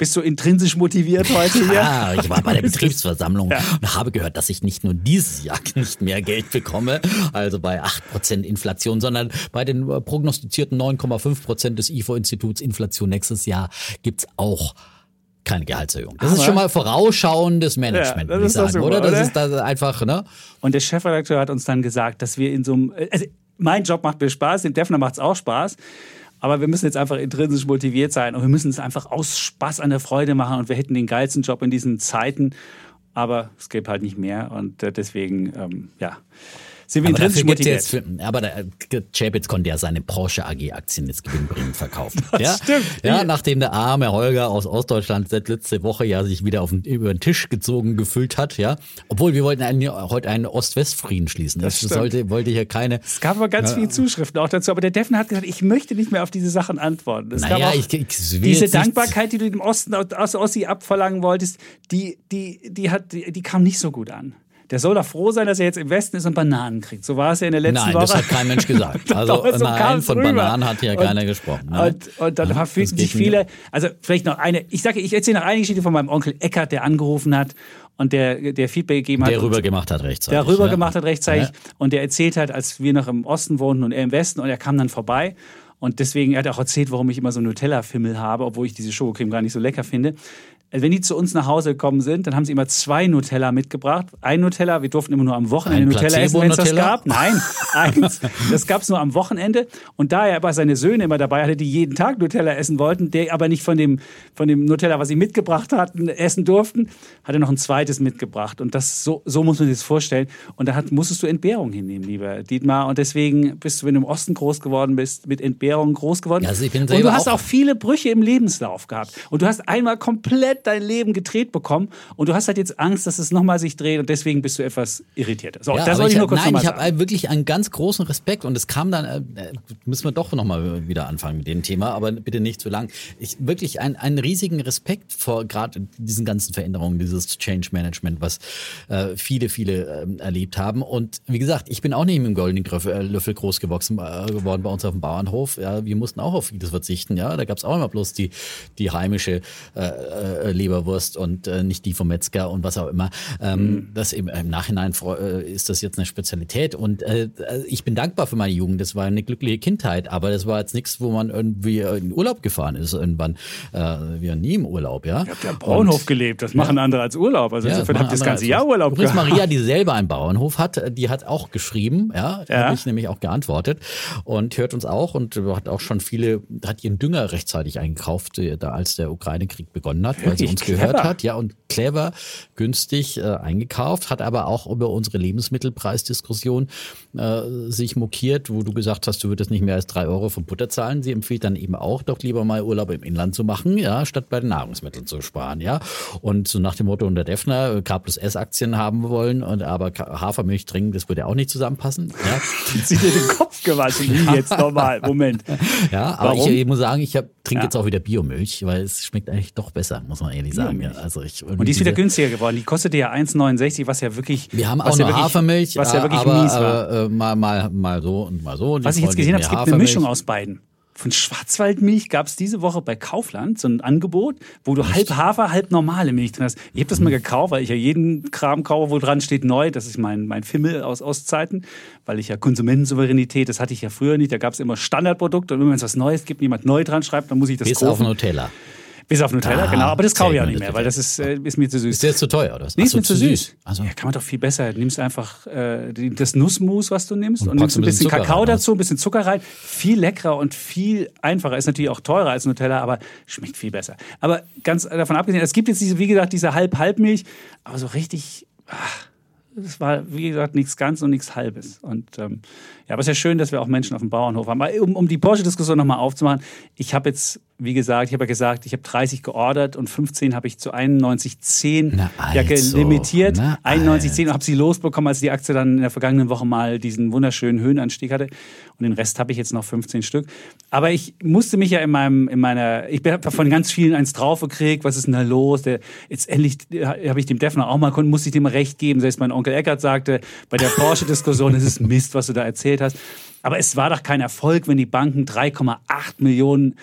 Bist du intrinsisch motiviert heute hier? Ah, ich war bei der Betriebsversammlung Ja. und habe gehört, dass ich nicht nur dieses Jahr nicht mehr Geld bekomme, also bei 8% Inflation, sondern bei den äh, prognostizierten 9,5% des IFO-Instituts Inflation nächstes Jahr gibt's auch keine Gehaltserhöhung. Das ist Aber- schon mal vorausschauendes Management, Ja, das würde ich ist sagen, super, oder? Das oder? ist da einfach, ne? Und der Chefredakteur hat uns dann gesagt, dass wir in so einem. Also mein Job macht mir Spaß, dem Defner macht es auch Spaß. Aber wir müssen jetzt einfach intrinsisch motiviert sein und wir müssen es einfach aus Spaß an der Freude machen und wir hätten den geilsten Job in diesen Zeiten. Aber es gibt halt nicht mehr und äh, deswegen, ähm, ja, sind wir Aber dafür gibt's jetzt, für, aber der äh, Chapitz konnte ja seine Porsche AG Aktien jetzt gewinnbringend verkaufen. ja? stimmt. Ja, nachdem der arme Holger aus Ostdeutschland seit letzte Woche ja sich wieder auf den, über den Tisch gezogen gefühlt hat, ja. Obwohl wir wollten einen, heute einen Ost-West-Frieden schließen. Das, stimmt. sollte, wollte hier keine. Es gab aber ganz viele Zuschriften auch dazu. Aber der Defner hat gesagt, ich möchte nicht mehr auf diese Sachen antworten. Es Naja, ich- ich diese Dankbarkeit, die du dem Osten aus Ossi abverlangen wolltest, die, die, die, hat, die, die kam nicht so gut an. Der soll doch froh sein, dass er jetzt im Westen ist und Bananen kriegt. So war es ja in der letzten Nein, Woche. das hat kein Mensch gesagt. Also Doch, so nein, von rüber. Bananen hat hier Und- keiner gesprochen. Nein. Und, und dann Ja, fühlten sich viele, also vielleicht noch eine, ich sage, ich erzähle noch eine Geschichte von meinem Onkel Eckert, der angerufen hat und der, der Feedback gegeben hat. Der und- rüber gemacht hat rechtzeitig. der rüber ja. gemacht hat rechtzeitig Ja. und der erzählt hat, als wir noch im Osten wohnten und er im Westen und er kam dann vorbei und deswegen, er hat auch erzählt, warum ich immer so Nutella-Fimmel habe, obwohl ich diese Schokocreme gar nicht so lecker finde. Also Wenn die zu uns nach Hause gekommen sind, dann haben sie immer zwei Nutella mitgebracht. Ein Nutella, wir durften immer nur am Wochenende Ein Nutella essen, wenn es das gab. Nein, eins. Das gab es nur am Wochenende. Und da er aber seine Söhne immer dabei hatte, die jeden Tag Nutella essen wollten, der aber nicht von dem, von dem Nutella, was sie mitgebracht hatten, essen durften, hat er noch ein zweites mitgebracht. Und das so, so muss man sich das vorstellen. Und da hat, musstest du Entbehrung hinnehmen, lieber Dietmar. Und deswegen bist du, wenn du im Osten groß geworden bist, mit Entbehrung groß geworden. Ja, also ich bin und du hast auch viele Brüche im Lebenslauf gehabt. Und du hast einmal komplett dein Leben gedreht bekommen. Und du hast halt jetzt Angst, dass es nochmal sich dreht. Und deswegen bist du etwas irritiert. So, Ja, das soll ich, nur kurz nein, ich habe wirklich einen ganz großen Respekt und es kam dann, äh, äh, müssen wir doch nochmal wieder anfangen mit dem Thema, aber bitte nicht zu lang. Ich wirklich ein, einen riesigen Respekt vor gerade diesen ganzen Veränderungen, dieses Change Management, was äh, viele, viele ähm, erlebt haben. Und wie gesagt, ich bin auch nicht mit dem goldenen äh, Löffel groß gewachsen, äh, geworden bei uns auf dem Bauernhof. Ja, wir mussten auch auf vieles verzichten. Ja, da gab es auch immer bloß die, die heimische äh, äh, Leberwurst und äh, nicht die vom Metzger und was auch immer. Ähm, Das im, im Nachhinein äh, ist das jetzt eine Spezialität und äh, ich bin dankbar für meine Jugend. Das war eine glückliche Kindheit, aber das war jetzt nichts, wo man irgendwie in Urlaub gefahren ist irgendwann. Äh, wir nie im Urlaub, ja. Ihr habt ja Bauernhof gelebt. Das machen andere als Urlaub. Also Ja, insofern habt ihr das ganze Jahr. Urlaub Übrigens gehabt. Maria, die selber einen Bauernhof hat, die hat auch geschrieben, ja, Ja. habe ich nämlich auch geantwortet und hört uns auch und hat auch schon viele, hat ihren Dünger rechtzeitig eingekauft, äh, da als der Ukraine-Krieg begonnen hat, weil sie uns clever. gehört hat, ja, und clever, günstig äh, eingekauft, hat aber auch über unsere Lebensmittelpreisdiskussion äh, sich mokiert, wo du gesagt hast, du würdest nicht mehr als drei Euro für Butter zahlen. Sie empfiehlt dann eben auch, doch lieber mal Urlaub im Inland zu machen, ja, statt bei den Nahrungsmitteln zu sparen, ja. Und so nach dem Motto unter Defner, äh, K plus S Aktien haben wollen und aber Hafermilch trinken, das würde ja auch nicht zusammenpassen, ja. Sie dir den Kopf gewaschen. Wie jetzt nochmal? Moment. Ja, aber ich, ich muss sagen, ich hab, trinke Ja. jetzt auch wieder Biomilch, weil es schmeckt eigentlich doch besser, muss man ehrlich sagen. Ja, also ich, Und die ist wieder günstiger geworden. Die kostete ja 1,69, was ja wirklich. Wir haben auch was ja Hafermilch, Was ja wirklich aber, mies war. aber äh, mal, mal, mal so und mal so. Die was ich jetzt gesehen habe, es gibt eine. Mischung aus beiden. Von Schwarzwaldmilch gab es diese Woche bei Kaufland so ein Angebot, wo du halb Hafer, halb normale Milch drin hast. Ich habe das mal gekauft, weil ich ja jeden Kram kaufe, wo dran steht neu. Das ist mein, mein Fimmel aus Ostzeiten, weil ich ja Konsumentensouveränität, das hatte ich ja früher nicht. Da gab es immer Standardprodukte und wenn es was Neues gibt, jemand neu dran schreibt, dann muss ich das Bis auf kaufen. Nutella. Bis auf Nutella, Ah, genau. Aber das kaufe ich auch nicht mehr, weil das ist, äh, ist mir zu süß. Ist jetzt zu teuer, oder? Nee, ist so, mir zu süß. Also, Ja, kann man doch viel besser. Du nimmst einfach äh, die- das Nussmus, was du nimmst, und, Und nimmst ein bisschen Zucker Kakao rein, dazu, ein bisschen Zucker rein. Viel leckerer und viel einfacher. Ist natürlich auch teurer als Nutella, aber schmeckt viel besser. Aber ganz davon abgesehen, es gibt jetzt diese, wie gesagt, diese Halb-Halb-Milch, aber so richtig. Ach, es war, wie gesagt, nichts ganz und nichts halbes. Und ähm, ja, aber es ist ja schön, dass wir auch Menschen auf dem Bauernhof haben. Aber um, um die Porsche-Diskussion nochmal aufzumachen, ich habe jetzt, wie gesagt, ich habe ja gesagt, ich habe 30 geordert und 15 habe ich zu 91,10 Na ja, also, limitiert. na 91,10 und habe sie losbekommen, als die Aktie dann in der vergangenen Woche mal diesen wunderschönen Höhenanstieg hatte. Und den Rest habe ich jetzt noch 15 Stück. Aber ich musste mich ja in meinem, in meiner, ich habe von ganz vielen eins drauf gekriegt, was ist denn da los? Der, jetzt endlich habe ich dem Defner auch mal, musste ich dem recht geben. Selbst mein Onkel Eckert sagte, bei der Porsche-Diskussion, es ist Mist, was du da erzählt hast. Aber es war doch kein Erfolg, wenn die Banken 3,8 Millionen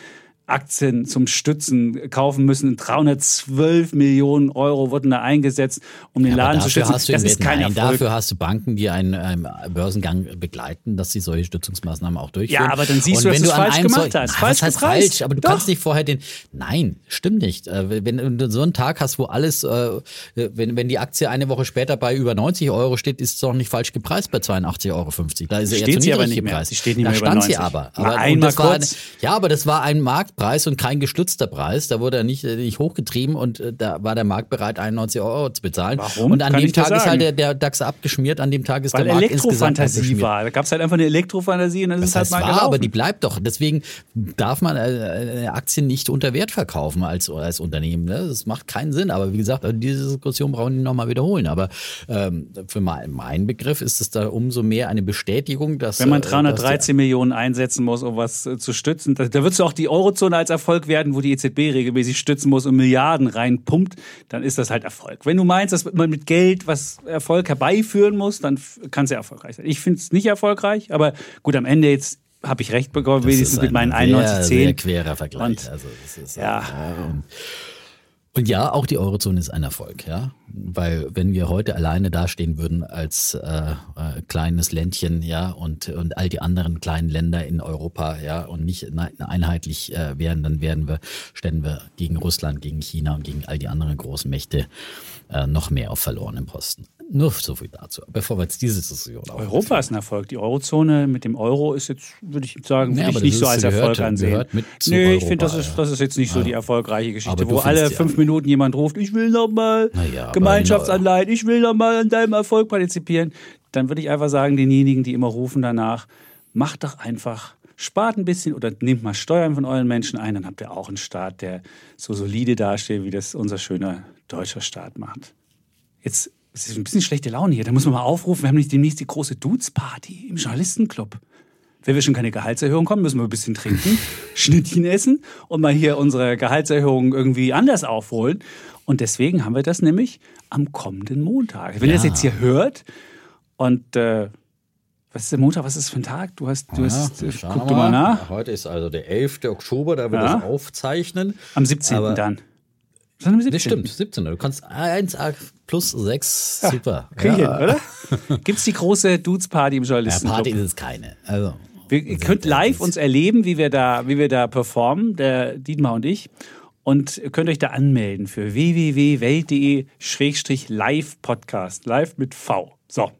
Aktien zum Stützen kaufen müssen. 312 Millionen Euro wurden da eingesetzt, um den Aber Laden zu stützen. hast du Das ist kein Nein, Erfolg. dafür hast du Banken, die einen ähm, Börsengang begleiten, dass sie solche Stützungsmaßnahmen auch durchführen. Ja, aber dann siehst Und du, dass wenn du es falsch gemacht hast. Na, Falsch heißt gepreist. falsch? Aber du Doch. kannst nicht vorher den. Nein, stimmt nicht. Äh, Wenn du so einen Tag hast, wo alles, äh, wenn, wenn die Aktie eine Woche später bei über 90 Euro steht, ist es doch nicht falsch gepreist bei 82,50 Euro. Da ist sie Steht eher zu niedrig mehr. gepreist. Sie steht nicht da mehr über stand sie 90. aber. Aber einmal das war kurz. Ein, ja, aber das war ein Marktpreis und kein gestützter Preis. Da wurde er nicht, äh, nicht hochgetrieben und äh, da war der Markt bereit, 91 Euro zu bezahlen. Warum? Und an Kann dem Tag ist halt der, der DAX abgeschmiert, an dem Tag ist Weil der Markt insgesamt Elektrofantasie abgeschmiert. war. Da gab es halt einfach eine Elektrofantasie und dann ist Das es halt heißt, mal war, gelaufen. aber die bleibt doch. Deswegen darf man äh, eine Aktie nicht unter Wert verkaufen als, als Unternehmen. Ne? Das macht keinen Sinn. Aber wie gesagt, diese Diskussion brauchen wir nochmal wiederholen. Aber ähm, für mein, meinen Begriff ist es da umso mehr eine Bestätigung, dass. Wenn man äh, dass 313 Millionen einsetzen muss, um was zu stützen, da, da würdest du auch die Eurozone als Erfolg werden, wo die EZB regelmäßig stützen muss und Milliarden reinpumpt, dann ist das halt Erfolg. Wenn du meinst, dass man mit Geld was Erfolg herbeiführen muss, dann kann es ja erfolgreich sein. Ich finde es nicht erfolgreich, aber gut, am Ende jetzt habe ich recht bekommen, das wenigstens mit meinen ein sehr, sehr 91,10. querer Vergleich. Und- also, das ist, Ja. äh, und, ja, auch die Eurozone ist ein Erfolg, ja. Weil wenn wir heute alleine dastehen würden als äh, äh, kleines Ländchen, ja, und, und all die anderen kleinen Länder in Europa, ja, und nicht ne- einheitlich äh, wären, dann wären wir, ständen wir gegen Russland, gegen China und gegen all die anderen großen Mächte äh, noch mehr auf verlorenen Posten. Nur so viel dazu. Bevor wir jetzt diese Diskussion Europa ist ein Erfolg. Die Eurozone mit dem Euro ist jetzt, würde ich sagen, Ja, würde ich nicht so als gehört- Erfolg ansehen. nee, ich finde, das ist, ja. das ist jetzt nicht so die erfolgreiche Geschichte, wo alle findest ja- fünf Minuten jemand ruft, ich will noch mal Na ja, Gemeinschaftsanleihen, ich will noch mal an deinem Erfolg partizipieren. Dann würde ich einfach sagen, denjenigen, die immer rufen danach, macht doch einfach, spart ein bisschen oder nehmt mal Steuern von euren Menschen ein, dann habt ihr auch einen Staat, der so solide dasteht, wie das unser schöner deutscher Staat macht. Jetzt es ist ein bisschen schlechte Laune hier. Da muss man mal aufrufen. Wir haben nicht demnächst die große Dudes-Party im Journalistenclub. Wenn wir schon keine Gehaltserhöhung kommen, müssen wir ein bisschen trinken, Schnittchen essen und mal hier unsere Gehaltserhöhung irgendwie anders aufholen. Und deswegen haben wir das nämlich am kommenden Montag. Wenn ihr das Ja. jetzt hier hört und äh, was ist der Montag? Was ist das für ein Tag? Du hast, du hast wir äh, guck du mal nach. Heute ist also der 11. Oktober, da wir Ja. das aufzeichnen. Am 17. Aber- dann. Am 17.? Das stimmt, 17. Du kannst 1 plus 6, super. Krieg ich ja. hin, oder? Gibt es die große Dudes-Party im Ja, Journalistenclub? Party ist es keine. Also, Wir, ihr könnt live uns erleben, wie wir da, wie wir da performen, der Dietmar und ich. Und ihr könnt euch da anmelden für www.welt.de-live-podcast. Live mit V. So.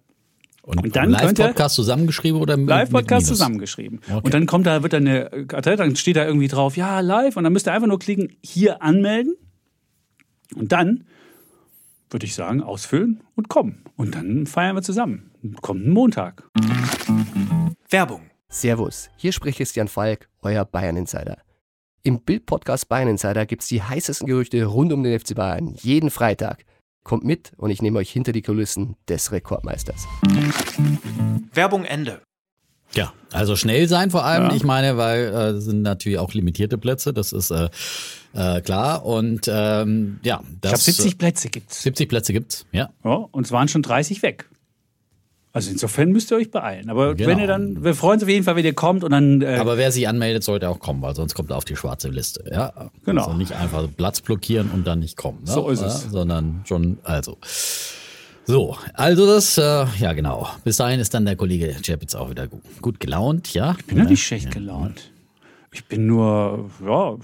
und, Und dann könnt ihr- Live-Podcast zusammengeschrieben oder mit Live-Podcast zusammengeschrieben. Und dann kommt da, wird da eine, dann steht da irgendwie drauf, ja, live. Und dann müsst ihr einfach nur klicken, hier anmelden. Und dann würde ich sagen, ausfüllen und kommen. Und dann feiern wir zusammen. Kommenden Montag. Werbung. Servus, hier spricht Christian Falk, euer Bayern Insider. Im Bild-Podcast Bayern Insider gibt's die heißesten Gerüchte rund um den FC Bayern jeden Freitag. Kommt mit und ich nehme euch hinter die Kulissen des Rekordmeisters. Werbung Ende. Ja, also schnell sein vor allem. Ja. Ich meine, weil äh, es sind natürlich auch limitierte Plätze, das ist äh, äh, klar. Und ähm, ja, Ich das, glaube, 70 Plätze gibt's. 70 Plätze gibt's, ja. Ja, und es waren schon 30 weg. Also insofern müsst ihr euch beeilen. Aber Genau. wenn ihr dann, wir freuen uns auf jeden Fall, wenn ihr kommt und dann. Äh, Aber wer sich anmeldet, sollte auch kommen, weil sonst kommt er auf die schwarze Liste. Ja, Genau. Also nicht einfach Platz blockieren und dann nicht kommen. Ne? So ist es. Sondern schon, also. So, also das, äh, ja genau. Bis dahin ist dann der Kollege Chapitz auch wieder gut, gut gelaunt, ja. ich bin ja nicht schlecht gelaunt. Ich bin nur, ja,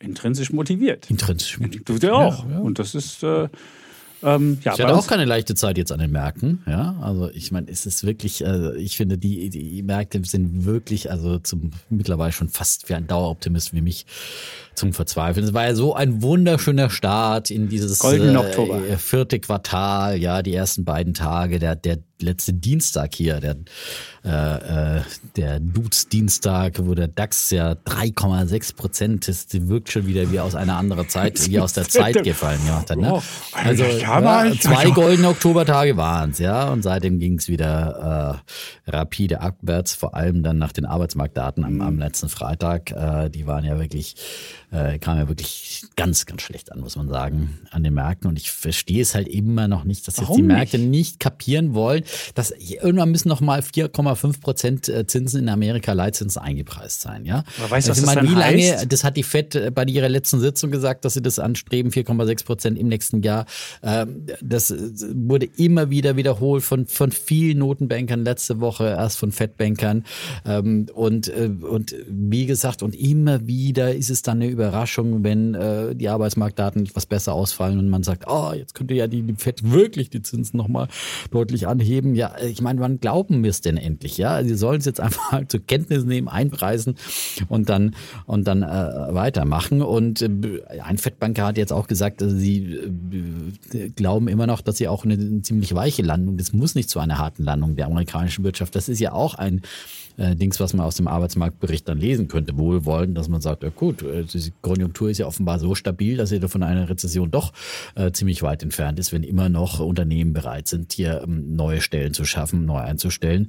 intrinsisch motiviert. Intrinsisch. Du ja auch. Und das ist, äh, ähm, ja, Ich hatte auch keine leichte Zeit jetzt an den Märkten, ja. Also ich meine, es ist wirklich, äh, ich finde, die, die Märkte sind wirklich, also zum mittlerweile schon fast für einen Daueroptimist wie mich zum Verzweifeln. Es war ja so ein wunderschöner Start in dieses Oktober. äh, vierte Quartal, ja, die ersten beiden Tage, der, der letzte Dienstag hier, der, äh, äh, der Dudes-Dienstag, wo der DAX ja 3,6 Prozent ist, wirkt schon wieder wie aus einer anderen Zeit, wie aus der Zeit gefallen gemacht hat. Ne? Oh, Also ja, zwei goldene Oktobertage waren's, ja, und seitdem ging's wieder äh, rapide abwärts, vor allem dann nach den Arbeitsmarktdaten am, Mhm. am letzten Freitag. Äh, die waren ja wirklich, äh, kamen ja wirklich ganz, ganz schlecht an, muss man sagen, an den Märkten. Und ich verstehe es halt immer noch nicht, dass jetzt die Märkte nicht? nicht kapieren wollen, dass irgendwann müssen noch mal 4,5 Prozent äh, Zinsen in Amerika Leitzinsen eingepreist sein, ja. Aber weißt du, was ich das wie lange, heißt? das hat die FED äh, bei ihrer letzten Sitzung gesagt, dass sie das anstreben, 4,6 Prozent im nächsten Jahr. Ähm, Das äh, wurde immer wieder wiederholt von, von vielen Notenbankern letzte Woche, erst von FED-Bankern. Ähm, Und, und wie gesagt, und immer wieder ist es dann eine Überraschung, wenn äh, die Arbeitsmarktdaten etwas besser ausfallen und man sagt, oh, jetzt könnte ja die, die FED wirklich die Zinsen nochmal deutlich anheben. Ja, ich meine, wann glauben wir es denn endlich? Ja, sie sollen es jetzt einfach mal zur Kenntnis nehmen, einpreisen und dann und dann äh, weitermachen. Und äh, ein Fettbanker hat jetzt auch gesagt, also sie äh, glauben immer noch, dass sie auch eine, eine ziemlich weiche Landung. Das muss nicht zu einer harten Landung der amerikanischen Wirtschaft. Das ist ja auch ein äh, Dings, was man aus dem Arbeitsmarktbericht dann lesen könnte, wohlwollend, dass man sagt, ja gut, äh, die Konjunktur ist ja offenbar so stabil, dass sie von einer Rezession doch äh, ziemlich weit entfernt ist, wenn immer noch Unternehmen bereit sind, hier ähm, neue Stellen zu schaffen, neu einzustellen.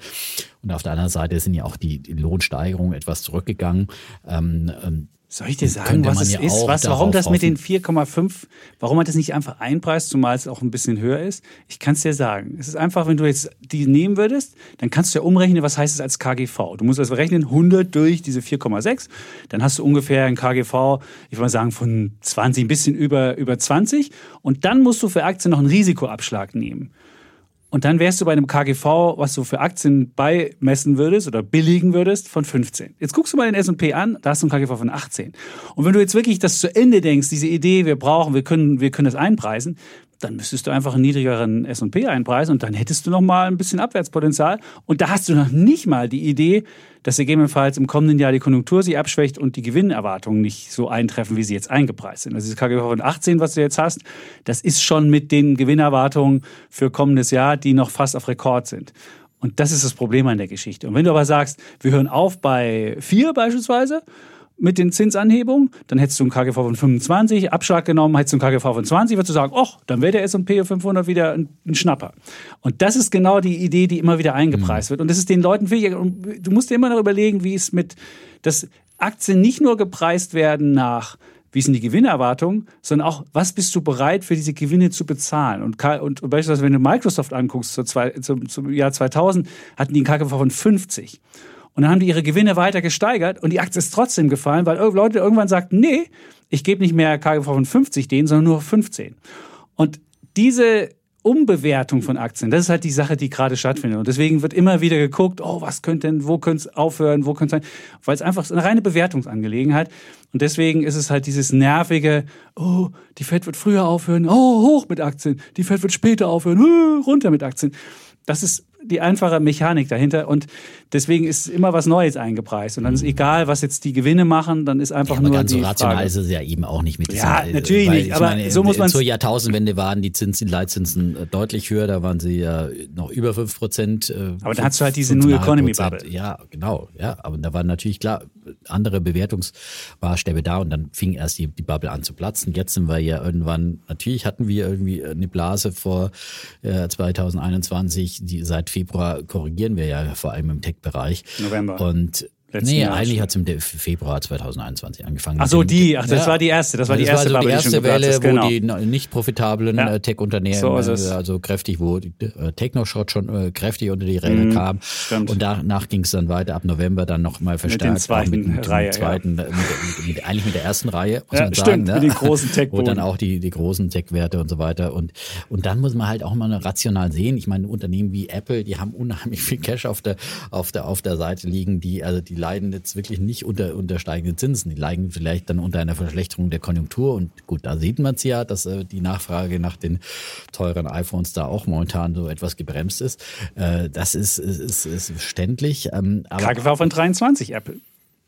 Und auf der anderen Seite sind ja auch die, die Lohnsteigerungen etwas zurückgegangen. Ähm, ähm, Soll ich dir sagen, was es ja ist? Was, warum das mit den hoffen. 4,5, warum man das nicht einfach einpreist, zumal es auch ein bisschen höher ist? Ich kann es dir sagen. Es ist einfach, wenn du jetzt die nehmen würdest, dann kannst du ja umrechnen, was heißt es als KGV. Du musst also rechnen, 100 durch diese 4,6, dann hast du ungefähr ein KGV, ich würde mal sagen, von 20, ein bisschen über, über 20. Und dann musst du für Aktien noch einen Risikoabschlag nehmen. Und dann wärst du bei einem KGV, was du für Aktien beimessen würdest oder billigen würdest, von 15. Jetzt guckst du mal den S&P an, da hast du ein KGV von 18. Und wenn du jetzt wirklich das zu Ende denkst, diese Idee, wir brauchen, wir können, wir können das einpreisen, dann müsstest du einfach einen niedrigeren S&P einpreisen und dann hättest du noch mal ein bisschen Abwärtspotenzial. Und da hast du noch nicht mal die Idee, dass gegebenenfalls im kommenden Jahr die Konjunktur sich abschwächt und die Gewinnerwartungen nicht so eintreffen, wie sie jetzt eingepreist sind. Also dieses KGV von 18, was du jetzt hast, das ist schon mit den Gewinnerwartungen für kommendes Jahr, die noch fast auf Rekord sind. Und das ist das Problem an der Geschichte. Und wenn du aber sagst, wir hören auf bei 4 beispielsweise, mit den Zinsanhebungen, dann hättest du einen KGV von 25, Abschlag genommen, hättest du einen KGV von 20, würdest du sagen, ach, dann wäre der S&P 500 wieder ein, ein Schnapper. Und das ist genau die Idee, die immer wieder eingepreist wird. Und das ist den Leuten wichtig. Und du musst dir immer noch überlegen, wie es mit, dass Aktien nicht nur gepreist werden nach wie sind die Gewinnerwartungen, sondern auch, was bist du bereit für diese Gewinne zu bezahlen? Und, Ka- und beispielsweise, wenn du Microsoft anguckst, zur zwei, zum, zum Jahr 2000, hatten die einen KGV von 50. Und dann haben die ihre Gewinne weiter gesteigert und die Aktie ist trotzdem gefallen, weil Leute irgendwann sagten, nee, ich gebe nicht mehr KGV von 50 denen, sondern nur 15. Und diese Umbewertung von Aktien, das ist halt die Sache, die gerade stattfindet. Und deswegen wird immer wieder geguckt, oh, was könnte denn, wo könnte es aufhören, wo könnte es sein? Weil es einfach eine reine Bewertungsangelegenheit. Und deswegen ist es halt dieses nervige, oh, die Fed wird früher aufhören, oh, hoch mit Aktien, die Fed wird später aufhören, oh, runter mit Aktien. Das ist die einfache Mechanik dahinter und deswegen ist immer was Neues eingepreist und dann ist egal, was jetzt die Gewinne machen, dann ist einfach aber nur ganz die so rational Frage. ist es ja eben auch nicht mit diesen, Ja, äh, natürlich weil nicht, ich aber meine, so muss man's- Zur Jahrtausendwende waren die Zins, die Leitzinsen äh, deutlich höher, da waren sie ja noch über 5 Prozent. äh, Aber da hast du halt diese 5,5 New Economy. Bubble. Ja, genau, ja, aber da waren natürlich klar andere Bewertungsmaßstäbe da und dann fing erst die, die Bubble an zu platzen. Jetzt sind wir ja irgendwann, natürlich hatten wir irgendwie eine Blase vor äh, 2021, die seit Februar korrigieren wir ja vor allem im Tech-Bereich. November. Und Letzten nee, Jahres eigentlich hat es im Februar 2021 angefangen. Ach mit so, die, ach, das war die erste, das war die erste so Bubble, die erste Welle, ist, genau. wo die nicht profitablen Ja. äh, Tech-Unternehmen, So also kräftig, wo äh, Technoshot schon äh, kräftig unter die Räder kam. Mhm, stimmt. Und danach ging es dann weiter ab November dann nochmal verstärkt. auch zweiten mit, mit, Reihe, zweiten, äh, mit, mit, mit, eigentlich mit der ersten Reihe, muss Ja, man stimmt, sagen. ne? mit den großen Wo Tech-Buden. dann auch die, die großen Tech-Werte und so weiter. Und, und dann muss man halt auch mal rational sehen. Ich meine, Unternehmen wie Apple, die haben unheimlich viel Cash auf der, auf der, auf der Seite liegen, die, also die leiden jetzt wirklich nicht unter, unter steigenden Zinsen. Die leiden vielleicht dann unter einer Verschlechterung der Konjunktur. Und gut, da sieht man es ja, dass äh, die Nachfrage nach den teuren iPhones da auch momentan so etwas gebremst ist. Äh, das ist, ist, ist, ist verständlich. Ähm, aber von 23 Apple.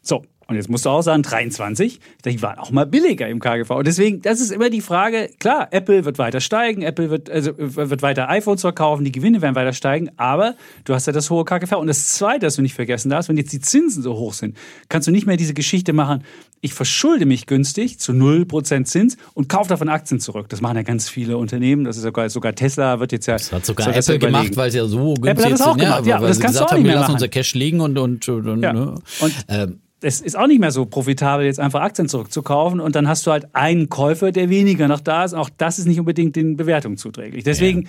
So, Und jetzt musst du auch sagen, 23, die waren auch mal billiger im KGV. Und deswegen, das ist immer die Frage, klar, Apple wird weiter steigen, Apple wird, also, wird weiter iPhones verkaufen, die Gewinne werden weiter steigen, aber du hast ja das hohe KGV. Und das Zweite, das du nicht vergessen darfst, wenn jetzt die Zinsen so hoch sind, kannst du nicht mehr diese Geschichte machen, ich verschulde mich günstig zu 0% Zins und kaufe davon Aktien zurück. Das machen ja ganz viele Unternehmen, das ist sogar, sogar Tesla wird jetzt ja... Das hat sogar Apple gemacht, weil es ja so günstig Apple hat das auch ist. gemacht, ja, weil das sie kannst du auch haben, nicht wir mehr lassen machen. unser Cash liegen und, und, und, Ja. ne? Und Ähm, es ist auch nicht mehr so profitabel, jetzt einfach Aktien zurückzukaufen und dann hast du halt einen Käufer, der weniger noch da ist. Auch das ist nicht unbedingt den Bewertungen zuträglich. Deswegen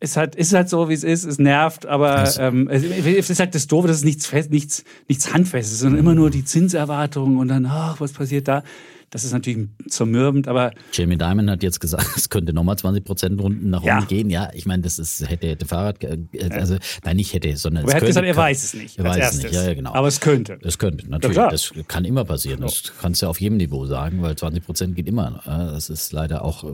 ist halt, ist halt so, wie es ist. Es nervt, aber ähm, es es ist halt das Doofe, dass es nichts, nichts, nichts Handfestes, sondern immer nur die Zinserwartungen und dann, ach, was passiert da? Das ist natürlich zermürbend, aber Jamie Dimon hat jetzt gesagt, es könnte nochmal 20 Prozent Runden nach Ja. oben gehen. Ja, ich meine, das ist, hätte, hätte Fahrrad, äh, also, nein, nicht hätte, sondern er hat könnte, gesagt, er weiß es nicht. Er weiß es erstes. nicht, ja, ja, genau. Aber es könnte. Das könnte, natürlich. klar. das kann immer passieren. Das kannst du auf jedem Niveau sagen, weil 20 Prozent geht immer. Das ist leider auch äh,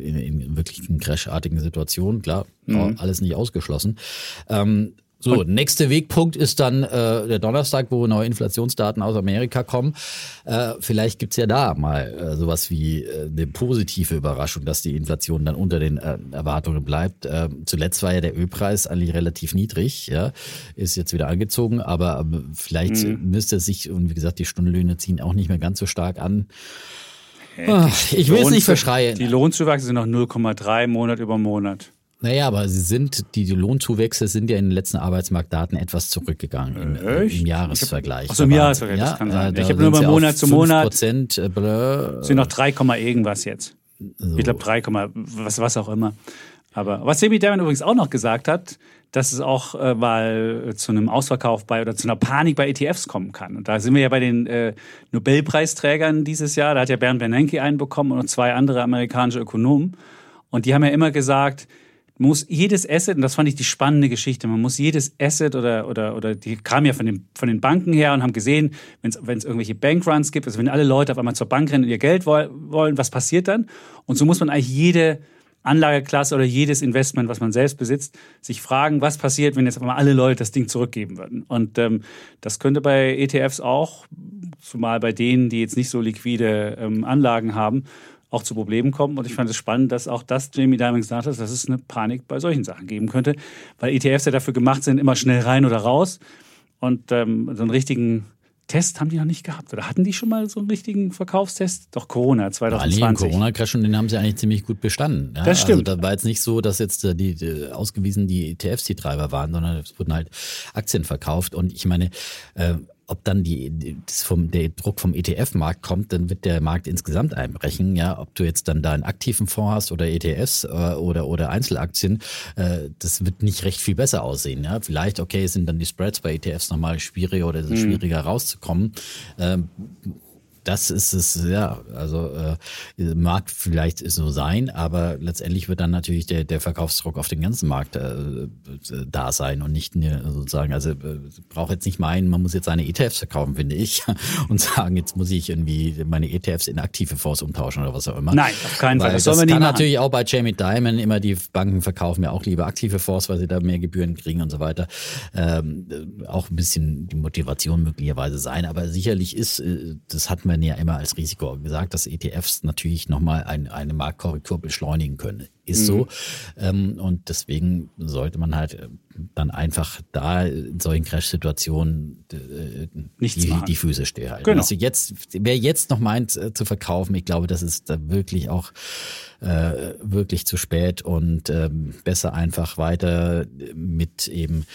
in, in wirklich crashartigen Situationen. Klar, Mhm. alles nicht ausgeschlossen. Ähm, so, nächster Wegpunkt ist dann äh, der Donnerstag, wo neue Inflationsdaten aus Amerika kommen. Äh, vielleicht gibt's ja da mal äh, sowas wie äh, eine positive Überraschung, dass die Inflation dann unter den äh, Erwartungen bleibt. Äh, zuletzt war ja der Ölpreis eigentlich relativ niedrig, ja, ist jetzt wieder angezogen, aber ähm, vielleicht Mhm. müsste es sich, und wie gesagt, die Stundenlöhne ziehen auch nicht mehr ganz so stark an. Ah, ich will es nicht verschreien. Die Lohnzuwachse sind noch 0,3 Monat über Monat. Naja, aber sie sind, die, die Lohnzuwächse sind ja in den letzten Arbeitsmarktdaten etwas zurückgegangen im, äh, im Jahresvergleich. Ach so, im Jahresvergleich, das kann sein. da Ich habe nur mal Monat zu Monat. 5%, äh, sind noch 3, Komma irgendwas jetzt. so. Ich glaube 3, Komma was, was auch immer. Aber was Semi Damon übrigens auch noch gesagt hat, dass es auch äh, mal zu einem Ausverkauf bei oder zu einer Panik bei ETFs kommen kann. Und da sind wir ja bei den äh, Nobelpreisträgern dieses Jahr. Da hat ja Bernd Bernanke einen bekommen und zwei andere amerikanische Ökonomen. Und die haben ja immer gesagt, muss jedes Asset, und das fand ich die spannende Geschichte, man muss jedes Asset oder, oder, oder die kamen ja von den, von den Banken her und haben gesehen, wenn es irgendwelche Bankruns gibt, also wenn alle Leute auf einmal zur Bank rennen und ihr Geld woll- wollen, was passiert dann? Und so muss man eigentlich jede Anlageklasse oder jedes Investment, was man selbst besitzt, sich fragen, was passiert, wenn jetzt auf einmal alle Leute das Ding zurückgeben würden. Und ähm, das könnte bei ETFs auch, zumal bei denen, die jetzt nicht so liquide ähm, Anlagen haben, auch zu Problemen kommen. Und ich fand es spannend, dass auch das Jamie Dimon gesagt hat, dass es eine Panik bei solchen Sachen geben könnte, weil ETFs ja dafür gemacht sind, immer schnell rein oder raus. Und ähm, so einen richtigen Test haben die noch nicht gehabt. Oder hatten die schon mal so einen richtigen Verkaufstest? Doch Corona Vor allem im 2020. Corona-Crash und den haben sie eigentlich ziemlich gut bestanden. Ja? Das stimmt. Also da war jetzt nicht so, dass jetzt äh, die, die ausgewiesen die ETFs die Treiber waren, sondern es wurden halt Aktien verkauft. Und ich meine, äh, ob dann die, die das vom, der Druck vom ETF-Markt kommt, dann wird der Markt insgesamt einbrechen. Ja, ob du jetzt dann da einen aktiven Fonds hast oder ETFs äh, oder oder Einzelaktien, äh, das wird nicht recht viel besser aussehen. Ja, vielleicht okay sind dann die Spreads bei ETFs nochmal schwieriger oder Mhm. schwieriger rauszukommen. Ähm, das ist es, ja, also äh, mag vielleicht so sein, aber letztendlich wird dann natürlich der, der Verkaufsdruck auf den ganzen Markt äh, da sein und nicht nur sozusagen, also äh, braucht jetzt nicht meinen, man muss jetzt seine ETFs verkaufen, finde ich, und sagen, jetzt muss ich irgendwie meine ETFs in aktive Fonds umtauschen oder was auch immer. Nein, auf keinen Fall. Weil Das das, kann natürlich auch bei Jamie Dimon immer die Banken verkaufen ja auch lieber aktive Fonds, weil sie da mehr Gebühren kriegen und so weiter. Ähm, äh, auch ein bisschen die Motivation möglicherweise sein, aber sicherlich ist, äh, das hat man ja immer als Risiko gesagt, dass ETFs natürlich nochmal ein, eine Marktkorrektur beschleunigen können. Ist Mhm. so. Ähm, und deswegen sollte man halt äh, dann einfach da in solchen Crash-Situationen äh, die, machen. die Füße stillhalten. Genau. Also jetzt, wer jetzt noch meint äh, zu verkaufen, ich glaube, das ist da wirklich auch äh, wirklich zu spät und ähm, besser einfach weiter mit eben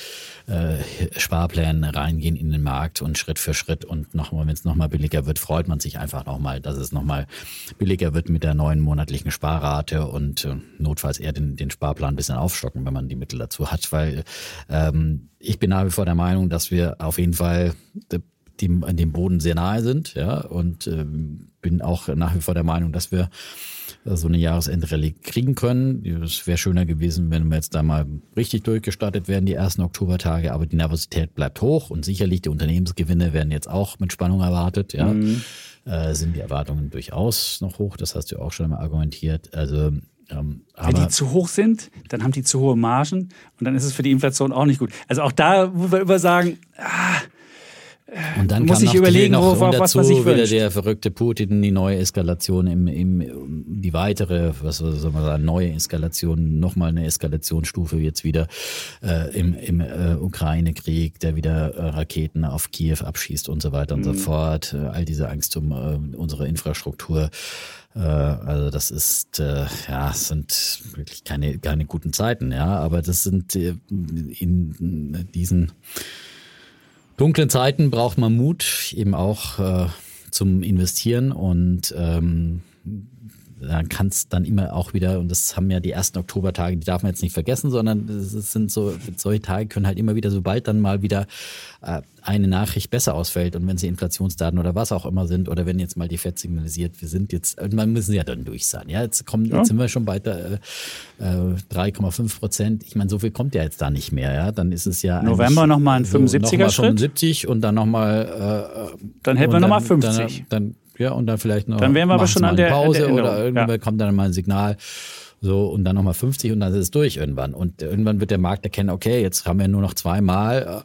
äh, Sparplänen reingehen in den Markt und Schritt für Schritt und nochmal, wenn es nochmal billiger wird, freut man sich einfach nochmal, dass es nochmal billiger wird mit der neuen monatlichen Sparrate und äh, notfalls eher den, den Sparplan ein bisschen aufstocken, wenn man die Mittel dazu hat, weil ähm, ich bin nach wie vor der Meinung, dass wir auf jeden Fall dem, an dem Boden sehr nahe sind, ja, und ähm, bin auch nach wie vor der Meinung, dass wir äh, so eine Jahresendrallye kriegen können. Es wäre schöner gewesen, wenn wir jetzt da mal richtig durchgestartet wären, die ersten Oktobertage, aber die Nervosität bleibt hoch und sicherlich die Unternehmensgewinne werden jetzt auch mit Spannung erwartet, ja. Äh, sind die Erwartungen durchaus noch hoch, das hast du auch schon mal argumentiert. Also ähm, Wenn die zu hoch sind, dann haben die zu hohe Margen und dann ist es für die Inflation auch nicht gut. Also auch da, wo wir immer sagen, ah, Und dann muss kam ich überlegen, noch worauf- was man dazu sich wieder der verrückte Putin, die neue Eskalation im, im die weitere, was soll man sagen, neue Eskalation, nochmal eine Eskalationsstufe jetzt wieder äh, im, im äh, Ukraine-Krieg, der wieder äh, Raketen auf Kiew abschießt und so weiter und Mhm. so fort. Äh, all diese Angst um äh, unsere Infrastruktur. Äh, also das ist, äh, ja, sind wirklich keine, keine guten Zeiten, ja, aber das sind äh, in diesen dunklen Zeiten braucht man Mut, eben auch äh, zum Investieren und ähm, dann kann es dann immer auch wieder, und das haben ja die ersten Oktobertage, die darf man jetzt nicht vergessen, sondern es sind so, solche Tage können halt immer wieder, sobald dann mal wieder äh, eine Nachricht besser ausfällt und wenn sie Inflationsdaten oder was auch immer sind oder wenn jetzt mal die FED signalisiert, wir sind jetzt, irgendwann müssen ja dann durch sein. Ja, jetzt kommen, jetzt sind wir schon bei äh, äh, 3,5 Prozent. Ich meine, so viel kommt ja jetzt da nicht mehr. Ja, dann ist es ja November eigentlich noch mal ein so 75er noch mal Schritt. 75 und dann nochmal äh, Dann hätten wir und noch mal dann- 50. Dann, dann, ja, und dann vielleicht noch. Dann wären wir aber schon an der- an Pause der oder irgendwann ja. kommt dann mal ein Signal. So, und dann nochmal 50 und dann ist es durch irgendwann. Und irgendwann wird der Markt erkennen, okay, jetzt haben wir nur noch zweimal.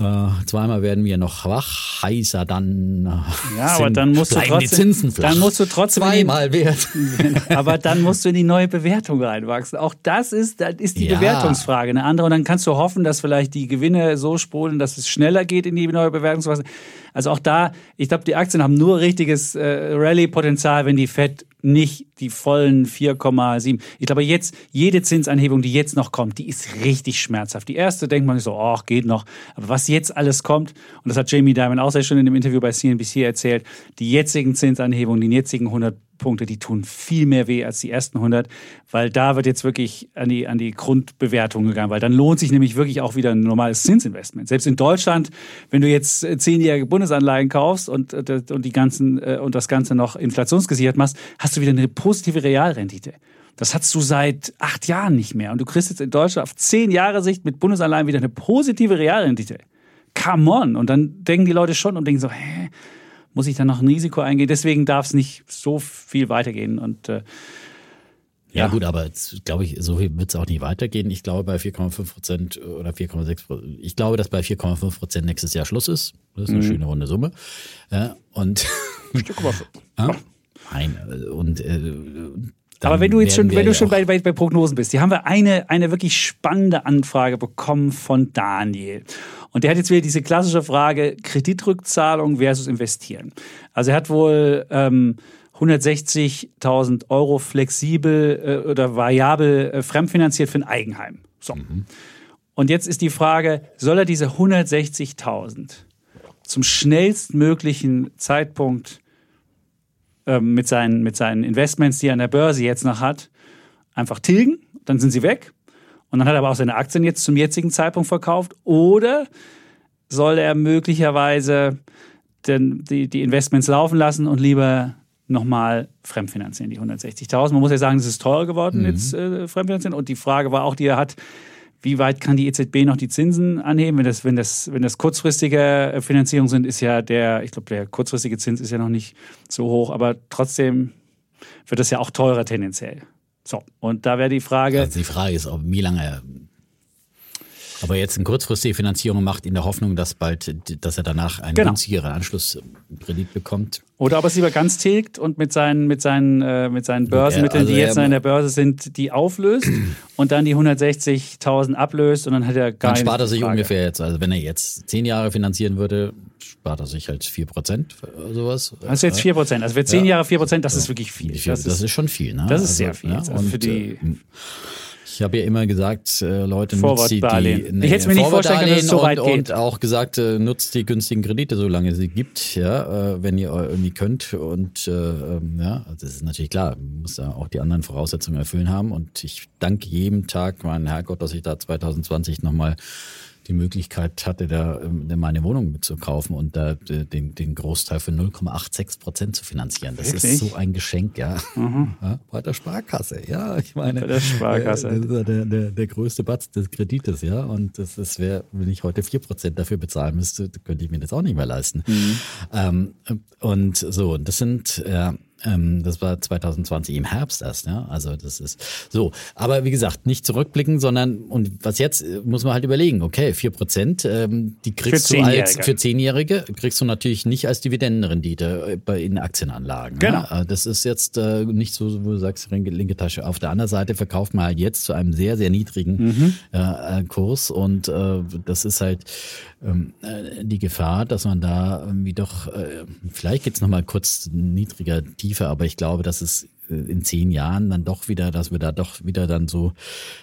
Äh, zweimal werden wir noch wach, heißer dann. äh, Ja, aber dann musst du bleiben die trotzdem- Zinsen flach. dann musst du trotzdem in die- zweimal wert. Aber dann musst du in die neue Bewertung reinwachsen. Auch das ist, das ist die Ja. Bewertungsfrage. Eine andere. Und dann kannst du hoffen, dass vielleicht die Gewinne so sprudeln, dass es schneller geht in die neue Bewertungsphase. Also auch da, ich glaube, die Aktien haben nur richtiges äh, Rallye-Potenzial, wenn die Fed nicht die vollen 4,7. Ich glaube, jetzt, jede Zinsanhebung, die jetzt noch kommt, die ist richtig schmerzhaft. Die erste denkt man so, ach, geht noch. Aber was jetzt alles kommt, und das hat Jamie Dimon auch sehr schön in dem Interview bei CNBC erzählt, die jetzigen Zinsanhebungen, die jetzigen 100 Punkte, die tun viel mehr weh als die ersten 100, weil da wird jetzt wirklich an die, an die Grundbewertung gegangen, weil dann lohnt sich nämlich wirklich auch wieder ein normales Zinsinvestment. Selbst in Deutschland, wenn du jetzt äh, zehnjährige Bundesanleihen kaufst und, äh, und, die ganzen, äh, und das Ganze noch inflationsgesichert machst, hast du wieder eine positive Realrendite. Das hast du seit acht Jahren nicht mehr. Und du kriegst jetzt in Deutschland auf zehn Jahre Sicht mit Bundesanleihen wieder eine positive Realrendite. Come on. Und dann denken die Leute schon und denken so, hä, muss ich dann noch ein Risiko eingehen? Deswegen darf es nicht so viel weitergehen. Und äh, Ja, Ja. gut, aber jetzt, glaube ich, so wird es auch nicht weitergehen. Ich glaube bei 4,5 Prozent oder 4,6 Prozent. Ich glaube, dass bei 4,5 Prozent nächstes Jahr Schluss ist. Das ist eine schöne runde Summe. Ja, und ja, nein, äh, und äh, Aber wenn du jetzt schon, wenn du ja schon bei, bei, bei Prognosen bist, hier haben wir eine, eine wirklich spannende Anfrage bekommen von Daniel. Und der hat jetzt wieder diese klassische Frage Kreditrückzahlung versus investieren. Also er hat wohl ähm, 160.000 Euro flexibel äh, oder variabel äh, fremdfinanziert für ein Eigenheim. So. Und jetzt ist die Frage, soll er diese 160.000 zum schnellstmöglichen Zeitpunkt ähm, mit, seinen, mit seinen Investments, die er an der Börse jetzt noch hat, einfach tilgen, dann sind sie weg. Und dann hat er aber auch seine Aktien jetzt zum jetzigen Zeitpunkt verkauft. Oder soll er möglicherweise den, die, die Investments laufen lassen und lieber nochmal fremdfinanzieren, die 160.000. Man muss ja sagen, es ist teurer geworden, jetzt äh, fremdfinanzieren. Und die Frage war auch, die er hat, wie weit kann die EZB noch die Zinsen anheben? Wenn das, wenn das, wenn das kurzfristige äh, Finanzierungen sind, ist ja der, ich glaube, der kurzfristige Zins ist ja noch nicht so hoch, aber trotzdem wird das ja auch teurer tendenziell. So, und da wäre die Frage, Also die Frage ist, ob, wie lange. Aber jetzt eine kurzfristige Finanzierung macht in der Hoffnung, dass bald, dass er danach einen Genau. günstigeren Anschlusskredit bekommt. Oder ob er es lieber ganz tilgt und mit seinen, mit seinen, äh, mit seinen Börsenmitteln, also die jetzt an der Börse sind, die auflöst und dann die 160.000 ablöst und dann hat er gar Dann spart er sich Frage. ungefähr jetzt, also wenn er jetzt zehn Jahre finanzieren würde, spart er sich halt 4 Prozent oder sowas. Das ist jetzt 4 Prozent. Also für 10 Jahre 4 Prozent, das ist wirklich viel. Vier- Das ist, schon viel, ne? das ist sehr viel. Ja, Also für die- äh, ich habe ja immer gesagt, äh, Leute, nutzt die, die Forward-Darlehen. Ich hätte mir nicht vorstellen können, dass es so weit und, geht. Und auch gesagt, äh, nutzt die günstigen Kredite, solange es sie gibt, ja, äh, wenn ihr irgendwie könnt. Und äh, ähm, ja, also das ist natürlich klar, man muss ja auch die anderen Voraussetzungen erfüllen haben. Und ich danke jedem Tag, mein Herrgott, dass ich da 2020 nochmal die Möglichkeit hatte, da ähm, meine Wohnung mitzukaufen und da äh, den, den Großteil für 0,86 Prozent zu finanzieren. Das Wirklich? ist so ein Geschenk, ja. ja. Bei der Sparkasse, ja. Ich meine, Bei der Sparkasse. äh, das ist ja der, der, der größte Batz des Kredites, ja. Und das, das wäre, wenn ich heute 4 Prozent dafür bezahlen müsste, könnte ich mir das auch nicht mehr leisten. Mhm. Ähm, und so, und das sind, ja, Ähm, das war 2020 im Herbst erst, ja. Also das ist so. Aber wie gesagt, nicht zurückblicken, sondern und was jetzt äh, muss man halt überlegen. Okay, vier Prozent, ähm, die kriegst du als für Zehnjährige kriegst du natürlich nicht als Dividendenrendite äh, bei in Aktienanlagen. Genau. Ja? Äh, Das ist jetzt äh, nicht so, wo du sagst, linke, Tasche. Auf der anderen Seite verkauft man halt jetzt zu einem sehr sehr niedrigen Mhm. äh, Kurs und äh, das ist halt ähm, äh, die Gefahr, dass man da irgendwie doch, vielleicht geht's noch mal kurz niedriger, tiefer, aber ich glaube, dass es in zehn Jahren dann doch wieder, dass wir da doch wieder dann so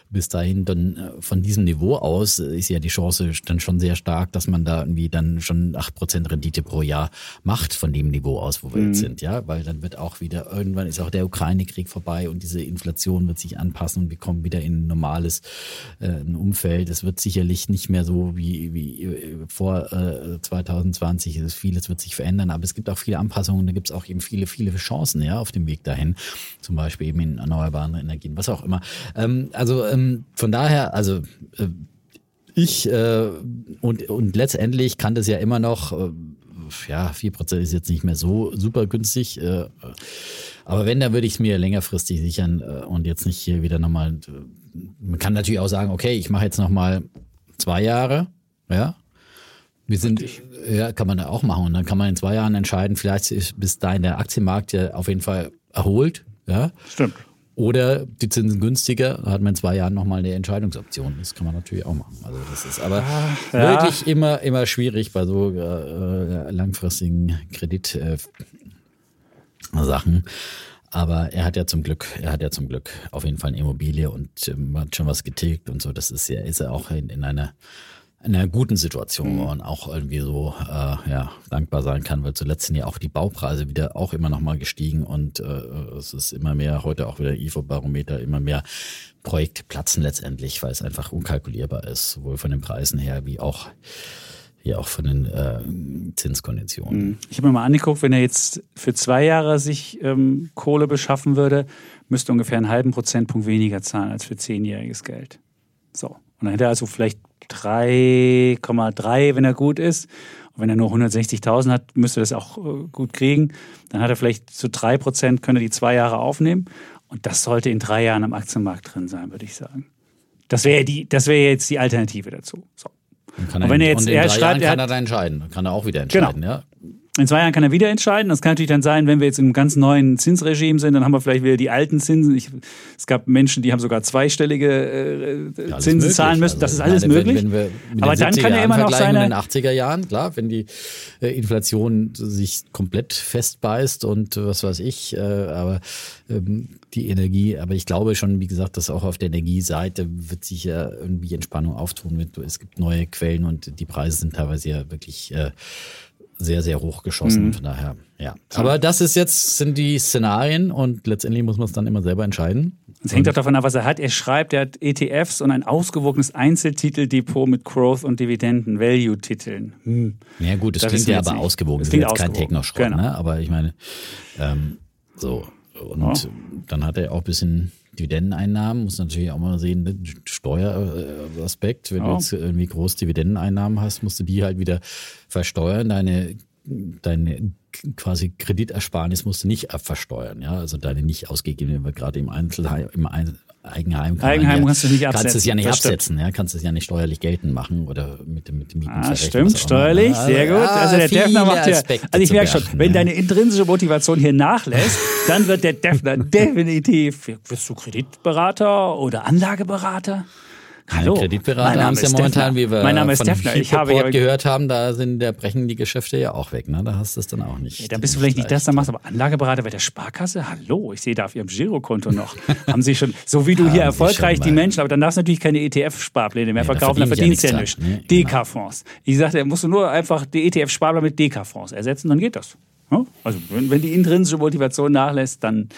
bis dahin dann äh, von diesem Niveau aus äh, ist ja die Chance dann schon sehr stark, dass man da irgendwie dann schon acht Prozent Rendite pro Jahr macht von dem Niveau aus, wo wir jetzt sind, ja, weil dann wird auch wieder, irgendwann ist auch der Ukraine-Krieg vorbei und diese Inflation wird sich anpassen und wir kommen wieder in ein normales äh, Umfeld. Es wird sicherlich nicht mehr so wie, wie äh, vor äh, 2020. Es ist vieles wird sich verändern, aber es gibt auch viele Anpassungen. Da gibt es auch eben viele, viele Chancen ja auf dem Weg dahin. Zum Beispiel eben in erneuerbaren Energien, was auch immer. Ähm, also ähm, von daher, also äh, ich äh, und, und letztendlich kann das ja immer noch, äh, ja, 4% ist jetzt nicht mehr so super günstig. Äh, aber wenn, dann würde ich es mir längerfristig sichern äh, und jetzt nicht hier wieder nochmal. Äh, man kann natürlich auch sagen, okay, ich mache jetzt nochmal zwei Jahre, ja. Wir sind, ja, kann man da auch machen. Und dann kann man in zwei Jahren entscheiden, vielleicht ist bis dahin der Aktienmarkt ja auf jeden Fall erholt, ja. Stimmt. Oder die Zinsen günstiger, da hat man in zwei Jahren nochmal eine Entscheidungsoption. Das kann man natürlich auch machen. Also das ist aber ja. wirklich immer, immer schwierig bei so äh, langfristigen Kredit äh. Aber er hat ja zum Glück, er hat ja zum Glück auf jeden Fall eine Immobilie und ähm, hat schon was getilgt und so. Das ist ja, ist er auch in, in einer in einer guten Situation, wo man auch irgendwie so äh, ja, dankbar sein kann, weil zuletzt sind ja auch die Baupreise wieder auch immer noch mal gestiegen und äh, es ist immer mehr, heute auch wieder IFO-Barometer, immer mehr Projekte platzen letztendlich, weil es einfach unkalkulierbar ist, sowohl von den Preisen her wie auch ja auch von den äh, Zinskonditionen. Ich habe mir mal angeguckt, wenn er jetzt für zwei Jahre sich ähm, Kohle beschaffen würde, müsste ungefähr einen halben Prozentpunkt weniger zahlen als für zehnjähriges Geld. So. Und dann hätte er also vielleicht 3,3, wenn er gut ist. Und wenn er nur 160.000 hat, müsste er das auch äh, gut kriegen. Dann hat er vielleicht zu drei Prozent, könnte er die zwei Jahre aufnehmen. Und das sollte in drei Jahren am Aktienmarkt drin sein, würde ich sagen. Das wäre die, das wäre jetzt die Alternative dazu. So. Und wenn er jetzt- und in er drei schreibt, Jahren er kann hat- er da entscheiden, Dann kann er auch wieder entscheiden, ja. In zwei Jahren kann er wieder entscheiden. Das kann natürlich dann sein, wenn wir jetzt im ganz neuen Zinsregime sind, dann haben wir vielleicht wieder die alten Zinsen. Ich, es gab Menschen, die haben sogar zweistellige äh, Alles Zinsen möglich. zahlen müssen. Das Also, ist alles ich meine, möglich. Wenn, wenn Aber dann 70er kann er immer noch seine- mit den 80er Jahren, klar, wenn die äh, Inflation sich komplett festbeißt und was weiß ich, äh, aber ähm, die Energie, aber ich glaube schon, wie gesagt, dass auch auf der Energieseite wird sich ja irgendwie Entspannung auftun. Es gibt neue Quellen und die Preise sind teilweise ja wirklich äh, sehr, sehr hoch geschossen. Von daher, ja. Aber das ist jetzt, sind die Szenarien und letztendlich muss man es dann immer selber entscheiden. Es hängt auch davon ab, was er hat. Er schreibt, er hat ETFs und ein ausgewogenes Einzeltiteldepot mit Growth- und Dividenden-Value-Titeln. Hm. Ja gut, das, Das klingt ja aber nicht. ausgewogen. Das ist jetzt kein ausgewogen. Technoschrott, Genau. ne? Aber ich meine, ähm, so. Und dann hat er auch ein bisschen Dividendeneinnahmen, muss natürlich auch mal sehen, ne? Steueraspekt. Wenn Ja. du jetzt irgendwie groß Dividendeneinnahmen hast, musst du die halt wieder versteuern. Deine, deine quasi Kreditersparnis musst du nicht versteuern, ja. Also deine nicht ausgegebene, gerade im Einzelheim, im Eigenheim, kann Eigenheim ja, kannst du nicht Kannst es ja absetzen, nicht absetzen, ja. Kannst es ja nicht steuerlich geltend machen oder mit dem, mit Mieten Ah, stimmt, steuerlich, sehr gut. Also der Defner macht ja. Also ich merke schon, wenn ja. deine intrinsische Motivation hier nachlässt, dann wird der Defner definitiv. Wirst du Kreditberater oder Anlageberater? Hallo. Kreditberater mein haben Name es ja ist momentan, wie wir Mein Name ist von Defner. Ich habe ja, gehört haben, da sind, da brechen die Geschäfte ja auch weg. Ne? Da hast du es dann auch nicht. Ja, dann bist du vielleicht nicht das, dann machst du aber Anlageberater bei der Sparkasse. Hallo, ich sehe da auf Ihrem Girokonto noch. haben Sie schon, so wie du hier erfolgreich die. Menschen, aber dann darfst du natürlich keine ETF-Sparpläne mehr Nee, da verkaufen, dann verdiene verdienst du ja ja nichts nichts. dran. Nee, DK-Fonds. Ich sagte, musst du nur einfach die ETF-Sparplan mit DK-Fonds ersetzen, dann geht das. Ja? Also wenn, wenn die intrinsische Motivation nachlässt, dann,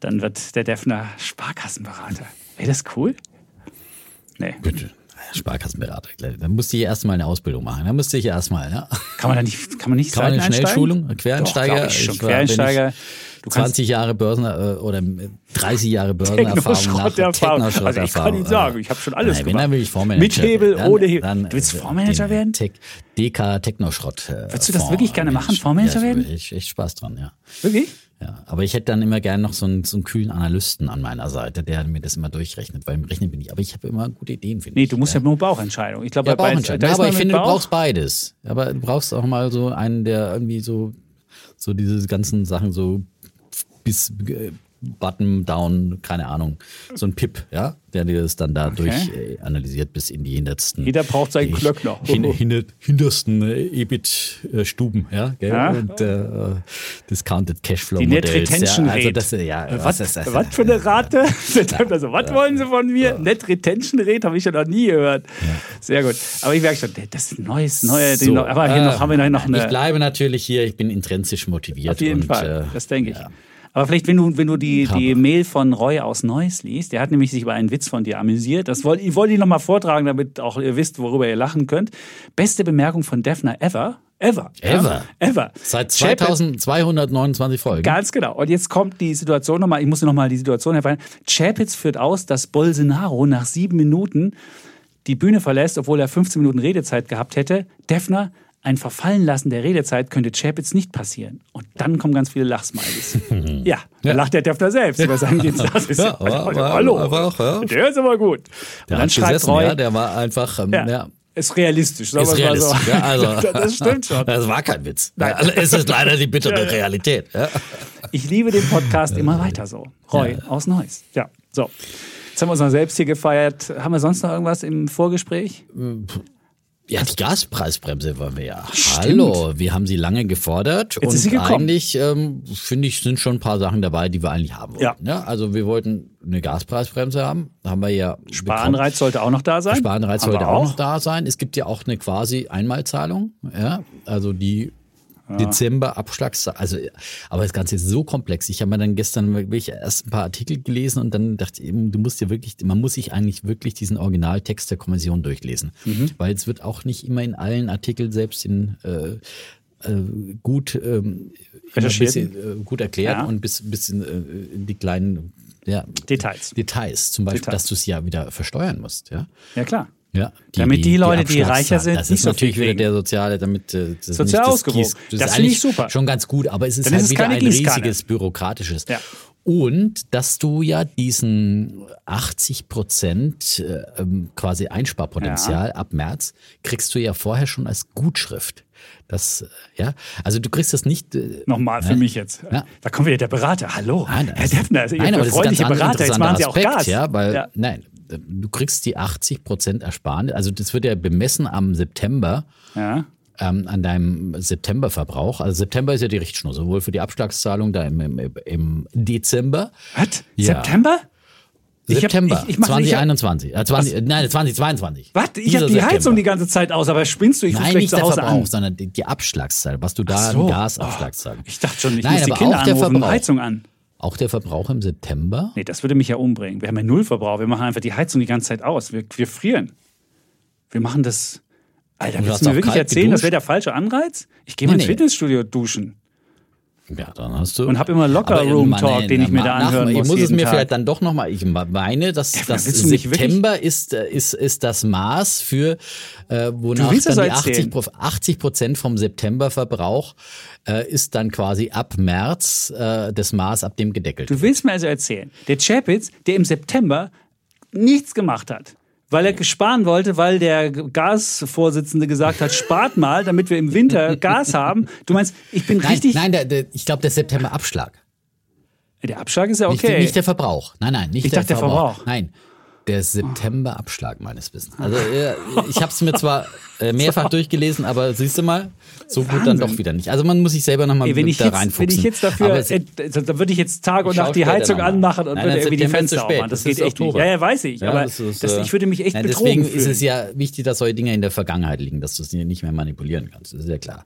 dann wird der Defner Sparkassenberater. Wäre das cool? Nee. Bitte. Sparkassenberater. Da musste ich erstmal eine Ausbildung machen. Da musste ich erstmal, ne? Kann man da nicht, kann man nicht Kann man eine? Schnellschulung? Quereinsteiger? Doch, ich schon. Ich war- ich Quereinsteiger. Du kannst 20 Jahre Börsen äh, oder 30 Jahre Börsenerfahrung nach Technoschrott-Erfahrung. Also ich kann Ihnen sagen, äh, ich habe schon alles Nein, gemacht. Wenn, dann will ich Fondsmanager. Mit Hebel, werden. ohne Hebel. Dann, Du willst äh, Fondsmanager den werden? Tech, DK Technoschrott. Äh, Würdest du das Fonds, wirklich gerne äh, machen, ich- Fondsmanager ja, werden? Ich echt Spaß dran, ja. Wirklich? Ja, aber ich hätte dann immer gern noch so einen, so einen kühlen Analysten an meiner Seite, der mir das immer durchrechnet, weil im Rechnen bin ich. Aber ich habe immer gute Ideen, finde Nee, ich. du musst ja, ja nur Bauchentscheidung. Ich glaube, ja, Bauchentscheidung. Ja, aber ich finde, du Bauch- brauchst beides. Aber du brauchst auch mal so einen, der irgendwie so, so diese ganzen Sachen so bis äh, Button down, keine Ahnung, so ein Pip, ja, der dir das dann dadurch Okay. äh, analysiert bis in die hintersten. Jeder braucht seinen Klöckner. Hin, hin, hintersten äh, EBIT-Stuben, ja, gell? Ja. und äh, Discounted Cashflow Die Net Retention ja, also das, äh, ja, was Was, ist das? was für eine Rate? also, was wollen Sie von mir? Net Retention Rate habe ich ja noch nie gehört. Sehr gut. Aber ich merke schon, das ist neues, neue. So, noch, aber hier äh, noch, haben wir noch Ich eine. bleibe natürlich hier, ich bin intrinsisch motiviert. Auf jeden und, Fall, das denke ich. Aber vielleicht, wenn du, wenn du die, die Mail von Roy aus Neuss liest, der hat nämlich sich über einen Witz von dir amüsiert. Das wollte ich wollte ich nochmal vortragen, damit auch ihr wisst, worüber ihr lachen könnt. Beste Bemerkung von Defner ever. Ever. Ever? Ja, ever. Seit Chapitz- 2229 Folgen. Ganz genau. Und jetzt kommt die Situation nochmal, ich muss nochmal die Situation herfallen. Chapitz führt aus, dass Bolsonaro nach sieben Minuten die Bühne verlässt, obwohl er 15 Minuten Redezeit gehabt hätte. Defner, ein Verfallenlassen der Redezeit könnte Chapitz nicht passieren. Und dann kommen ganz viele Lachsmileys. ja, da Ja. lacht der Defner selbst über seinen ist Ja, aber- aber- Hallo. aber auch, ja. Der ist aber gut. Der Und dann schreibt gesessen, Roy, ja, der war einfach, ähm, ja. ist realistisch. Sagen Ist realistisch. so. Also, das stimmt schon. Das war kein Witz. Also es ist leider die bittere Realität. Ich liebe den Podcast immer weiter so. Roy aus Neuss. Ja, so. Jetzt haben wir uns noch selbst hier gefeiert. Haben wir sonst noch irgendwas im Vorgespräch? Ja, die Gaspreisbremse wollen wir ja. Hallo, wir haben sie lange gefordert Jetzt und ist sie gekommen. eigentlich ähm, finde ich sind schon ein paar Sachen dabei, die wir eigentlich haben wollten. Ja. Ja. Also wir wollten eine Gaspreisbremse haben, haben wir ja bekommen. Sparanreiz sollte auch noch da sein. Sparanreiz sollte auch noch da sein. Es gibt ja auch eine quasi Einmalzahlung, ja, also die Dezember Abschlagszahlung. Also, aber das Ganze ist so komplex. Ich habe mir dann gestern wirklich erst ein paar Artikel gelesen und dann dachte ich, du musst ja wirklich, man muss sich eigentlich wirklich diesen Originaltext der Kommission durchlesen, Mhm. weil es wird auch nicht immer in allen Artikeln selbst in äh, äh, gut ähm, bisschen, äh, gut erklärt Ja. und bis bis in, äh, in die kleinen ja, Details. Details, zum Beispiel, Details. dass du es ja wieder versteuern musst, ja. Ja, klar. Ja, Damit die Leute, die Abschlagszahlen. reicher sind, das nicht ist so natürlich wieder der soziale, damit äh, das Sozial nicht das ausgewogen. Gieß- Das ist finde ich super. Schon ganz gut, aber es ist Dann ist halt es wieder ein Gießkanne. riesiges bürokratisches. Ja. Und dass du ja diesen 80 Prozent äh, ähm, quasi Einsparpotenzial ab März kriegst du ja vorher schon als Gutschrift. Das, äh, ja, also du kriegst das nicht. äh, Nochmal für ne? mich jetzt. Ja. Da kommt wieder der Berater. Hallo, Nein, Herr das- Defner, also nein, Ihr aber das ist ein ganz freundliche anderer, Berater. Jetzt machen Sie auch interessanter Gas. Aspekt, ja, weil Ja. nein, du kriegst die 80 Prozent Ersparnis. Also das wird ja bemessen am September Ja. ähm, an deinem Septemberverbrauch. Also September ist ja die Richtschnur, sowohl für die Abschlagszahlung da im, im, im Dezember. Was? Ja. September? Ich hab- September ich- ich mach- ich hab- 2021. äh, 20, nein, 2022. Was? Ich habe die September. Heizung die ganze Zeit aus, aber spinnst du? Ich Nein, nicht zu der Hause Verbrauch, an. sondern die, die Abschlagszahl, was du da so. Gasabschlagszahl. Ich dachte schon, ich Nein, muss die Kinder der anrufen. Heizung an. Auch der Verbrauch im September? Nee, das würde mich ja umbringen. Wir haben ja null Verbrauch. Wir machen einfach die Heizung die ganze Zeit aus. Wir, wir frieren. Wir machen das. Alter, willst du mir wirklich erzählen, das geduscht? wäre der falsche Anreiz? Ich gehe mal Nee, ins nee. Fitnessstudio duschen. Ja, dann hast du. Und hab immer Locker Aber, Room Talk, ey, den ich mir da anhören Ich muss muss es mir Tag. vielleicht dann doch nochmal, ich meine, dass das mich wirklich- September ist, äh, ist, ist das Maß für, äh, wonach das dann die so erzählen? 80, Pro- 80 Prozent vom Septemberverbrauch äh, ist dann quasi ab März äh, das Maß, ab dem gedeckelt Du willst mir also erzählen, der Chapitz, der im September nichts gemacht hat, weil er sparen wollte, weil der Gasvorsitzende gesagt hat, spart mal, damit wir im Winter Gas haben. Du meinst, ich bin Nein, richtig. nein der, der, ich glaube, der Septemberabschlag. Der Abschlag ist ja Nicht, okay. nicht der Verbrauch. Nein, nein, nicht Ich der, dachte, der Verbrauch. Verbrauch. Nein, der Septemberabschlag meines Wissens. Also äh, ich habe es mir zwar äh, mehrfach durchgelesen, aber siehst du mal, so gut dann Wahnsinn. doch wieder nicht. Also man muss sich selber nochmal wenn, ich da jetzt, wenn reinfuchsen. ich jetzt dafür, es- äh, da würde ich jetzt Tag und Nacht die Heizung anmachen und Nein, würde irgendwie die Fenster aufmachen. Das, Das geht ist echt nicht. Oktober. Ja, ja, weiß ich. Ja, aber das ist, das, äh, ich würde mich echt Nein, betrogen Deswegen fühlen. ist es ja wichtig, dass solche Dinge in der Vergangenheit liegen, dass du es nicht mehr manipulieren kannst. Das ist ja klar.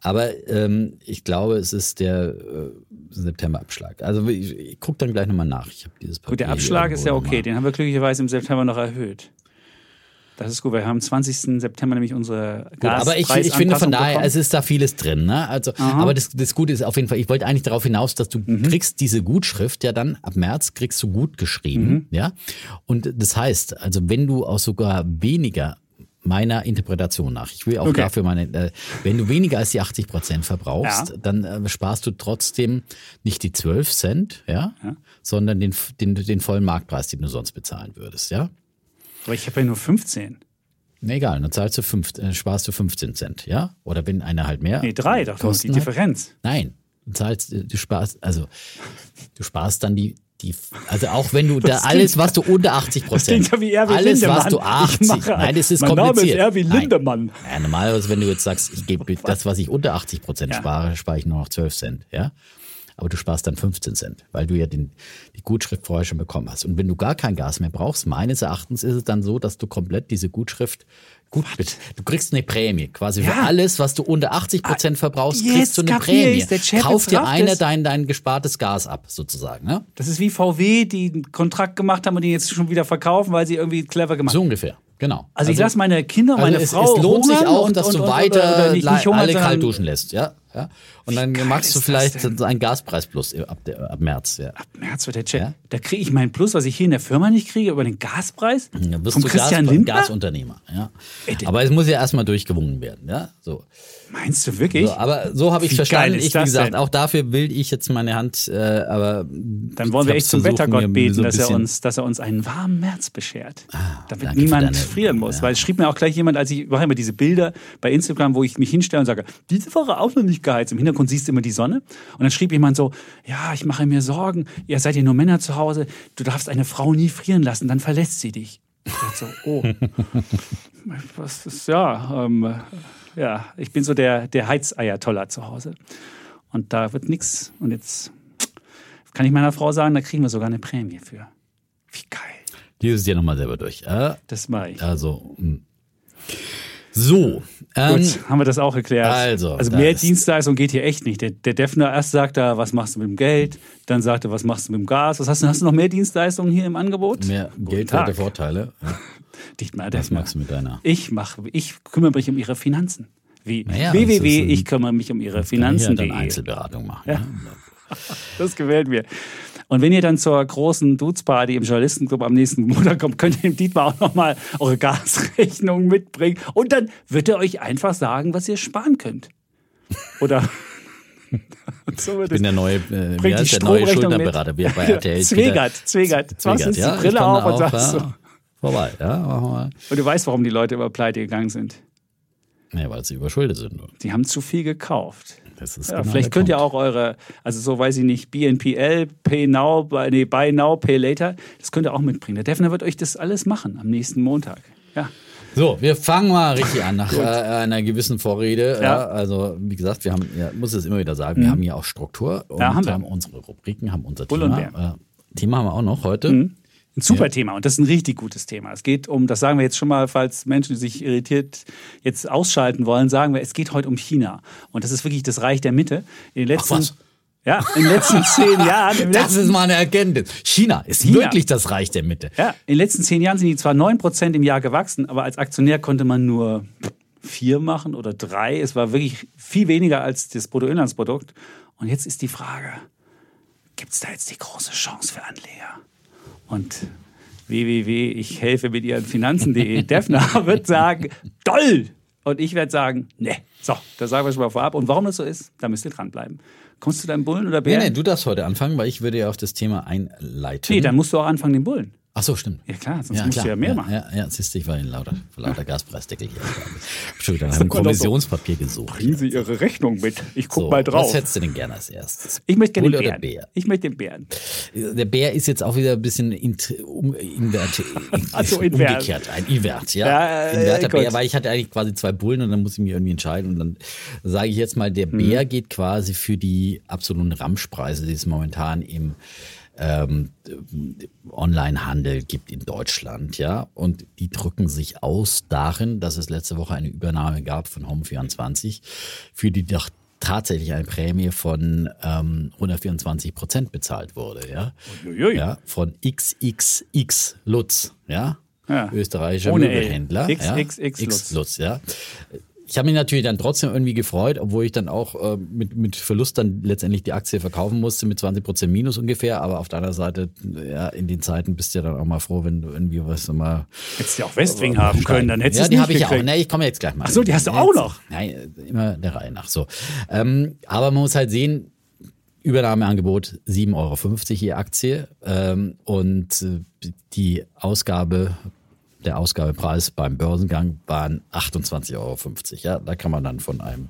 Aber ähm, ich glaube, es ist der äh, Septemberabschlag. Also ich, ich gucke dann gleich nochmal nach. Ich habe dieses Gut, der Papier Abschlag ist ja okay. Den haben wir glücklicherweise im September noch erhöht. Das ist gut. Wir haben am 20. September nämlich unsere Gut, aber ich, ich finde von daher, bekommen. es ist da vieles drin. Ne? Also, aber das, das Gute ist auf jeden Fall, ich wollte eigentlich darauf hinaus, dass du Mhm. kriegst diese Gutschrift ja dann ab März kriegst du gut geschrieben, Mhm. ja. Und das heißt, also wenn du auch sogar weniger meiner Interpretation nach. Ich will auch Okay. dafür meine, äh, wenn du weniger als die 80 Prozent verbrauchst, Ja. dann äh, sparst du trotzdem nicht die 12 Cent, ja, sondern den, den, den vollen Marktpreis, den du sonst bezahlen würdest, ja. Aber ich habe ja nur 15. Na egal, dann zahlst du fünf, äh, sparst du 15 Cent, ja? Oder wenn einer halt mehr. Nee, drei, doch die hat. Differenz. Nein, du zahlst, äh, du sparst, also du sparst dann die, die, also auch wenn du da alles, was du unter 80 Prozent, ja wie Erwin alles, Lindemann. was du Ich 80, mache- nein, das ist Mein Name ist kompliziert. Erwin Nein. Lindemann. Ja, normalerweise, wenn du jetzt sagst, ich gebe das, was ich unter 80 Prozent Ja. spare, spare ich nur noch 12 Cent, ja. Aber du sparst dann 15 Cent, weil du ja den, die Gutschrift vorher schon bekommen hast. Und wenn du gar kein Gas mehr brauchst, meines Erachtens ist es dann so, dass du komplett diese Gutschrift gut Du kriegst eine Prämie. Quasi für Ja. alles, was du unter 80 Prozent verbrauchst, jetzt kriegst du eine Prämie. Kauf dir einer dein, dein gespartes Gas ab, sozusagen. Ne? Das ist wie VW, die einen Kontrakt gemacht haben und den jetzt schon wieder verkaufen, weil sie irgendwie clever gemacht So haben. ungefähr, genau. Also, ich lasse meine Kinder, Also meine es, Frau es lohnt sich auch, und, dass und, du und, weiter oder nicht, nicht alle kalt duschen lässt, ja. Ja. Und dann geil machst du vielleicht einen Gaspreis plus ab, der, ab März, ja. März wird der Chat. Ja? Da kriege ich meinen Plus, was ich hier in der Firma nicht kriege, über den Gaspreis. Dann bist Vom du Christian Gas, Lindner? Gasunternehmer, ja. Aber es muss ja erstmal durchgewungen werden, ja. So. Meinst du wirklich? so aber so habe ich verstanden. Ich, wie gesagt, denn? auch dafür will ich jetzt meine Hand, äh, aber Dann wollen wir echt zum Wettergott beten, so dass, er Ah, uns, dass er uns einen warmen März beschert. damit danke für niemand frieren muss. ja. Weil es schrieb mir auch gleich jemand, als ich mache immer diese Bilder bei Instagram, wo ich mich hinstelle und sage, diese Woche auch noch nicht geheizt. Im Hintergrund siehst du immer die Sonne. Und dann schrieb jemand so, ja, ich mache mir Sorgen, ihr seid ja nur Männer zu Hause, du darfst eine Frau nie frieren lassen, dann verlässt sie dich. Ich dachte so, oh. Was ist, ja, ähm, ja, ich bin so der, der Heizeiertoller zu Hause. Und da wird nichts. Und jetzt kann ich meiner Frau sagen, da kriegen wir sogar eine Prämie für. Wie geil. Dieses Jahr nochmal selber durch. Äh, Das mache ich. also, mh. so. Ähm, Gut, haben wir das auch erklärt. also, also da mehr ist- Dienstleistung geht hier echt nicht. Der, der Defner erst sagt er, was machst du mit dem Geld? Dann sagt er, was machst du mit dem Gas? Was hast du? Hast du noch mehr Dienstleistungen hier im Angebot? mehr Guten Geld Tag. hat Vorteile. Ja. Dichtmar Was Defner. magst du mit deiner? Ich mache, ich kümmere mich um ihre Finanzen. Wie Naja, www, ein- ich kümmere mich um ihre Kann ich ja Finanzen.de. dann Einzelberatung machen. Ja. Das gefällt mir. Und wenn ihr dann zur großen Dudes-Party im Journalistenclub am nächsten Monat kommt, könnt ihr dem Dietmar auch nochmal eure Gasrechnung mitbringen. Und dann wird er euch einfach sagen, was ihr sparen könnt. Oder so wird Ich bin der neue, äh, Bringt die der neue. Schuldnerberater bei RTL. Zwegert, Zwegert. Was Zwegert, die ja. Ich Brille kann auf und sagst ja, so. Vorbei, ja. Machen wir mal. Und du weißt, warum die Leute über Pleite gegangen sind. Nee, weil sie überschuldet sind. Die haben zu viel gekauft. Das ist Ja, genau vielleicht könnt ihr auch eure, also so weiß ich nicht, BNPL, Pay Now, Buy- nee, Buy Now, Pay Later, das könnt ihr auch mitbringen. Der Defner wird euch das alles machen am nächsten Montag. Ja. So, wir fangen mal richtig an nach äh, einer gewissen Vorrede. Ja. Ja. also, wie gesagt, wir haben, ja, muss es immer wieder sagen, wir haben hier auch Struktur und Ja, haben wir. haben unsere Rubriken, haben unser Bull Thema. Äh, Thema haben wir auch noch heute. Ein super Thema und das ist ein richtig gutes Thema. Es geht um, das sagen wir jetzt schon mal, falls Menschen die sich irritiert jetzt ausschalten wollen, sagen wir, es geht heute um China. Und das ist wirklich das Reich der Mitte. In den letzten, was? Ja, in den letzten zehn Jahren. Das ist mal eine Erkenntnis. China ist China. wirklich das Reich der Mitte. ja, in den letzten zehn Jahren sind die zwar 9% im Jahr gewachsen, aber als Aktionär konnte man nur vier machen oder drei. Es war wirklich viel weniger als das Bruttoinlandsprodukt. Und jetzt ist die Frage, gibt es da jetzt die große Chance für Anleger? Und www, ich helfe mit ihren Finanzen.de, Defner wird sagen, toll! Und ich werde sagen, ne. So, das sagen wir schon mal vorab. Und warum das so ist, da müsst ihr dranbleiben. Kommst du deinem Bullen oder Nee, Bären? nee, du darfst heute anfangen, weil ich würde ja auf das Thema einleiten. nee, dann musst du auch anfangen, den Bullen. Ach so, stimmt. Ja klar, sonst musst du ja mehr ja, machen. Ja, ja, siehst du, ich war in lauter, lauter Gaspreisdeckel hier. Entschuldigung, ich habe ein kommt auch so. Gesucht. Bringen Sie Ihre Rechnung mit. Ich guck So, mal drauf. Was hättest du denn gerne als erstes? Ich möchte gerne den Bären. Bär? Ich möchte den Bären. Der Bär ist jetzt auch wieder ein bisschen int, um, invert, Also invert. umgekehrt, ein Invert, ja. Ja, äh, Inverter. Bär, weil ich hatte eigentlich quasi zwei Bullen und dann muss ich mich irgendwie entscheiden und dann sage ich jetzt mal, der Mhm. Bär geht quasi für die absoluten Ramschpreise, die es momentan im ähm, Onlinehandel gibt in Deutschland, ja, und die drücken sich aus darin, dass es letzte Woche eine Übernahme gab von Home24, für die doch tatsächlich eine Prämie von ähm, 124 Prozent bezahlt wurde, ja, ja, von XXX Lutz, ja, Ja. österreichischer Ohne. Möbelhändler, XXX ja, Lutz. Lutz, ja. Ich habe mich natürlich dann trotzdem irgendwie gefreut, obwohl ich dann auch äh, mit, mit Verlust dann letztendlich die Aktie verkaufen musste, mit 20 Prozent Minus ungefähr. Aber auf der anderen Seite, ja, in den Zeiten bist du ja dann auch mal froh, wenn du irgendwie was mal. Hättest du ja auch Westwing haben können, dann hättest ja, du die nicht habe ich ja auch. Nee, ich komme jetzt gleich mal. Ach so, die hast du auch noch? Nein, immer der Reihe nach. So. Ähm, aber man muss halt sehen, Übernahmeangebot 7,50 Euro je Aktie ähm, und äh, die Ausgabe, der Ausgabepreis beim Börsengang waren 28,50 Euro. Ja, da kann man dann von einem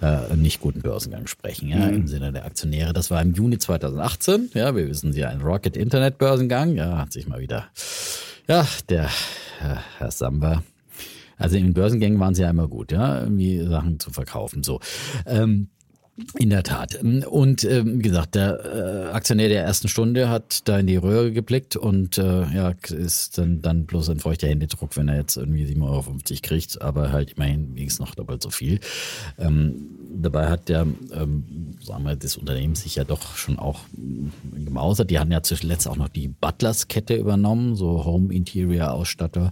äh, nicht guten Börsengang sprechen, ja, im Sinne der Aktionäre. Das war im Juni 2018. Ja, wir wissen ja, ein Rocket Internet Börsengang. Ja, hat sich mal wieder, ja, der äh, Herr Samba also in den Börsengängen waren sie ja immer gut, ja, irgendwie Sachen zu verkaufen. So. Ähm, in der Tat. Und ähm, wie gesagt, der äh, Aktionär der ersten Stunde hat da in die Röhre geblickt und äh, ja, ist dann, dann bloß ein feuchter Händedruck, wenn er jetzt irgendwie 7,50 Euro kriegt, aber halt immerhin wenigstens noch doppelt so viel. Ähm, dabei hat der, ähm, sagen wir, das Unternehmen sich ja doch schon auch gemausert. Die hatten ja zuletzt auch noch die Butlers-Kette übernommen, so Home Interior Ausstatter.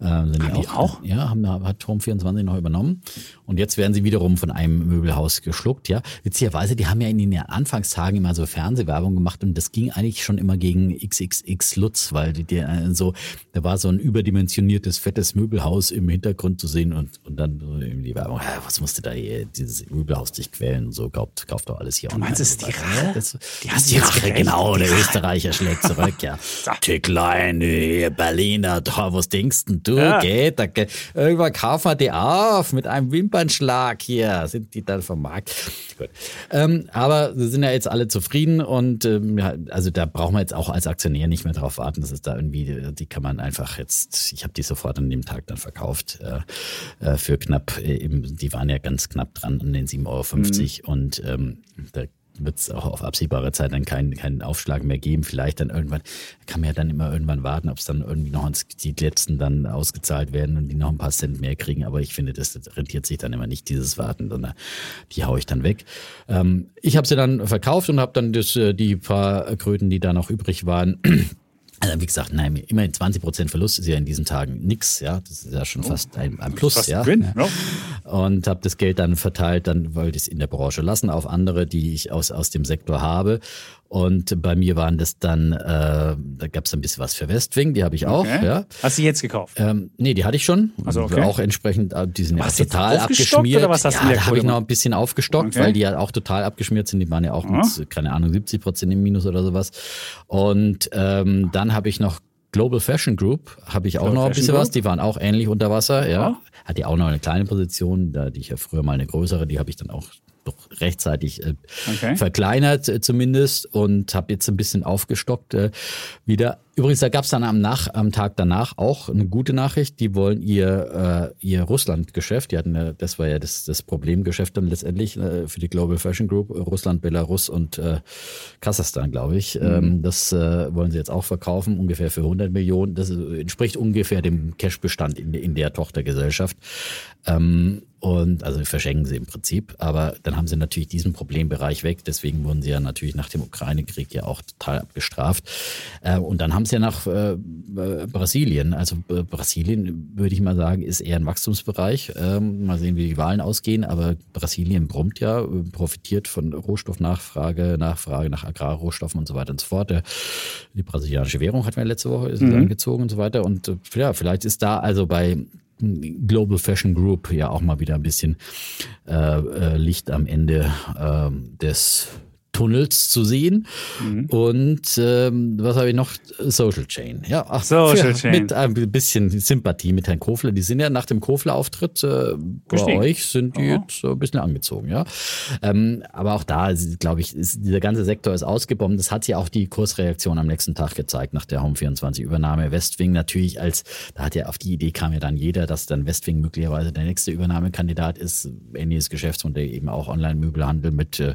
Äh, sind die die auch? Ja, haben, hat Home24 noch übernommen. Und jetzt werden sie wiederum von einem Möbelhaus geschluckt, ja. Witzigerweise, die haben ja in den Anfangstagen immer so Fernsehwerbung gemacht und das ging eigentlich schon immer gegen XXX Lutz, weil die, die äh, so, da war so ein überdimensioniertes, fettes Möbelhaus im Hintergrund zu sehen und, und dann so eben die Werbung, ja, was musste da hier, dieses Möbelhaus dich quälen und so, kauft, kauft doch alles hier. Du meinst, es ist die Rache? Das, Die die ist die Rache, genau, der Die. Österreicher schlägt zurück, ja. Ticklein, hier, Berliner, da, was denkst denn du, Ja. geht? Da, geht- irgendwann kaufen wir die auf mit einem Wimpernschlag hier, sind die dann vom Markt. Gut. Ähm, aber sind ja jetzt alle zufrieden und ähm, ja, also da braucht man jetzt auch als Aktionär nicht mehr drauf warten, dass es da irgendwie, die kann man einfach jetzt, ich habe die sofort an dem Tag dann verkauft äh, äh, für knapp, äh, eben, die waren ja ganz knapp dran an den 7,50 Euro und ähm, da wird es auch auf absehbare Zeit dann keinen, keinen Aufschlag mehr geben. Vielleicht dann irgendwann, kann man ja dann immer irgendwann warten, ob es dann irgendwie noch uns die letzten dann ausgezahlt werden und die noch ein paar Cent mehr kriegen. Aber ich finde, das rentiert sich dann immer nicht, dieses Warten, sondern die haue ich dann weg. Ähm, ich habe sie dann verkauft und habe dann das, äh, die paar Kröten, die da noch übrig waren, also wie gesagt, nein, immerhin 20% Verlust ist ja in diesen Tagen nix, ja. Das ist ja schon fast ein, ein Plus, Fast ja. Gewinn, ja. Und habe das Geld dann verteilt, dann wollte ich es in der Branche lassen, auf andere, die ich aus, aus dem Sektor habe. Und bei mir waren das dann, äh, da gab es ein bisschen was für Westwing, die habe ich auch, Okay. ja. Hast du jetzt gekauft? Ähm, nee, die hatte ich schon. Ach so, Und okay. Auch entsprechend, äh, die sind ja du total abgeschmiert. oder was hast du ja, der da habe ich noch ein bisschen aufgestockt, Okay. weil die ja auch total abgeschmiert sind. Die waren ja auch mit, keine Ahnung, 70 Prozent im Minus oder sowas. Und ähm, dann habe ich noch Global Fashion Group, habe ich auch Global noch ein bisschen was. Group? Die waren auch ähnlich unter Wasser, ja. Ja. Hat ja auch noch eine kleine Position, da hatte ich ja früher mal eine größere, die habe ich dann auch doch rechtzeitig äh, Okay. verkleinert äh, zumindest und habe jetzt ein bisschen aufgestockt äh, wieder. Übrigens, da gab es dann am, Nach am Tag danach auch eine gute Nachricht. Die wollen ihr, äh, ihr Russland-Geschäft, die hatten ja, das war ja das, das Problemgeschäft dann letztendlich äh, für die Global Fashion Group, Russland, Belarus und äh, Kasachstan, glaube ich. Ähm, das äh, wollen sie jetzt auch verkaufen, ungefähr für 100 Millionen. Das entspricht ungefähr dem Cashbestand in, in der Tochtergesellschaft. Ähm, und also verschenken sie im Prinzip. Aber dann haben sie natürlich diesen Problembereich weg. Deswegen wurden sie ja natürlich nach dem Ukraine-Krieg ja auch total abgestraft. Äh, und dann haben sie ja nach äh, Brasilien. Also äh, Brasilien, würde ich mal sagen, ist eher ein Wachstumsbereich. Ähm, mal sehen, wie die Wahlen ausgehen. Aber Brasilien brummt ja, profitiert von Rohstoffnachfrage, Nachfrage nach Agrarrohstoffen und so weiter und so fort. Die brasilianische Währung hatten wir letzte Woche ist angezogen und so weiter. Und äh, ja, vielleicht ist da also bei Global Fashion Group ja auch mal wieder ein bisschen äh, äh, Licht am Ende ähm, des Tunnels zu sehen. Mhm. Und ähm, was habe ich noch? Social Chain. Ja, ach, Social für, Chain. Mit ein bisschen Sympathie mit Herrn Kofler. Die sind ja nach dem Kofler-Auftritt äh, bei euch sind die Aha. jetzt so ein bisschen angezogen, ja. Ähm, aber auch da, glaube ich, ist, dieser ganze Sektor ist ausgebombt. Das hat ja auch die Kursreaktion am nächsten Tag gezeigt nach der Home24-Übernahme. Westwing natürlich als, da hat ja auf die Idee kam ja dann jeder, dass dann Westwing möglicherweise der nächste Übernahmekandidat ist. Ähnliches Geschäftsmodell eben auch Online-Möbelhandel mit äh,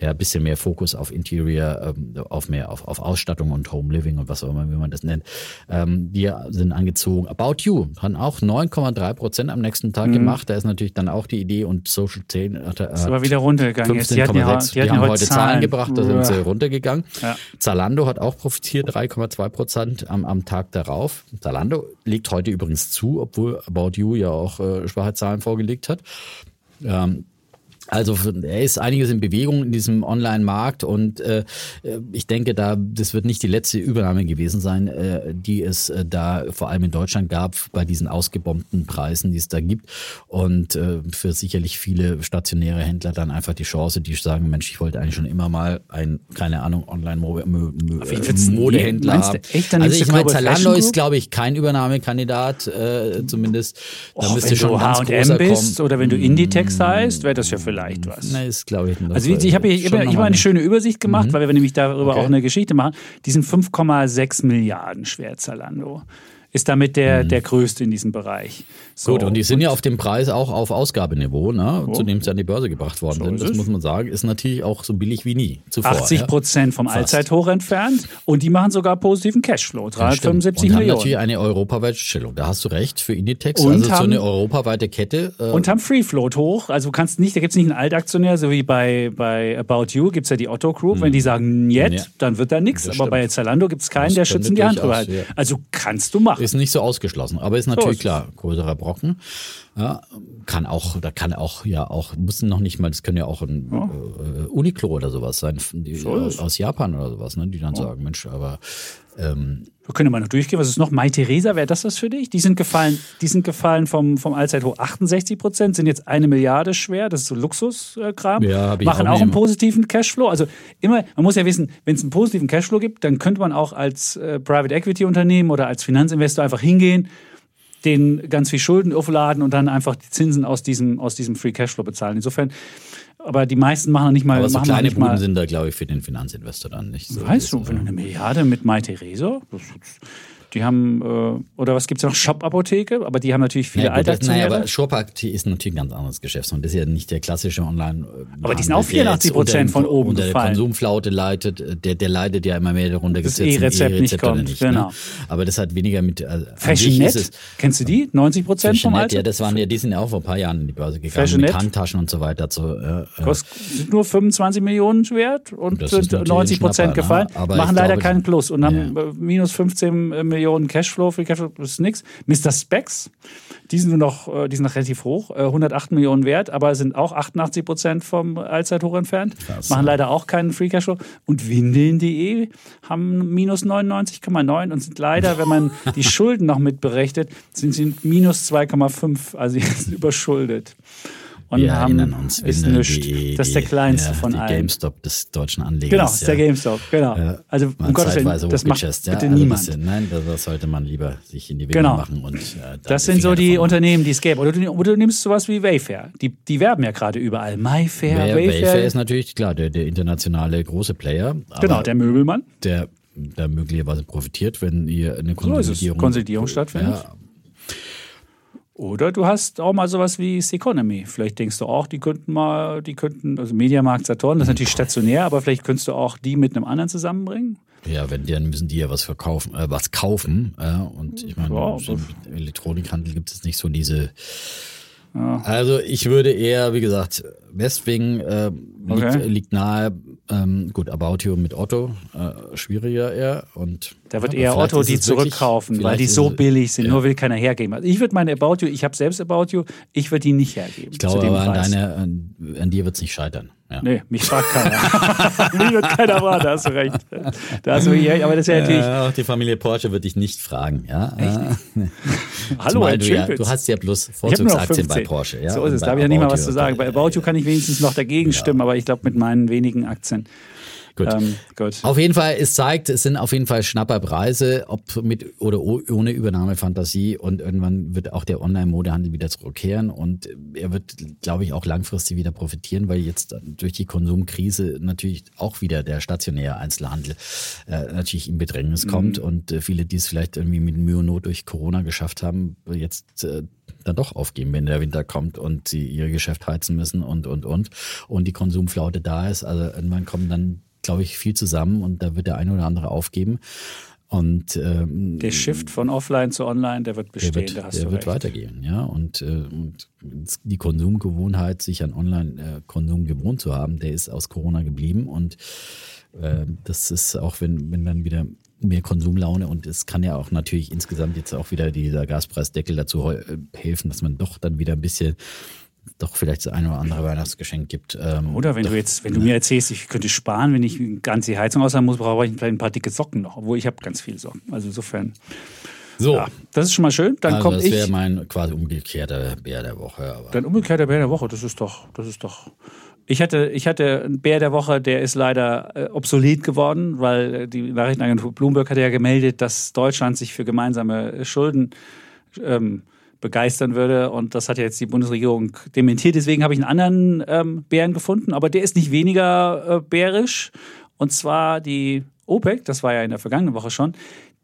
ja, ein bisschen mehr Fokus auf Interior, ähm, auf mehr auf, auf Ausstattung und Home Living und was auch immer, wie man das nennt. Ähm, die sind angezogen. About You hat auch 9,3 Prozent am nächsten Tag gemacht. Da ist natürlich dann auch die Idee und Social 10 hat, Mhm. Ist aber wieder runtergegangen. Jetzt, die hatten ja, 15,6. die Die, haben heute Zahlen gebracht, da sind sie runtergegangen. Ja. Zalando hat auch profitiert, 3,2 Prozent am, am Tag darauf. Zalando legt heute übrigens zu, obwohl About You ja auch äh, schwache Zahlen vorgelegt hat. Ähm, also er ist einiges in Bewegung in diesem Online-Markt und äh, ich denke, da das wird nicht die letzte Übernahme gewesen sein, äh, die es äh, da vor allem in Deutschland gab bei diesen ausgebombten Preisen, die es da gibt. Und äh, für sicherlich viele stationäre Händler dann einfach die Chance, die sagen, Mensch, ich wollte eigentlich schon immer mal ein, keine Ahnung, Online-Modehändler du haben. also ich meine, Zalando ist, glaube ich, kein Übernahmekandidat, äh, zumindest. Da Och, müsste wenn schon du H&M bist oder wenn du Inditex heißt, wäre das ja vielleicht was. Nee, ist, glaube ich, Also ich, ich habe hier immer, mal eine schöne Übersicht gemacht, weil wir nämlich darüber Okay. auch eine Geschichte machen. Die sind 5,6 Milliarden schwer, Zalando. Ist damit der, der größte in diesem Bereich. So, Gut, und die sind ja auf dem Preis auch auf Ausgabeniveau, ne, zu dem sie an die Börse gebracht worden So sind. Das muss man sagen, ist natürlich auch so billig wie nie zuvor. 80 ja. Prozent vom Fast. Allzeithoch entfernt und die machen sogar positiven Cashflow, Ja, stimmt. 375 und haben Millionen. natürlich eine europaweite Stellung. Da hast du recht, für Inditex, Und also so haben- eine europaweite Kette. Äh, Und haben Free Float hoch. Also du kannst nicht, da gibt es nicht einen Altaktionär, so wie bei, bei About You gibt es ja die Otto Group. Wenn die sagen, niet, Ja. dann wird da nichts. Aber stimmt. bei Zalando gibt es keinen, Das der könnte schützen die Hand drüber ja. Also kannst du machen. Ist nicht so ausgeschlossen, aber ist natürlich ist es. klar, größerer Brocken. Ja, kann auch, da kann auch, ja, auch, muss noch nicht mal, das können ja auch ein äh, Uniqlo oder sowas sein, die, ist es. aus Japan oder sowas, ne, die dann sagen, Mensch, aber ähm, Wir können mal noch durchgehen. Was ist noch? Mai Theresa, wäre das was für dich? Die sind gefallen, die sind gefallen vom, vom Allzeithoch 68 Prozent, sind jetzt eine Milliarde schwer. Das ist so Luxuskram. Ja, Machen auch auch einen positiven Cashflow. Also immer, man muss ja wissen, wenn es einen positiven Cashflow gibt, dann könnte man auch als äh, Private Equity Unternehmen oder als Finanzinvestor einfach hingehen, den ganz viel Schulden aufladen und dann einfach die Zinsen aus diesem, aus diesem Free Cashflow bezahlen. Insofern, aber die meisten machen nicht mal, aber so kleine nicht mal Buden sind da, glaube ich, für den Finanzinvestor dann nicht so. Weißt du, wenn du eine Milliarde mit Mai Theresa, das, die haben, äh, oder was gibt es noch? Shop-Apotheke, aber die haben natürlich viele Naja, das, naja, aber Shopakt ist natürlich ein ganz anderes Geschäft. Und das ist ja nicht der klassische Online. Aber die sind auch 84% unter- von oben unter der gefallen. Konsumflaute leidet. Der, der leidet ja immer mehr darunter. Das jetzt ein E-Rezept nicht kommt, oder genau. Ne? Aber das hat weniger mit. Also sich ist Fashionet, kennst du die? 90 Prozent vom Alter? ja, das waren ja, die sind ja auch vor ein paar Jahren in die Börse gegangen Fashionet? mit Handtaschen und so weiter. So, äh, äh, Kost, sind nur 25 Millionen wert und Das sind natürlich 90 ein Prozent Schnapper, gefallen. ne? Machen leider glaube, keinen Plus und haben ja. äh, minus 15 Millionen Cashflow. Free Cashflow ist nix. Mr. Specs, die sind nur noch, äh, die sind noch relativ hoch, äh, 108 Millionen wert, aber sind auch 88 Prozent vom Allzeithoch entfernt. Krass, machen leider auch keinen Free Cashflow. Und Windeln.de haben minus 99,9 und sind leider, wenn man die Schulden noch mit berechnet, sind sie minus 2,5, also jetzt überschuldet. Und wir haben, erinnern uns. ist Windeln, nichts. die- Das ist der kleinste ja, von allen. GameStop des deutschen Anlegers. Genau, ist der ja. GameStop, genau. Ja, also man um Gottes Willen, das macht bitte Also niemand. Das, nein, das, sollte man lieber sich in die Wege Genau. machen. Und, äh, da Das sind so die davon Unternehmen, die es gäbe. Oder du, oder du nimmst sowas wie Wayfair. Die, die werben ja gerade überall. MyFair, Wayfair. Wayfair ist natürlich klar der, der internationale große Player. Aber genau, der Möbelmann. der da möglicherweise profitiert, wenn ihr eine So. Konsolidierung, Konsolidierung stattfindet. Ja, Oder du hast auch mal sowas wie Seconomy. Vielleicht denkst du auch, die könnten mal, die könnten, also Mediamarkt Saturn, das ist natürlich stationär, aber vielleicht könntest du auch die mit einem anderen zusammenbringen. ja, wenn dann müssen die ja was verkaufen, äh, was kaufen. Äh, und ich meine, Ja, so aber- im Elektronikhandel gibt es nicht so diese. Also ich würde eher, wie gesagt, Westwing äh, liegt, Okay. liegt nahe. Ähm, gut, About You mit Otto äh, schwieriger eher und Da wird ja, eher Otto die zurückkaufen, weil die so billig sind. ja. Nur will keiner hergeben. Also ich würde meine About You, ich habe selbst About You, ich würde die nicht hergeben. Ich glaube aber an, deine, an, an dir wird es nicht scheitern. Ja. Nee, mich fragt keiner. mich wird keiner fragen, da hast du recht. Da hast du recht. Aber das ist ja natürlich. Ja, auch die Familie Porsche wird dich nicht fragen. Ja? Echt? Hallo, Herr du, ja, du hast ja bloß Vorzugsaktien 15. bei Porsche. Ja? so ist es. Da habe ich ja nicht mal was zu sagen. Bei About You kann ich wenigstens noch dagegen stimmen, aber ich glaube mit meinen wenigen Aktien Gut. Ähm, gut. Auf jeden Fall, es zeigt, es sind auf jeden Fall Schnapperpreise, ob mit oder ohne Übernahmefantasie und irgendwann wird auch der Online-Modehandel wieder zurückkehren und er wird, glaube ich, auch langfristig wieder profitieren, weil jetzt durch die Konsumkrise natürlich auch wieder der stationäre Einzelhandel äh, natürlich in Bedrängnis kommt und äh, viele, die es vielleicht irgendwie mit Mühe und Not durch Corona geschafft haben, jetzt äh, dann doch aufgeben, wenn der Winter kommt und sie ihr Geschäft heizen müssen und, und, und. Und die Konsumflaute da ist. Also irgendwann kommen dann, glaube ich, viel zusammen und da wird der eine oder andere aufgeben. Und ähm, Der Shift von offline zu online, der wird bestehen, der wird, da hast der du wird recht. weitergehen, ja. Und, äh, und die Konsumgewohnheit, sich an Online-Konsum gewohnt zu haben, der ist aus Corona geblieben. Und äh, das ist auch, wenn, wenn dann wieder mehr Konsumlaune und es kann ja auch natürlich insgesamt jetzt auch wieder dieser Gaspreisdeckel dazu äh, helfen, dass man doch dann wieder ein bisschen doch vielleicht das eine oder andere Weihnachtsgeschenk gibt. Ähm, Oder wenn doch, du jetzt, wenn du mir erzählst, ich könnte sparen, wenn ich ganz die Heizung aushaben muss, brauche ich vielleicht ein paar dicke Socken noch, obwohl ich habe ganz viele Socken. Also insofern, so, ja, das ist schon mal schön. Dann also kommt das wäre mein quasi umgekehrter Bär der Woche. Aber Dann umgekehrt der Bär der Woche, das ist doch, das ist doch. Ich hatte, ich hatte einen Bär der Woche, der ist leider äh, obsolet geworden, weil äh, die Nachrichtenagentur Bloomberg hatte ja gemeldet, dass Deutschland sich für gemeinsame Schulden ähm, begeistern würde. Und das hat ja jetzt die Bundesregierung dementiert. Deswegen habe ich einen anderen ähm, Bären gefunden, aber der ist nicht weniger äh, bärisch. Und zwar die OPEC, das war ja in der vergangenen Woche schon,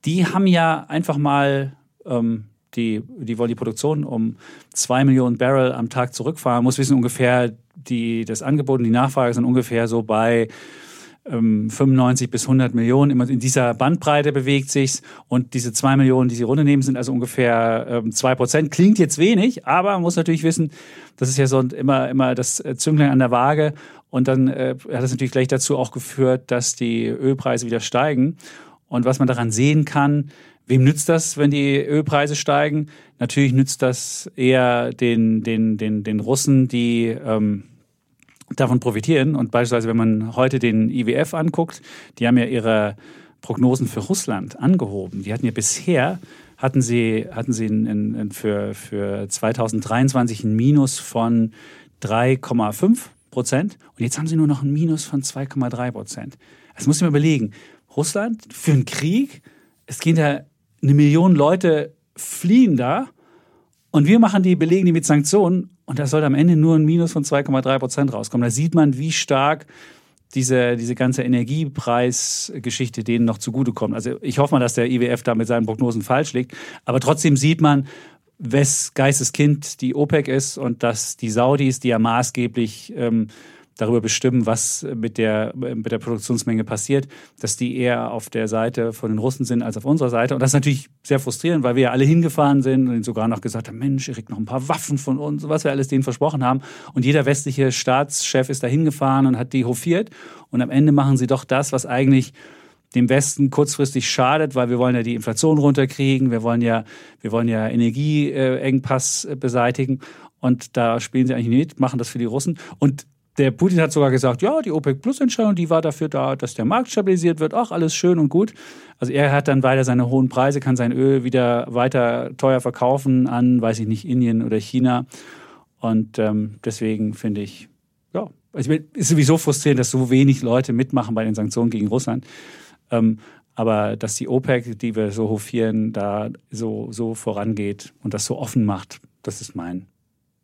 die haben ja einfach mal ähm, die, die wollen die Produktion um zwei Millionen Barrel am Tag zurückfahren. Muss wissen, ungefähr die, das Angebot und die Nachfrage sind ungefähr so bei 95 bis 100 Millionen. Immer in dieser Bandbreite bewegt sich's. Und diese zwei Millionen, die sie runternehmen, sind also ungefähr ähm, zwei Prozent. Klingt jetzt wenig, aber man muss natürlich wissen, das ist ja so immer, immer das äh, Zünglein an der Waage. Und dann äh, hat das natürlich gleich dazu auch geführt, dass die Ölpreise wieder steigen. Und was man daran sehen kann, wem nützt das, wenn die Ölpreise steigen? Natürlich nützt das eher den, den, den, den Russen, die ähm, davon profitieren. Und beispielsweise, wenn man heute den IWF anguckt, die haben ja ihre Prognosen für Russland angehoben. Die hatten ja bisher, hatten sie, hatten sie ein, ein für, für 2023 ein Minus von 3,5 Prozent. Und jetzt haben sie nur noch ein Minus von 2,3 Prozent. Das muss ich mir überlegen. Russland für einen Krieg, es gehen da eine Million Leute fliehen da und wir machen die, belegen die mit Sanktionen und da soll am Ende nur ein Minus von 2,3 Prozent rauskommen. Da sieht man, wie stark diese, diese ganze Energiepreisgeschichte denen noch zugutekommt. Also ich hoffe mal, dass der IWF da mit seinen Prognosen falsch liegt. Aber trotzdem sieht man, wes Geisteskind die OPEC ist und dass die Saudis, die ja maßgeblich ähm, darüber bestimmen, was mit der, mit der Produktionsmenge passiert, dass die eher auf der Seite von den Russen sind als auf unserer Seite. Und das ist natürlich sehr frustrierend, weil wir ja alle hingefahren sind und sogar noch gesagt haben, Mensch, ihr kriegt noch ein paar Waffen von uns, was wir alles denen versprochen haben. Und jeder westliche Staatschef ist da hingefahren und hat die hofiert. Und am Ende machen sie doch das, was eigentlich dem Westen kurzfristig schadet, weil wir wollen ja die Inflation runterkriegen, wir wollen ja, wir wollen ja Energieengpass beseitigen. Und da spielen sie eigentlich nicht, machen das für die Russen. Und der Putin hat sogar gesagt, ja, die OPEC-Plus-Entscheidung, die war dafür da, dass der Markt stabilisiert wird. Ach, alles schön und gut. Also er hat dann weiter seine hohen Preise, kann sein Öl wieder weiter teuer verkaufen an, weiß ich nicht, Indien oder China. Und ähm, deswegen finde ich, ja, es ist sowieso frustrierend, dass so wenig Leute mitmachen bei den Sanktionen gegen Russland. Ähm, aber dass die OPEC, die wir so hofieren, da so, so vorangeht und das so offen macht, das ist mein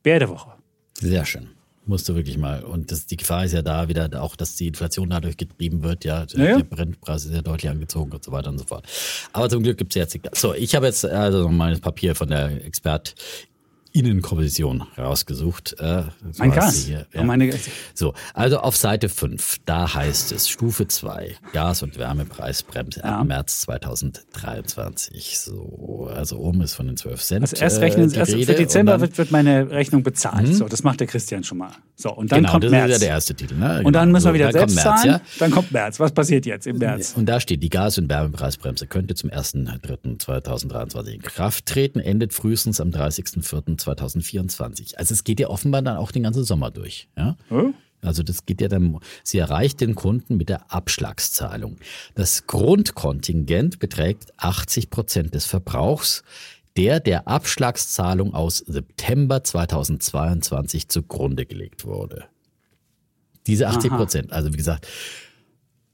Bär der Woche. Sehr schön. Musst du wirklich mal. Und das, die Gefahr ist ja da wieder auch, dass die Inflation dadurch getrieben wird. Ja, der, Ja, der Brennpreis ist ja deutlich angezogen und so weiter und so fort. Aber zum Glück gibt es jetzt. So, ich habe jetzt also das Papier von der ExpertInnenkommission rausgesucht. Äh, Mein Gas. hier, Und meine, So, also auf Seite 5, da heißt es Stufe 2, Gas- und Wärmepreisbremse Ja. ab März 2023. So, also oben ist von den 12 Cent. also erst rechnen, äh, erst für Dezember dann- wird, wird meine Rechnung bezahlt. So, das macht der Christian schon mal. So, und dann genau, kommt das März. ist ja der erste Titel. Ne? und dann Genau. müssen wir wieder selbst März, zahlen. ja? Dann kommt März. Was passiert jetzt im März? Und da steht, die Gas- und Wärmepreisbremse könnte zum 1.3.2023 in Kraft treten, endet frühestens am 30.04.2024. Also es geht ja offenbar dann auch den ganzen Sommer durch. Ja? Hm? Also das geht ja dann, sie erreicht den Kunden mit der Abschlagszahlung. Das Grundkontingent beträgt 80 Prozent des Verbrauchs, der der Abschlagszahlung aus September 2022 zugrunde gelegt wurde. Diese 80 Prozent, also wie gesagt,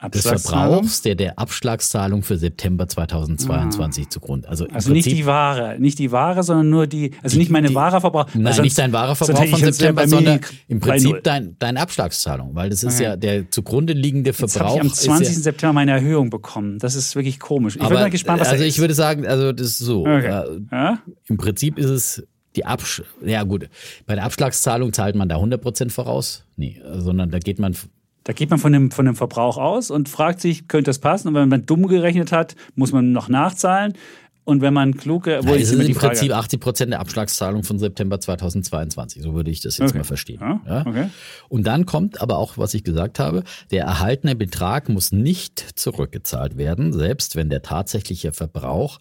des? Verbrauchs, der der Abschlagszahlung für September 2022 zugrunde. Also, Also nicht Prinzip- die Ware, nicht die Ware, sondern nur die, also nicht meine die- Ware Verbrauch. Nein, also nicht sonst- dein wahrer sonst Verbrauch von jetzt September, sondern im 3-0. Prinzip dein, deine Abschlagszahlung, weil das ist ja, Okay. der zugrunde liegende Jetzt Verbrauch. ich am ist 20. ja, September meine Erhöhung bekommen. Das ist wirklich komisch. Ich bin aber, mal gespannt, was also ich würde sagen, also das ist so. Okay. Äh, Ja? Im Prinzip ist es die Absch ja gut, bei der Abschlagszahlung zahlt man da 100% voraus? Nee, sondern da geht man Da geht man von dem, von dem Verbrauch aus und fragt sich, könnte das passen? Und wenn man dumm gerechnet hat, muss man noch nachzahlen. Und wenn man klug, Ja, wo es ist im. Prinzip 80 Prozent der Abschlagszahlung von September 2022. So würde ich das jetzt Okay. mal verstehen. Ja, Ja? okay. Und dann kommt aber auch, was ich gesagt habe, der erhaltene Betrag muss nicht zurückgezahlt werden, selbst wenn der tatsächliche Verbrauch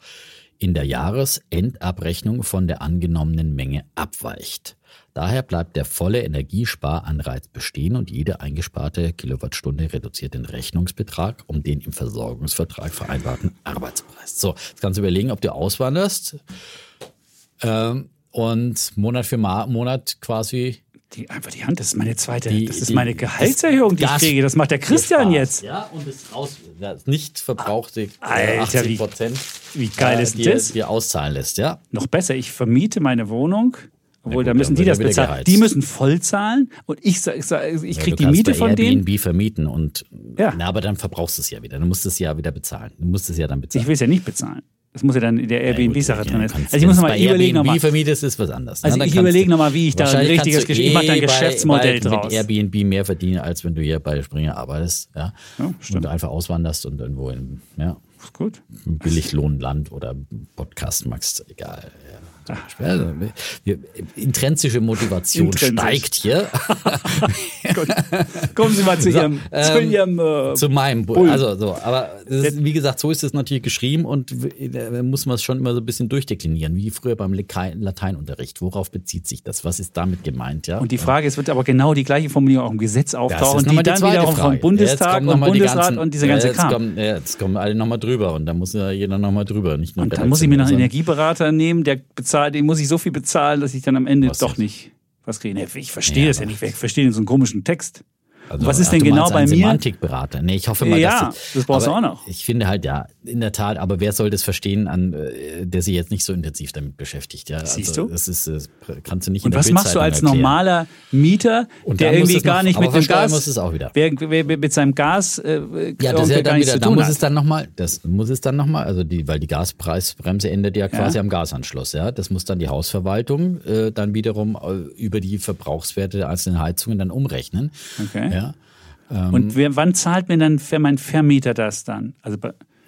in der Jahresendabrechnung von der angenommenen Menge abweicht. Daher bleibt der volle Energiesparanreiz bestehen und jede eingesparte Kilowattstunde reduziert den Rechnungsbetrag um den im Versorgungsvertrag vereinbarten Arbeitspreis. So, jetzt kannst du überlegen, ob du auswanderst ähm, und Monat für Ma Monat quasi Die, einfach die Hand, das ist meine zweite, Die- das ist die- meine Gehaltserhöhung, die ich kriege. Das macht der Christian Spaß, jetzt. Ja, und das, raus, das nicht verbrauchte äh, Alter, 80 wie- Prozent Wie geil ist dir, das? dir auszahlen lässt, ja. Noch besser, ich vermiete meine Wohnung. Obwohl, gut, da müssen die das bezahlen. geheizt. Die müssen voll zahlen und ich, ich, ich Ja, kriege du die Miete von denen. Airbnb vermieten und Ja. na, aber dann verbrauchst du es ja wieder. Du musst es ja wieder bezahlen. Du musst es ja dann bezahlen. Ich will es ja nicht bezahlen. Das muss ja dann in der Airbnb-Sache Ja, drin kannst- Also ich muss wenn noch es mal bei überlegen, noch Airbnb vermietest, ist was anderes. Also ich überlege du- noch mal, wie ich da ein richtiges kannst du Gesch- ich mach da ein eh Geschäftsmodell draus. Mit Airbnb mehr verdienen, als wenn du hier bei Springer arbeitest. Ja? Ja, stimmt. und du einfach auswanderst und irgendwo in ja, ist gut. Billiglohnland oder Podcast machst, egal. Ja, zum Beispiel. Also, intrinsische Motivation Intrinsisch. steigt hier. Kommen Sie mal zu So, Ihrem, zu ähm, Ihrem äh, zu meinem Bull. Also so, aber ist, wie gesagt, so ist es natürlich geschrieben und da muss man es schon immer so ein bisschen durchdeklinieren, wie früher beim Lateinunterricht. Worauf bezieht sich das? Was ist damit gemeint? Ja? Und die Frage ist, wird aber genau die gleiche Formulierung auch im Gesetz auftauchen, die nochmal dann wiederum Frage. vom Bundestag und die Bundesrat ganzen- und dieser ganze ja, jetzt Kram. Kommen, ja, jetzt kommen alle nochmal drüber und da muss ja jeder nochmal drüber. Nicht nur Und dann muss ich mir noch einen Energieberater nehmen, der bezahlt, den muss ich so viel bezahlen, dass ich dann am Ende doch nicht was kriege. Nee, Ich verstehe Ja, das ja nicht. Ich verstehe so einen komischen Text. Also, Was ist denn genau bei mir? Semantikberater. Nee, ich hoffe mal, Ja, dass das brauchst du auch noch. Ich finde halt, ja, in der Tat, aber wer soll das verstehen, an, äh, der sich jetzt nicht so intensiv damit beschäftigt? Ja? Siehst also, du? Das ist, das kannst du nicht in Und was machst du als erklären. normaler Mieter, Und der irgendwie noch- gar nicht mit dem Gas, muss es auch wieder. Wer, wer, wer mit seinem Gas äh, Ja, das ist ja dann wieder, da muss hat. es dann nochmal, das muss es dann nochmal, also die, weil die Gaspreisbremse endet ja quasi am Gasanschluss, ja. Das muss dann die Hausverwaltung äh, dann wiederum äh, über die Verbrauchswerte der einzelnen Heizungen dann umrechnen. Okay. Ja. Und wer, wann zahlt mir dann für mein Vermieter das dann? Also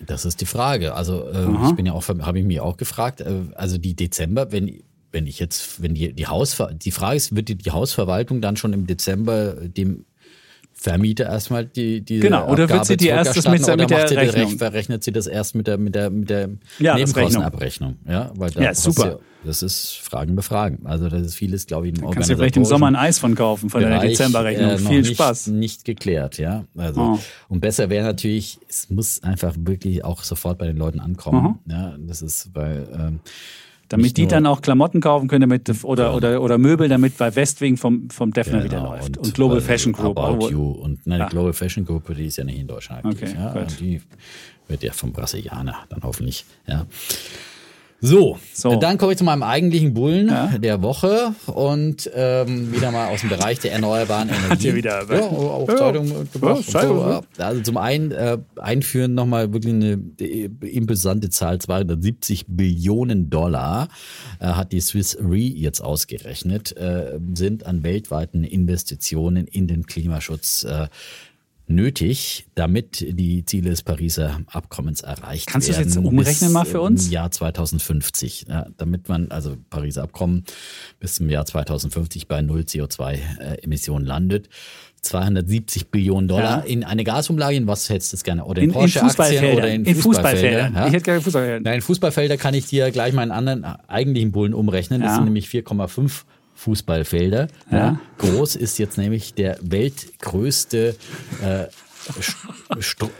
Das ist die Frage. Also äh, ich bin ja auch, habe ich mich auch gefragt. Äh, also die Dezember, wenn wenn ich jetzt, wenn die die Hausver die Frage ist, wird die, die Hausverwaltung dann schon im Dezember dem Vermieter erstmal die die Genau, oder wird sie die erst das mit- oder mit der Rechnung? Rech- verrechnet sie das erst mit der mit der mit der Ja, Nebenkostenabrechnung, ja, weil da Ja, super. du- das ist Fragen befragen. Also das ist vieles, glaube ich, im kannst du vielleicht im Sommer ein Eis von kaufen von deiner Bereich, Dezemberrechnung. äh, Viel nicht, Spaß. Nicht geklärt, ja. Also Oh. und besser wäre natürlich, es muss einfach wirklich auch sofort bei den Leuten ankommen. Ja, das ist, weil ähm, Damit nicht die nur- dann auch Klamotten kaufen können damit, oder, oder, oder Möbel, damit bei Westwing vom, vom Defner wieder genau, läuft. Und, Global äh, Fashion Group. About. You und ne, Ah. die Global Fashion Group, die ist ja nicht in Deutschland. Okay, ja, und die wird ja vom Brasilianer dann hoffentlich. Ja. So, So. dann komme ich zu meinem eigentlichen Bullen Ja. der Woche und ähm, wieder mal aus dem Bereich der erneuerbaren Energie. ihr wieder- ja, auch Ja. Zeitung gebracht. Ja, Zeitung, und so. Also zum einen äh, einführen nochmal wirklich eine äh, imposante Zahl, 270 Billionen Dollar äh, hat die Swiss Re jetzt ausgerechnet, äh, sind an weltweiten Investitionen in den Klimaschutz äh, nötig, damit die Ziele des Pariser Abkommens erreicht Kannst du das werden. jetzt umrechnen mal für uns? Im Jahr 2050. Ja, damit man, also Pariser Abkommen bis zum Jahr 2050 bei null CO2-Emissionen landet. 270 Billionen Dollar Ja. in eine Gasumlage, in was hättest du das gerne? Oder in, In, in Porsche-Aktien oder in, in Fußballfelder? Ja? Ich hätte gerne Fußballfeldern. Nein, in Fußballfelder kann ich dir gleich meinen anderen äh, eigentlichen Bullen umrechnen. Das sind nämlich 4,5 Fußballfelder. Ja. Ja. Groß ist jetzt nämlich der weltgrößte äh,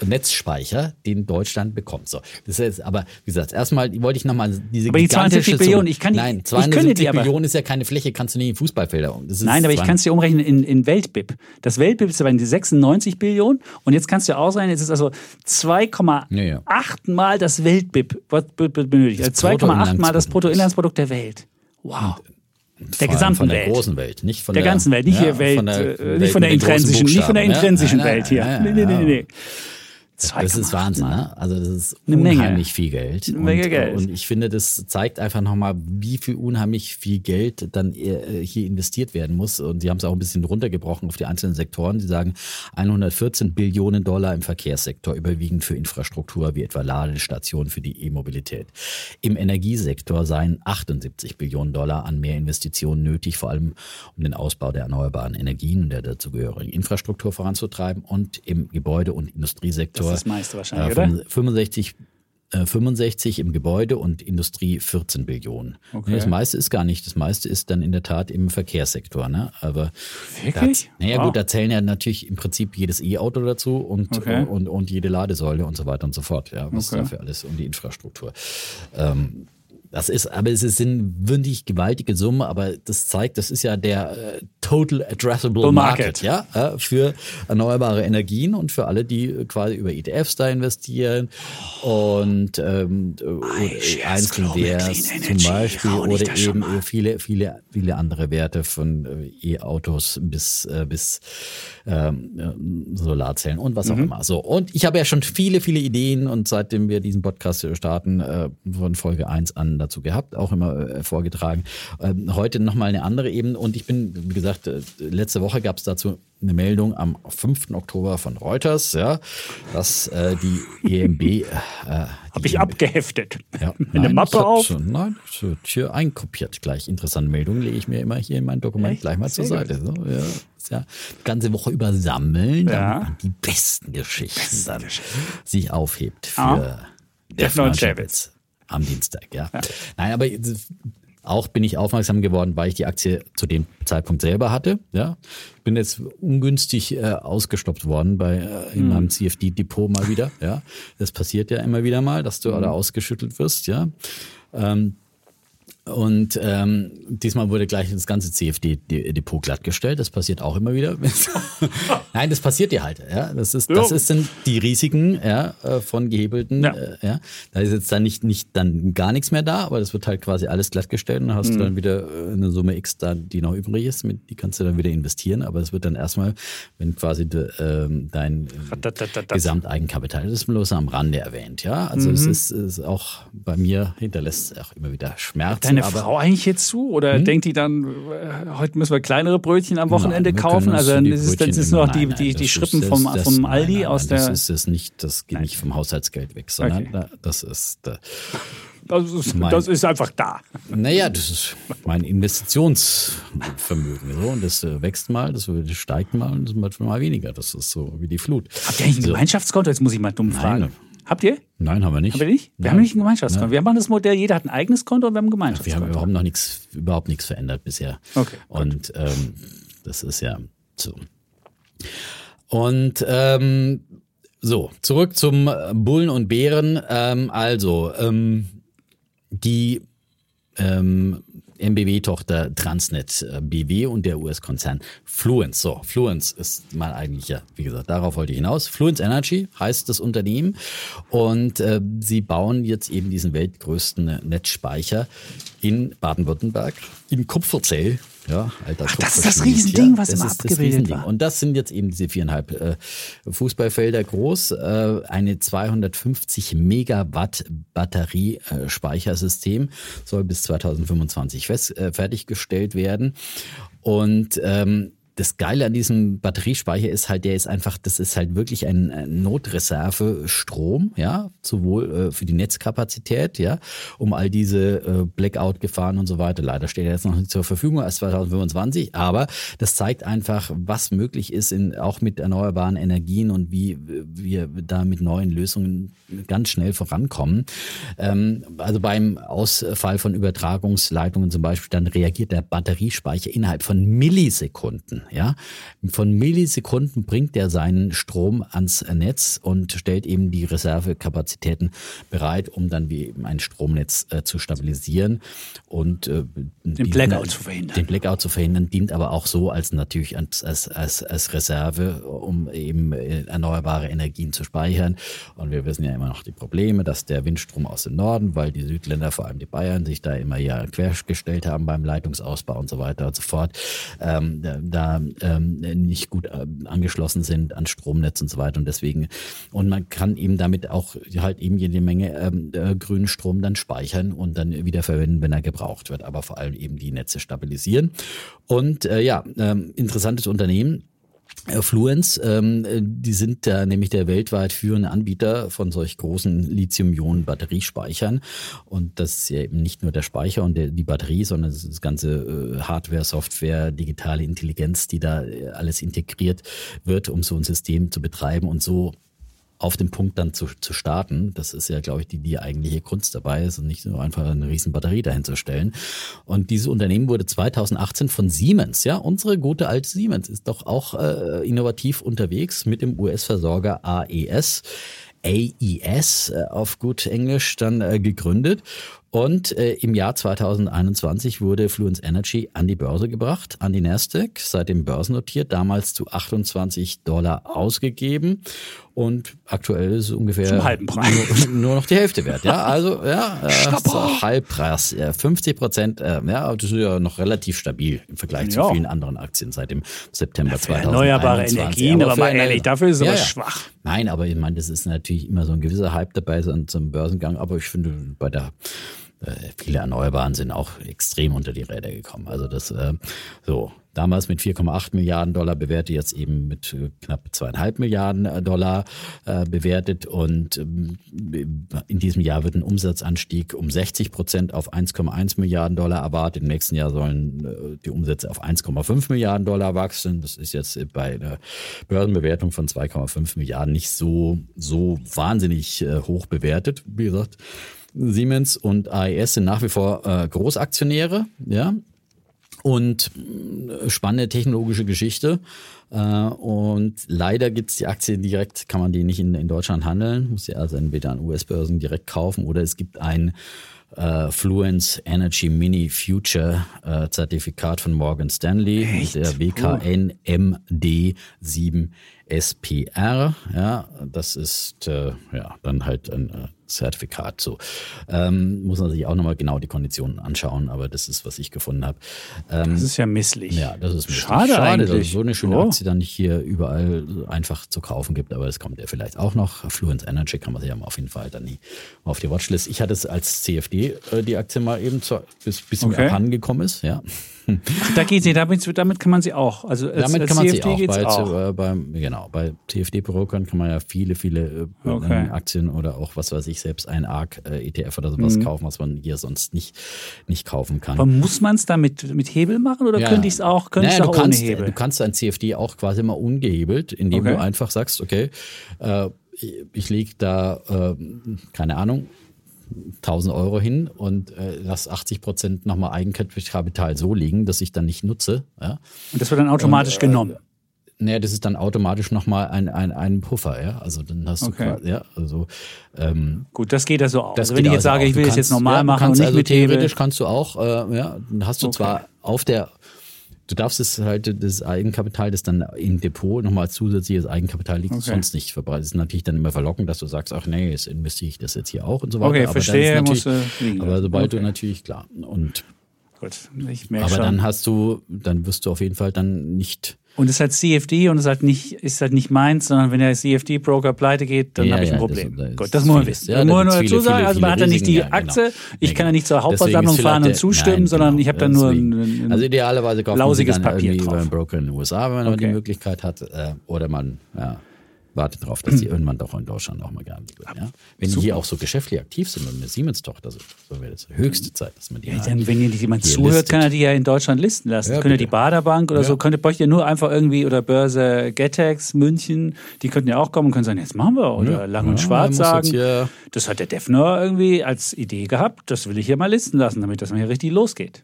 Netzspeicher, den Deutschland bekommt. So, das ist aber wie gesagt, erstmal wollte ich nochmal diese Aber die 72 gigantische Billionen, ich kann die- Nein, ich könnte 72 die aber- Billionen ist ja keine Fläche, kannst du nicht in Fußballfelder. um. Nein, aber ich 20 kann es dir umrechnen in, in Weltbib. Das Weltbib ist aber in die 96 Billionen und jetzt kannst du ausrechnen, es ist also 2,8 Ja, ja. Mal das Weltbib, benötigt. Also 2,8 Mal das Bruttoinlandsprodukt. Bruttoinlandsprodukt der Welt. Wow. Der gesamten von der Welt. großen Welt, nicht von Der der, ganzen Welt, nicht ja, hier Welt, von der äh, nicht von der intrinsischen, nicht von der ja. intrinsischen Welt hier. nein, Nee, nee, nee, nee, nee. Das ist 2,8 Wahnsinn, Mal. ne? Also das ist Eine Menge. unheimlich viel Geld. Eine Menge und, Geld. Und ich finde, das zeigt einfach nochmal, wie viel unheimlich viel Geld dann äh, hier investiert werden muss. Und sie haben es auch ein bisschen runtergebrochen auf die einzelnen Sektoren. Sie sagen 114 Billionen Dollar im Verkehrssektor, überwiegend für Infrastruktur wie etwa Ladestationen für die E-Mobilität. Im Energiesektor seien 78 Billionen Dollar an mehr Investitionen nötig, vor allem um den Ausbau der erneuerbaren Energien und der dazugehörigen Infrastruktur voranzutreiben. Und im Gebäude- und Industriesektor Das ist das meiste wahrscheinlich, äh, oder? 65 äh, 65 im Gebäude und Industrie 14 Billionen. Okay. Das meiste ist gar nicht. Das meiste ist dann in der Tat im Verkehrssektor. Ne? Aber Wirklich? Da, naja Wow. gut, da zählen ja natürlich im Prinzip jedes E-Auto dazu und, Okay. und, und jede Ladesäule und so weiter und so fort. Ja, was Okay. dafür alles um die Infrastruktur. Ähm, das ist, aber es sind wirklich gewaltige Summen, aber das zeigt, das ist ja der äh, Total Addressable Market. Market, ja, äh, für erneuerbare Energien und für alle, die äh, quasi über ETFs da investieren und ähm, iShares einzelne Global Wert Clean zum Beispiel oder eben äh, viele, viele, viele andere Werte von äh, E-Autos bis, äh, bis ähm, äh, Solarzellen und Mhm. was auch immer. So, und ich habe ja schon viele, viele Ideen und seitdem wir diesen Podcast starten, äh, von Folge 1 an dazu gehabt, auch immer äh, vorgetragen. Ähm, heute nochmal eine andere Ebene und ich bin, wie gesagt, äh, letzte Woche gab es dazu eine Meldung am 5. Oktober von Reuters, ja, dass äh, die EMB äh, Habe ich abgeheftet. ja, Eine nein, Mappe das hat auf. Schon, nein, hier einkopiert gleich. Interessante Meldungen lege ich mir immer hier in mein Dokument Echt? gleich mal zur Sehr Seite. So, ja, ja die ganze Woche über sammeln, Ja. damit man die besten Geschichten dann sich aufhebt für Ja. Defner und Chapitz. Am Dienstag. Ja. Nein, aber auch bin ich aufmerksam geworden, weil ich die Aktie zu dem Zeitpunkt selber hatte. Ja, bin jetzt ungünstig äh, ausgestoppt worden bei äh, in meinem CFD-Depot mal wieder. Ja, das passiert ja immer wieder mal, dass du Hm. da ausgeschüttelt wirst. Ja. Ähm, und ähm, diesmal wurde gleich das ganze CFD-Depot glattgestellt. Das passiert auch immer wieder. Nein, das passiert dir halt. Ja, das ist, das ist sind die Risiken ja, äh, von gehebelten. Ja. Äh, ja. Da ist jetzt dann nicht, nicht dann gar nichts mehr da, aber das wird halt quasi alles glattgestellt und dann hast du dann wieder äh, eine Summe X da, die noch übrig ist, mit, die kannst du dann wieder investieren. Aber es wird dann erstmal, wenn quasi de, ähm, dein. Gesamteigenkapital, das ist bloß am Rande erwähnt. Ja, also es ist, ist auch bei mir hinterlässt auch immer wieder Schmerzen. Deine aber Frau eigentlich jetzt zu? Oder denkt die dann, äh, heute müssen wir kleinere Brötchen am Wochenende Nein, kaufen? Also dann ist es, Brötchen ist nur noch die, die, die das Schrippen ist- vom, das- vom nein, Aldi nein, aus der. Das ist das nicht, das geht nicht vom Haushaltsgeld weg, sondern Okay. da- das ist, da, Das ist, Mein- das ist einfach da. naja, das ist mein Investitionsvermögen. So, und das äh, wächst mal, das steigt mal und das wird mal weniger. Das ist so wie die Flut. Habt ihr eigentlich ein so. Gemeinschaftskonto? Jetzt muss ich mal dumm fragen. Nein. Habt ihr? Nein, haben wir nicht. Haben wir nicht? Wir Nein. haben nicht ein Gemeinschaftskonto. Wir haben das Modell, jeder hat ein eigenes Konto und wir haben ein Wir Gemeinschaftskonto. haben überhaupt noch nichts, überhaupt nichts verändert bisher. Okay, Und ähm, das ist ja so. Und ähm, so, zurück zum äh, Bullen und Bären. Ähm, also, ähm, die ähm, MBW-Tochter Transnet äh, BW und der US-Konzern Fluence. So, Fluence ist mal eigentlich ja, wie gesagt, darauf wollte ich hinaus. Fluence Energy heißt das Unternehmen und äh, sie bauen jetzt eben diesen weltgrößten Netzspeicher in Baden-Württemberg, in Kupferzell. Ja, alter Ach, das ist das Riesending, was das immer abgebildet war. Und das sind jetzt eben diese viereinhalb äh, Fußballfelder groß, äh, eine 250 Megawatt Batteriespeichersystem soll bis 2025 fest, äh, fertiggestellt werden. Und ähm, das Geile an diesem Batteriespeicher ist halt, der ist einfach, das ist halt wirklich ein äh, Notreserve Strom, ja, sowohl äh, für die Netzkapazität, ja, um all diese äh, Blackout-Gefahren und so weiter. Leider steht er jetzt noch nicht zur Verfügung erst 2025, aber das zeigt einfach, was möglich ist, in, auch mit erneuerbaren Energien und wie wir da mit neuen Lösungen ganz schnell vorankommen. Ähm, also beim Ausfall von Übertragungsleitungen zum Beispiel, dann reagiert der Batteriespeicher innerhalb von Millisekunden. Ja, von Millisekunden bringt er seinen Strom ans Netz und stellt eben die Reservekapazitäten bereit, um dann wie eben ein Stromnetz äh, zu stabilisieren und äh, den Blackout zu verhindern. Den Blackout zu verhindern dient aber auch so als natürlich als, als, als, Reserve, um eben äh, erneuerbare Energien zu speichern. Und wir wissen ja immer noch die Probleme, dass der Windstrom aus dem Norden, weil die Südländer, vor allem die Bayern, sich da immer ja quergestellt haben beim Leitungsausbau und so weiter und so fort, ähm, da ähm, nicht gut äh, angeschlossen sind an Stromnetz und so weiter. Und deswegen, und man kann eben damit auch halt eben jede Menge ähm, äh, grünen Strom dann speichern und dann wieder verwenden, wenn er gebraucht wird, aber vor allem eben die Netze stabilisieren. Und äh, ja, ähm, interessantes Unternehmen. Fluence, ähm, die sind da nämlich der weltweit führende Anbieter von solch großen Lithium-Ionen-Batteriespeichern. Und das ist ja eben nicht nur der Speicher und der, die Batterie, sondern das, ganze äh, Hardware, Software, digitale Intelligenz, die da äh, alles integriert wird, um so ein System zu betreiben und so auf den Punkt dann zu, zu starten. Das ist ja, glaube ich, die, die eigentliche Kunst dabei ist und nicht nur einfach eine riesen Batterie dahin zu stellen. Und dieses Unternehmen wurde 2018 von Siemens, ja, unsere gute alte Siemens ist doch auch äh, innovativ unterwegs mit dem US-Versorger AES. AES äh, auf gut Englisch dann äh, gegründet und äh, im Jahr 2021 wurde Fluence Energy an die Börse gebracht, an die Nasdaq, seitdem börsennotiert, damals zu 28 Dollar ausgegeben. Und aktuell ist es ungefähr Zum halben Preis. Nur, nur noch die Hälfte wert. Ja, also ja, äh, Halbpreis, ja, 50 Prozent. Äh, ja, das ist ja noch relativ stabil im Vergleich Ja. zu vielen anderen Aktien seit dem September Für 2021. erneuerbare Energien, aber für mal ehrlich, dafür ist es Ja, aber schwach. Nein, aber ich meine, das ist natürlich immer so ein gewisser Hype dabei so zum Börsengang. Aber ich finde, bei der äh, viele Erneuerbaren sind auch extrem unter die Räder gekommen. Also das äh, so damals mit 4,8 Milliarden Dollar bewertet, jetzt eben mit äh, knapp zweieinhalb Milliarden äh, Dollar äh, bewertet. Und ähm, in diesem Jahr wird ein Umsatzanstieg um 60 Prozent auf 1,1 Milliarden Dollar erwartet. Im nächsten Jahr sollen äh, die Umsätze auf 1,5 Milliarden Dollar wachsen. Das ist jetzt bei einer Börsenbewertung von 2,5 Milliarden nicht so, so wahnsinnig äh, hoch bewertet. Wie gesagt, Siemens und AES sind nach wie vor äh, Großaktionäre, ja. Und mh, spannende technologische Geschichte. Äh, und leider gibt's die Aktie direkt, kann man die nicht in, in Deutschland handeln, muss sie also entweder an US-Börsen direkt kaufen oder es gibt ein äh, Fluence Energy Mini Future äh, Zertifikat von Morgan Stanley, Echt? der WKN MD7 SPR. Ja, das ist äh, ja dann halt ein äh, Zertifikat. So ähm, muss man sich auch nochmal genau die Konditionen anschauen, aber das ist, was ich gefunden habe. Ähm, Das ist ja misslich. ja, das ist misslich. Schade dass eigentlich. es so eine schöne Oh. Aktie dann nicht hier überall einfach zu kaufen gibt, aber das kommt ja vielleicht auch noch. Fluence Energy kann man sich ja mal auf jeden Fall dann auf die Watchlist. Ich hatte es als CFD äh, die Aktie mal eben zu, bis, bis Okay. mir abhanden gekommen ist, ja. Da geht sie, damit, damit kann man sie auch. Also als, Damit als kann man CFD sie auch bei, auch. Äh, beim, genau, bei CFD-Brokern kann man ja viele, viele äh, Okay. Aktien oder auch, was weiß ich, selbst ein ARK-ETF oder sowas Mhm. kaufen, was man hier sonst nicht, nicht kaufen kann. Aber muss man es da mit, mit Hebel machen oder Ja. könnte ich es auch, könnte Naja, auch du kannst, ohne Hebel? Du kannst dein CFD auch quasi immer ungehebelt, indem Okay. du einfach sagst, okay, äh, ich lege da, äh, keine Ahnung, 1000 Euro hin und äh, lass 80 Prozent nochmal Eigenkapital so liegen, dass ich dann nicht nutze. Ja? Und das wird dann automatisch Und, äh, genommen. Naja, das ist dann automatisch nochmal ein, ein, ein Puffer, ja. Also dann hast du Okay. quasi, ja, also ähm, Gut, das geht ja so auch. das Also wenn ich jetzt also sage, auch. ich Du will es jetzt normal ja, du machen und kannst nicht also mit Hebel. Theoretisch kannst du auch, äh, ja, dann hast du Okay. zwar auf der, du darfst es halt, das Eigenkapital, das dann im Depot nochmal als zusätzliches Eigenkapital liegt, Okay. sonst nicht verbreitet. Das ist natürlich dann immer verlockend, dass du sagst, ach nee, jetzt investiere ich das jetzt hier auch und so weiter. Okay, aber verstehe, musst du liegen Aber sobald Okay. du natürlich, klar, und, Gut, ich merke aber schon. dann hast du, dann wirst du auf jeden Fall dann nicht, und es ist halt CFD und es ist halt nicht, ist halt nicht meins, sondern wenn der CFD-Broker pleite geht, dann Ja, habe ich ein Problem. das- das Gut, das muss man wissen. Ja, da muss man nur dazu sagen, also man hat ja nicht die Risiken, ja, genau. Aktie, ich kann ja nicht zur Hauptversammlung fahren und zustimmen, Nein, sondern genau, ich habe dann nur ein, ein Also idealerweise kauft lausiges man dann Papier irgendwie drauf. beim Broker in den USA, wenn man Okay. die Möglichkeit hat. Äh, oder man ja, wartet darauf, dass die irgendwann doch in Deutschland auch mal gehandelt wird. Ja? Wenn die hier auch so geschäftlich aktiv sind und eine Siemens-Tochter, so, so wäre das höchste Zeit, dass man die Ja, dann, wenn dir jemand hier zuhört, listet. kann er die ja in Deutschland listen lassen. Ja, könnte die Baderbank oder Ja. so, könnte bräuchte ja nur einfach irgendwie oder Börse Getex, München, die könnten ja auch kommen und können sagen, jetzt machen wir. Oder Ja. Lang und Schwarz sagen, das hat der Defner irgendwie als Idee gehabt, das will ich hier mal listen lassen, damit das mal hier richtig losgeht.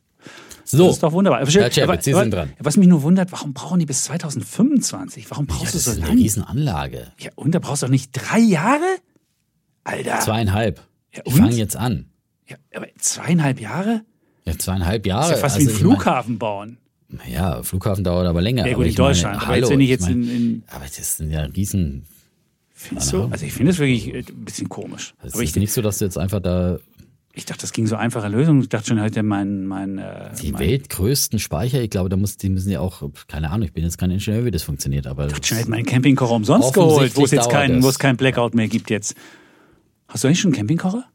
So. Das ist doch wunderbar. Herr Chapitz, Sie sind dran. Was mich nur wundert, warum brauchen die bis 2025? Warum Ja, brauchst das du ist so eine lange? Riesenanlage. Ja, und da brauchst du doch nicht drei Jahre? Alter. Zweieinhalb. Ja, ich fange jetzt an. Ja, aber zweieinhalb Jahre? Ja, zweieinhalb Jahre. Das ist ja fast Also wie ein ich mein- Flughafen bauen. Ja, Flughafen dauert aber länger. Ja, aber gut, in ich meine, Deutschland. aber hallo, jetzt, wenn ich ich jetzt meine, in, in Aber das sind ja riesen. findest du? Also ich finde es wirklich äh, ein bisschen komisch. Es Aber ist ich, nicht so, dass du jetzt einfach da ich dachte, das ging so einfache Lösung. Ich dachte schon heute mein, mein, äh, die mein weltgrößten Speicher, ich glaube, da muss, die müssen ja auch, keine Ahnung, ich bin jetzt kein Ingenieur, wie das funktioniert, aber schon hätte meinen Campingkocher umsonst geholt, wo es jetzt keinen, wo es keinen Blackout mehr gibt jetzt. Hast du eigentlich schon einen Campingkocher?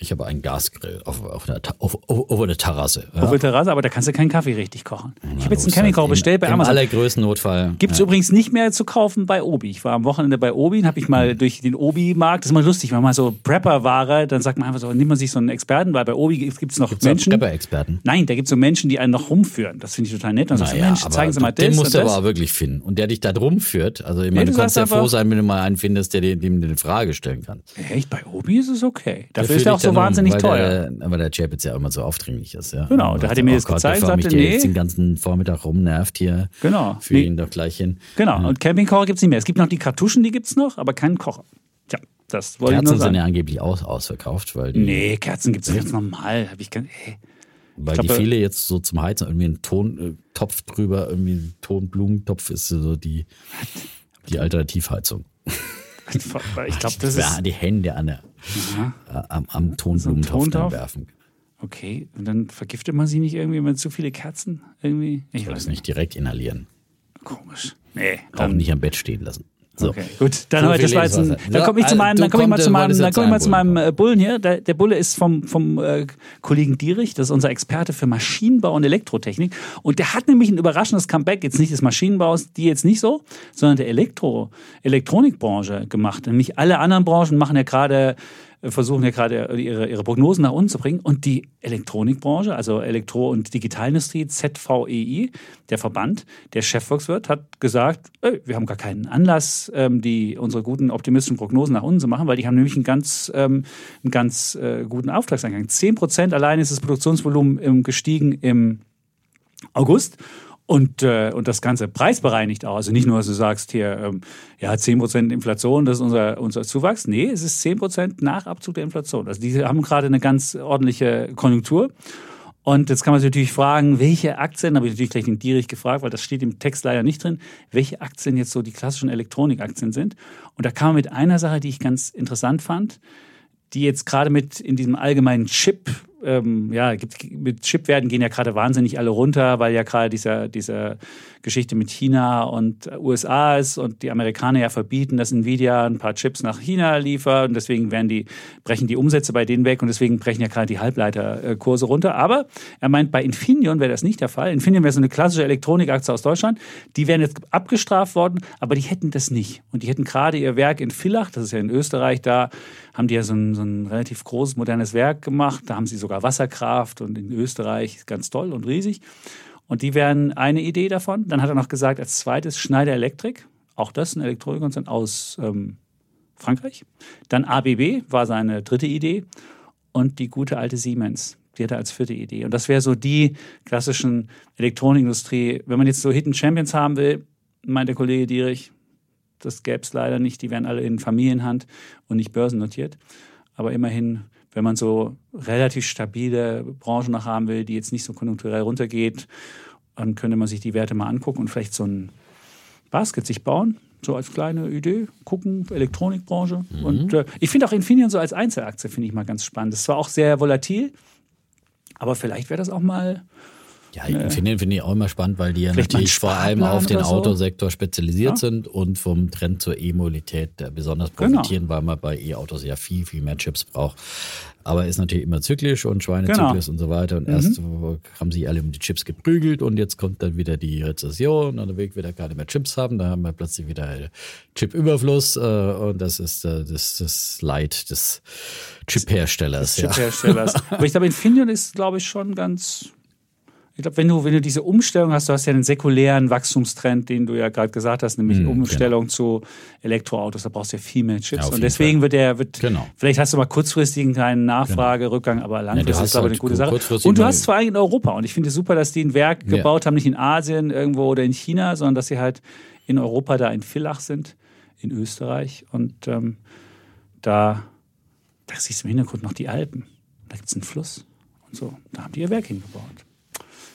Ich habe einen Gasgrill auf, auf, der, Ta- auf, auf, der Terrasse. Ja. Auf der Terrasse, aber da kannst du keinen Kaffee richtig kochen. Ich habe jetzt einen Campingkocher im- bestellt bei Im Amazon. allergrößten Notfall. Gibt es ja. übrigens nicht mehr zu kaufen bei Obi. Ich war am Wochenende bei Obi, habe ich mal durch den Obi-Markt, das ist mal lustig, wenn man mal so Prepper-Ware, dann sagt man einfach so, nimmt man sich so einen Experten, weil bei Obi gibt es noch Gibt's Menschen. Prepper-Experten? Nein, da gibt es so Menschen, die einen noch rumführen. Das finde ich total nett. Dann sagst du, Naja, Mensch, zeigen Sie mal den das musst und du aber auch wirklich finden. Und der dich da drum führt. Also ich meine, du du kannst ja froh sein, wenn du mal einen findest, der dir dem eine Frage stellen kann. Echt, bei Obi ist es okay. Der Dafür ist er auch so wahnsinnig weil teuer. Der, aber der Chapitz ja immer so aufdringlich ist. Ja. Genau, da hat er mir das Gott, gezeigt, mich sagte, der nee. jetzt den ganzen Vormittag rumnervt hier. Genau. Führe Nee. ihn doch gleich hin. Genau, und Campingkocher gibt es nicht mehr. Es gibt noch die Kartuschen, die gibt es noch, aber keinen Kocher. Tja, das wollte ich nur Kerzen sind sagen. ja angeblich aus, ausverkauft, weil Nee, Kerzen gibt es jetzt normal. Hab ich gar, hey. weil ich die viele jetzt so zum Heizen irgendwie einen Tontopf drüber, irgendwie ein Tonblumentopf ist so die, die Alternativheizung. Ich glaube, das Ja, ist. die Hände an der, äh, am, am Tonblumentopf Tontopf? werfen. Okay, und dann vergiftet man sie nicht irgendwie mit zu viele Kerzen? Irgendwie? Ich weiß das nicht. direkt inhalieren. Komisch. Nee, Auch nicht am Bett stehen lassen. So. Okay, gut. Dann, So viel das war jetzt ein, dann komme ich zu meinem, dann komme ich mal zu meinem, dann komme ich mal zu meinem äh, Bullen hier. Der, der Bulle ist vom, vom äh, Kollegen Dierich, das ist unser Experte für Maschinenbau und Elektrotechnik. Und der hat nämlich ein überraschendes Comeback, jetzt nicht des Maschinenbaus, die jetzt nicht so, sondern der Elektro, Elektronikbranche gemacht. Nämlich alle anderen Branchen machen ja gerade äh, versuchen ja gerade ihre, ihre Prognosen nach unten zu bringen. Und die Elektronikbranche, also Elektro- und Digitalindustrie, ZVEI, der Verband, der Chefvolkswirt, hat gesagt, ey, wir haben gar keinen Anlass, ähm, die, unsere guten optimistischen Prognosen nach unten zu machen, weil die haben nämlich einen ganz, ähm, einen ganz äh, guten Auftragseingang. Zehn Prozent allein ist das Produktionsvolumen ähm, gestiegen im August. Und, äh, und das Ganze preisbereinigt auch. Also nicht nur, dass du sagst hier, ähm, ja, 10% Inflation, das ist unser, unser Zuwachs. Nee, es ist 10% nach Abzug der Inflation. Also die haben gerade eine ganz ordentliche Konjunktur. Und jetzt kann man sich natürlich fragen, welche Aktien, habe ich natürlich gleich den Dierich gefragt, weil das steht im Text leider nicht drin, welche Aktien jetzt so die klassischen Elektronikaktien sind. Und da kam man mit einer Sache, die ich ganz interessant fand, die jetzt gerade mit in diesem allgemeinen Chip, ähm, ja, gibt, mit Chipwerten gehen ja gerade wahnsinnig alle runter, weil ja gerade dieser, dieser Geschichte mit China und USA ist und die Amerikaner ja verbieten, dass Nvidia ein paar Chips nach China liefert und deswegen werden die, brechen die Umsätze bei denen weg und deswegen brechen ja gerade die Halbleiterkurse runter. Aber er meint, bei Infineon wäre das nicht der Fall. Infineon wäre so eine klassische Elektronikaktie aus Deutschland. Die wären jetzt abgestraft worden, aber die hätten das nicht. Und die hätten gerade ihr Werk in Villach, das ist ja in Österreich, da haben die ja so ein, so ein relativ großes, modernes Werk gemacht. Da haben sie sogar Wasserkraft und in Österreich ganz toll und riesig. Und die wären eine Idee davon. Dann hat er noch gesagt, als zweites Schneider Elektrik. Auch das ein Elektronikkonzern aus ähm, Frankreich. Dann ABB war seine dritte Idee. Und die gute alte Siemens. Die hatte als vierte Idee. Und das wäre so die klassischen Elektronikindustrie. Wenn man jetzt so Hidden Champions haben will, meint der Kollege Dierich, das gäbe es leider nicht. Die wären alle in Familienhand und nicht börsennotiert. Aber immerhin, wenn man so relativ stabile Branchen noch haben will, die jetzt nicht so konjunkturell runtergeht, dann könnte man sich die Werte mal angucken und vielleicht so ein Basket sich bauen. So als kleine Idee, gucken, Elektronikbranche. Und äh, ich finde auch Infineon so als Einzelaktie, finde ich mal ganz spannend. Das war auch sehr volatil, aber vielleicht wäre das auch mal Ja, Infineon finde ich auch immer spannend, weil die ja natürlich vor allem auf den so. Autosektor spezialisiert Ja. sind und vom Trend zur E-Mobilität äh, besonders Genau. profitieren, weil man bei E-Autos ja viel, viel mehr Chips braucht. Aber ist natürlich immer zyklisch und Genau. Schweinezyklus und so weiter. Und erst haben sich alle um die Chips geprügelt und jetzt kommt dann wieder die Rezession und dann will wieder keine mehr Chips haben. Da haben wir plötzlich wieder Chip-Überfluss äh, und das ist äh, das, das Leid des Chip-Herstellers. Ja. Chipherstellers. Aber ich glaube, Infineon ist, glaube ich, schon ganz Ich glaube, wenn du, wenn du diese Umstellung hast, du hast ja einen säkulären Wachstumstrend, den du ja gerade gesagt hast, nämlich Mhm, Umstellung zu Elektroautos, da brauchst du ja viel mehr Chips. Ja, und deswegen Fall. wird der, wird, Genau. vielleicht hast du mal kurzfristig einen kleinen Nachfragerückgang, aber langfristig hast ist aber halt eine gute Sache. Und du hast vor allem in Europa. Und ich finde es super, dass die ein Werk Ja. gebaut haben, nicht in Asien irgendwo oder in China, sondern dass sie halt in Europa da in Villach sind, in Österreich. Und ähm, da, da siehst du im Hintergrund noch die Alpen. Da gibt es einen Fluss und so. Da haben die ihr Werk hingebaut.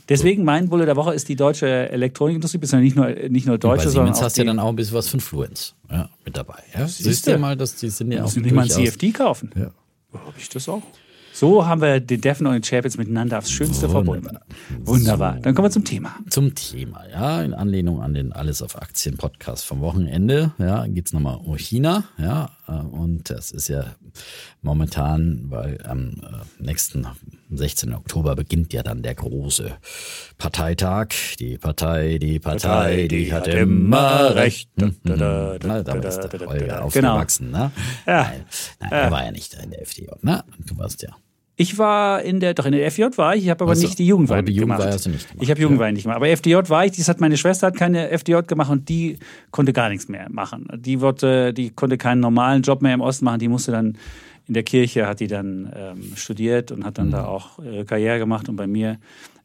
Deswegen mein Bulle der Woche ist die deutsche Elektronikindustrie, beziehungsweise nicht nur, nicht nur Bei deutsche, sondern Siemens hast ja dann auch ein bisschen was von Fluence ja, mit dabei. Ja? Siehst, du du? mal, dass die sind ja auch nicht mal ein CFD kaufen. Ja. Habe ich das auch? So haben wir den Defen und den Champions miteinander aufs Schönste verbunden. Wunderbar. Dann kommen wir zum Thema. Zum Thema, ja, in Anlehnung an den Alles auf Aktien Podcast vom Wochenende, ja, geht's nochmal um China, ja, und das ist ja momentan, weil am äh, nächsten 16. Oktober beginnt ja dann der große Parteitag. Die Partei, die Partei, die, hat immer recht. Mhm. Da, da, da, Na, damit da, ist da, der da, Holger da. aufgewachsen, ne? Ja. Nein, nein er war ja nicht in der FDJ, ne? Du warst ja. Ich war in der, doch in der FDJ war ich, ich habe aber Ach so. nicht die Jugendweihe Aber die Jugendweihe gemacht. hast du nicht gemacht, Ich habe Jugendweihe nicht gemacht. Aber FDJ war ich, das hat meine Schwester hat keine FDJ gemacht und die konnte gar nichts mehr machen. Die wollte, die konnte keinen normalen Job mehr im Osten machen, die musste dann in der Kirche hat die dann ähm, studiert und hat dann Mhm. da auch äh, Karriere gemacht und bei mir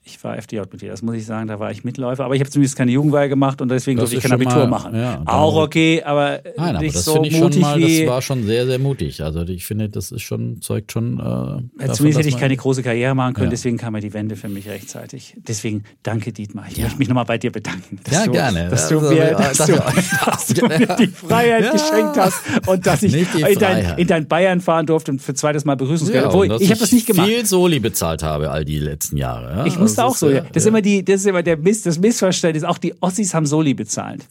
ich war FDJ-Mitglied, das muss ich sagen, da war ich Mitläufer, aber ich habe zumindest keine Jugendweihe gemacht und deswegen Das durfte ich kein schon Abitur mal- machen. ja, auch okay, aber Nein, aber nicht das so ich schon mutig mal, wie. das war schon sehr, sehr mutig. Also ich finde, das ist schon, zeugt schon. Äh, Ja, davon, Zumindest hätte ich keine große Karriere machen können, Ja. deswegen kam ja die Wende für mich rechtzeitig. Deswegen danke, Dietmar. Ich möchte mich nochmal bei dir bedanken. Dass Ja, du, gerne. Dass du, Also, mir, ja, dass danke du, euch. dass du mir die Freiheit Ja. geschenkt hast und dass ich in dein, in dein Bayern fahren durfte und für zweites Mal Begrüßungsgeld. Ja, Obwohl, dass ich habe das nicht gemacht. viel Soli bezahlt habe all die letzten Jahre. Ja? Ich musste Das auch ist, so. ja, Das, ist immer die, das ist immer der Miss, das Missverständnis. Auch die Ossis haben Soli bezahlt.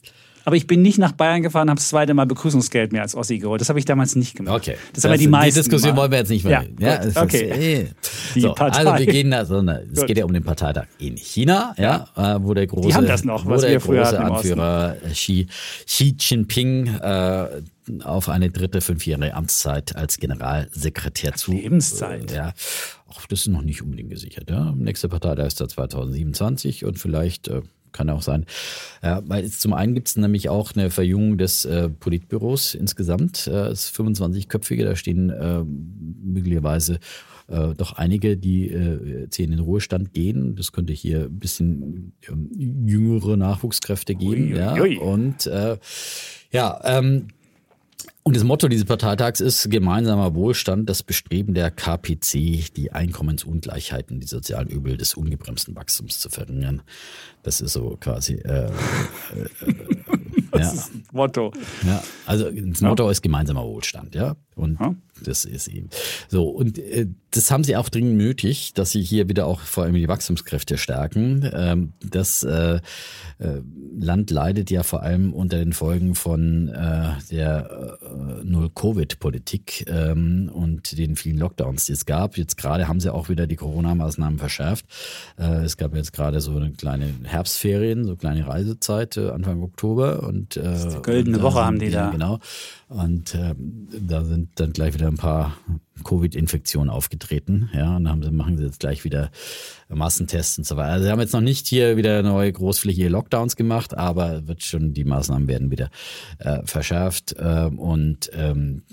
Aber ich bin nicht nach Bayern gefahren, habe das zweite Mal Begrüßungsgeld mehr als Ossi geholt. Das habe ich damals nicht gemacht. Okay. Das haben ja die meisten. Die Diskussion mal. wollen wir jetzt nicht mehr. Ja, gut. es ist- okay. eh. Die so, Partei. Also wir gehen da, so, ne, es geht ja um den Parteitag in China, ja, Äh, wo der große, haben das noch, wo was der wir früher große. Anführer äh, Xi, Xi Jinping äh, auf eine dritte fünfjährige Amtszeit als Generalsekretär zu. Lebenszeit. Äh, ja, auch das ist noch nicht unbedingt gesichert. Ja. Nächste Parteitag ist da 2027 und vielleicht äh, kann auch sein. Ja, weil es, zum einen gibt es nämlich auch eine Verjüngung des äh, Politbüros insgesamt. Äh, es ist 25-köpfige, da stehen äh, möglicherweise äh, doch einige, die äh, in den Ruhestand gehen. Das könnte hier ein bisschen ähm, jüngere Nachwuchskräfte geben. Ui, ja. ui, ui. Und äh, ja, ähm, und das Motto dieses Parteitags ist gemeinsamer Wohlstand, das Bestreben der KPC, die Einkommensungleichheiten, die sozialen Übel des ungebremsten Wachstums zu verringern. Das ist so quasi. Äh, äh, äh, ja, Motto. ja, also das Motto ist gemeinsamer Wohlstand, ja. Und Ja. Das ist eben so. Und äh, das haben sie auch dringend nötig, dass sie hier wieder auch vor allem die Wachstumskräfte stärken. Ähm, das äh, äh, Land leidet ja vor allem unter den Folgen von äh, der äh, Null-Covid-Politik ähm, und den vielen Lockdowns, die es gab. Jetzt gerade haben sie auch wieder die Corona-Maßnahmen verschärft. Äh, es gab jetzt gerade so eine kleine Herbstferien, so kleine Reisezeit äh, Anfang Oktober und äh, die goldene und Woche sind haben die da. Genau. Und ähm, da sind dann gleich wieder ein paar Covid-Infektionen aufgetreten. Ja, und haben machen sie jetzt gleich wieder Massentests und so weiter. Also sie haben jetzt noch nicht hier wieder neue großflächige Lockdowns gemacht, aber wird schon, die Maßnahmen werden wieder äh, verschärft. Ähm, und ähm,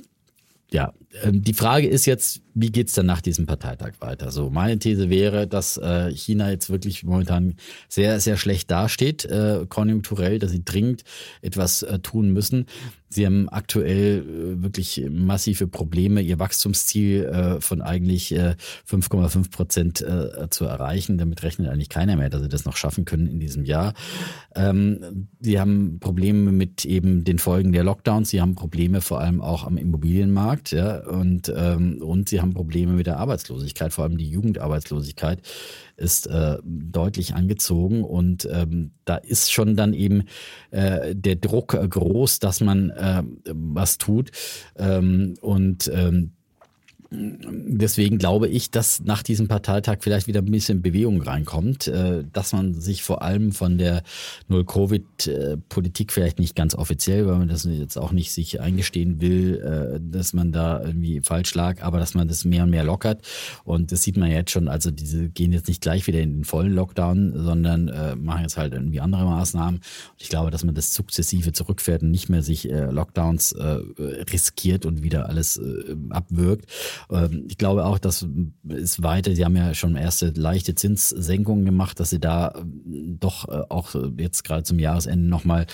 ja, die Frage ist jetzt, wie geht's dann nach diesem Parteitag weiter? So, meine These wäre, dass äh, China jetzt wirklich momentan sehr, sehr schlecht dasteht, äh, konjunkturell, dass sie dringend etwas äh, tun müssen. Sie haben aktuell äh, wirklich massive Probleme, ihr Wachstumsziel äh, von eigentlich äh, 5,5 Prozent äh, zu erreichen. Damit rechnet eigentlich keiner mehr, dass sie das noch schaffen können in diesem Jahr. Ähm, sie haben Probleme mit eben den Folgen der Lockdowns. Sie haben Probleme vor allem auch am Immobilienmarkt, ja, und ähm, und sie haben Probleme mit der Arbeitslosigkeit, vor allem die Jugendarbeitslosigkeit ist äh, deutlich angezogen und ähm, da ist schon dann eben äh, der Druck äh, groß, dass man äh, was tut. Ähm, und ähm, deswegen glaube ich, dass nach diesem Parteitag vielleicht wieder ein bisschen Bewegung reinkommt, äh, dass man sich vor allem von der Null-Covid-Politik vielleicht nicht ganz offiziell, weil man das jetzt auch nicht sich eingestehen will, äh, dass man da irgendwie falsch lag, aber dass man das mehr und mehr lockert. Und das sieht man jetzt schon, also diese gehen jetzt nicht gleich wieder in den vollen Lockdown, sondern äh, machen jetzt halt irgendwie andere Maßnahmen. Und ich glaube, dass man das sukzessive zurückfährt und nicht mehr sich Lockdowns riskiert und wieder alles abwirkt. Ähm, ich glaube auch, dass es weiter, Sie haben ja schon erste leichte Zinssenkungen gemacht, dass Sie da ähm, doch äh, auch jetzt gerade zum Jahresende nochmal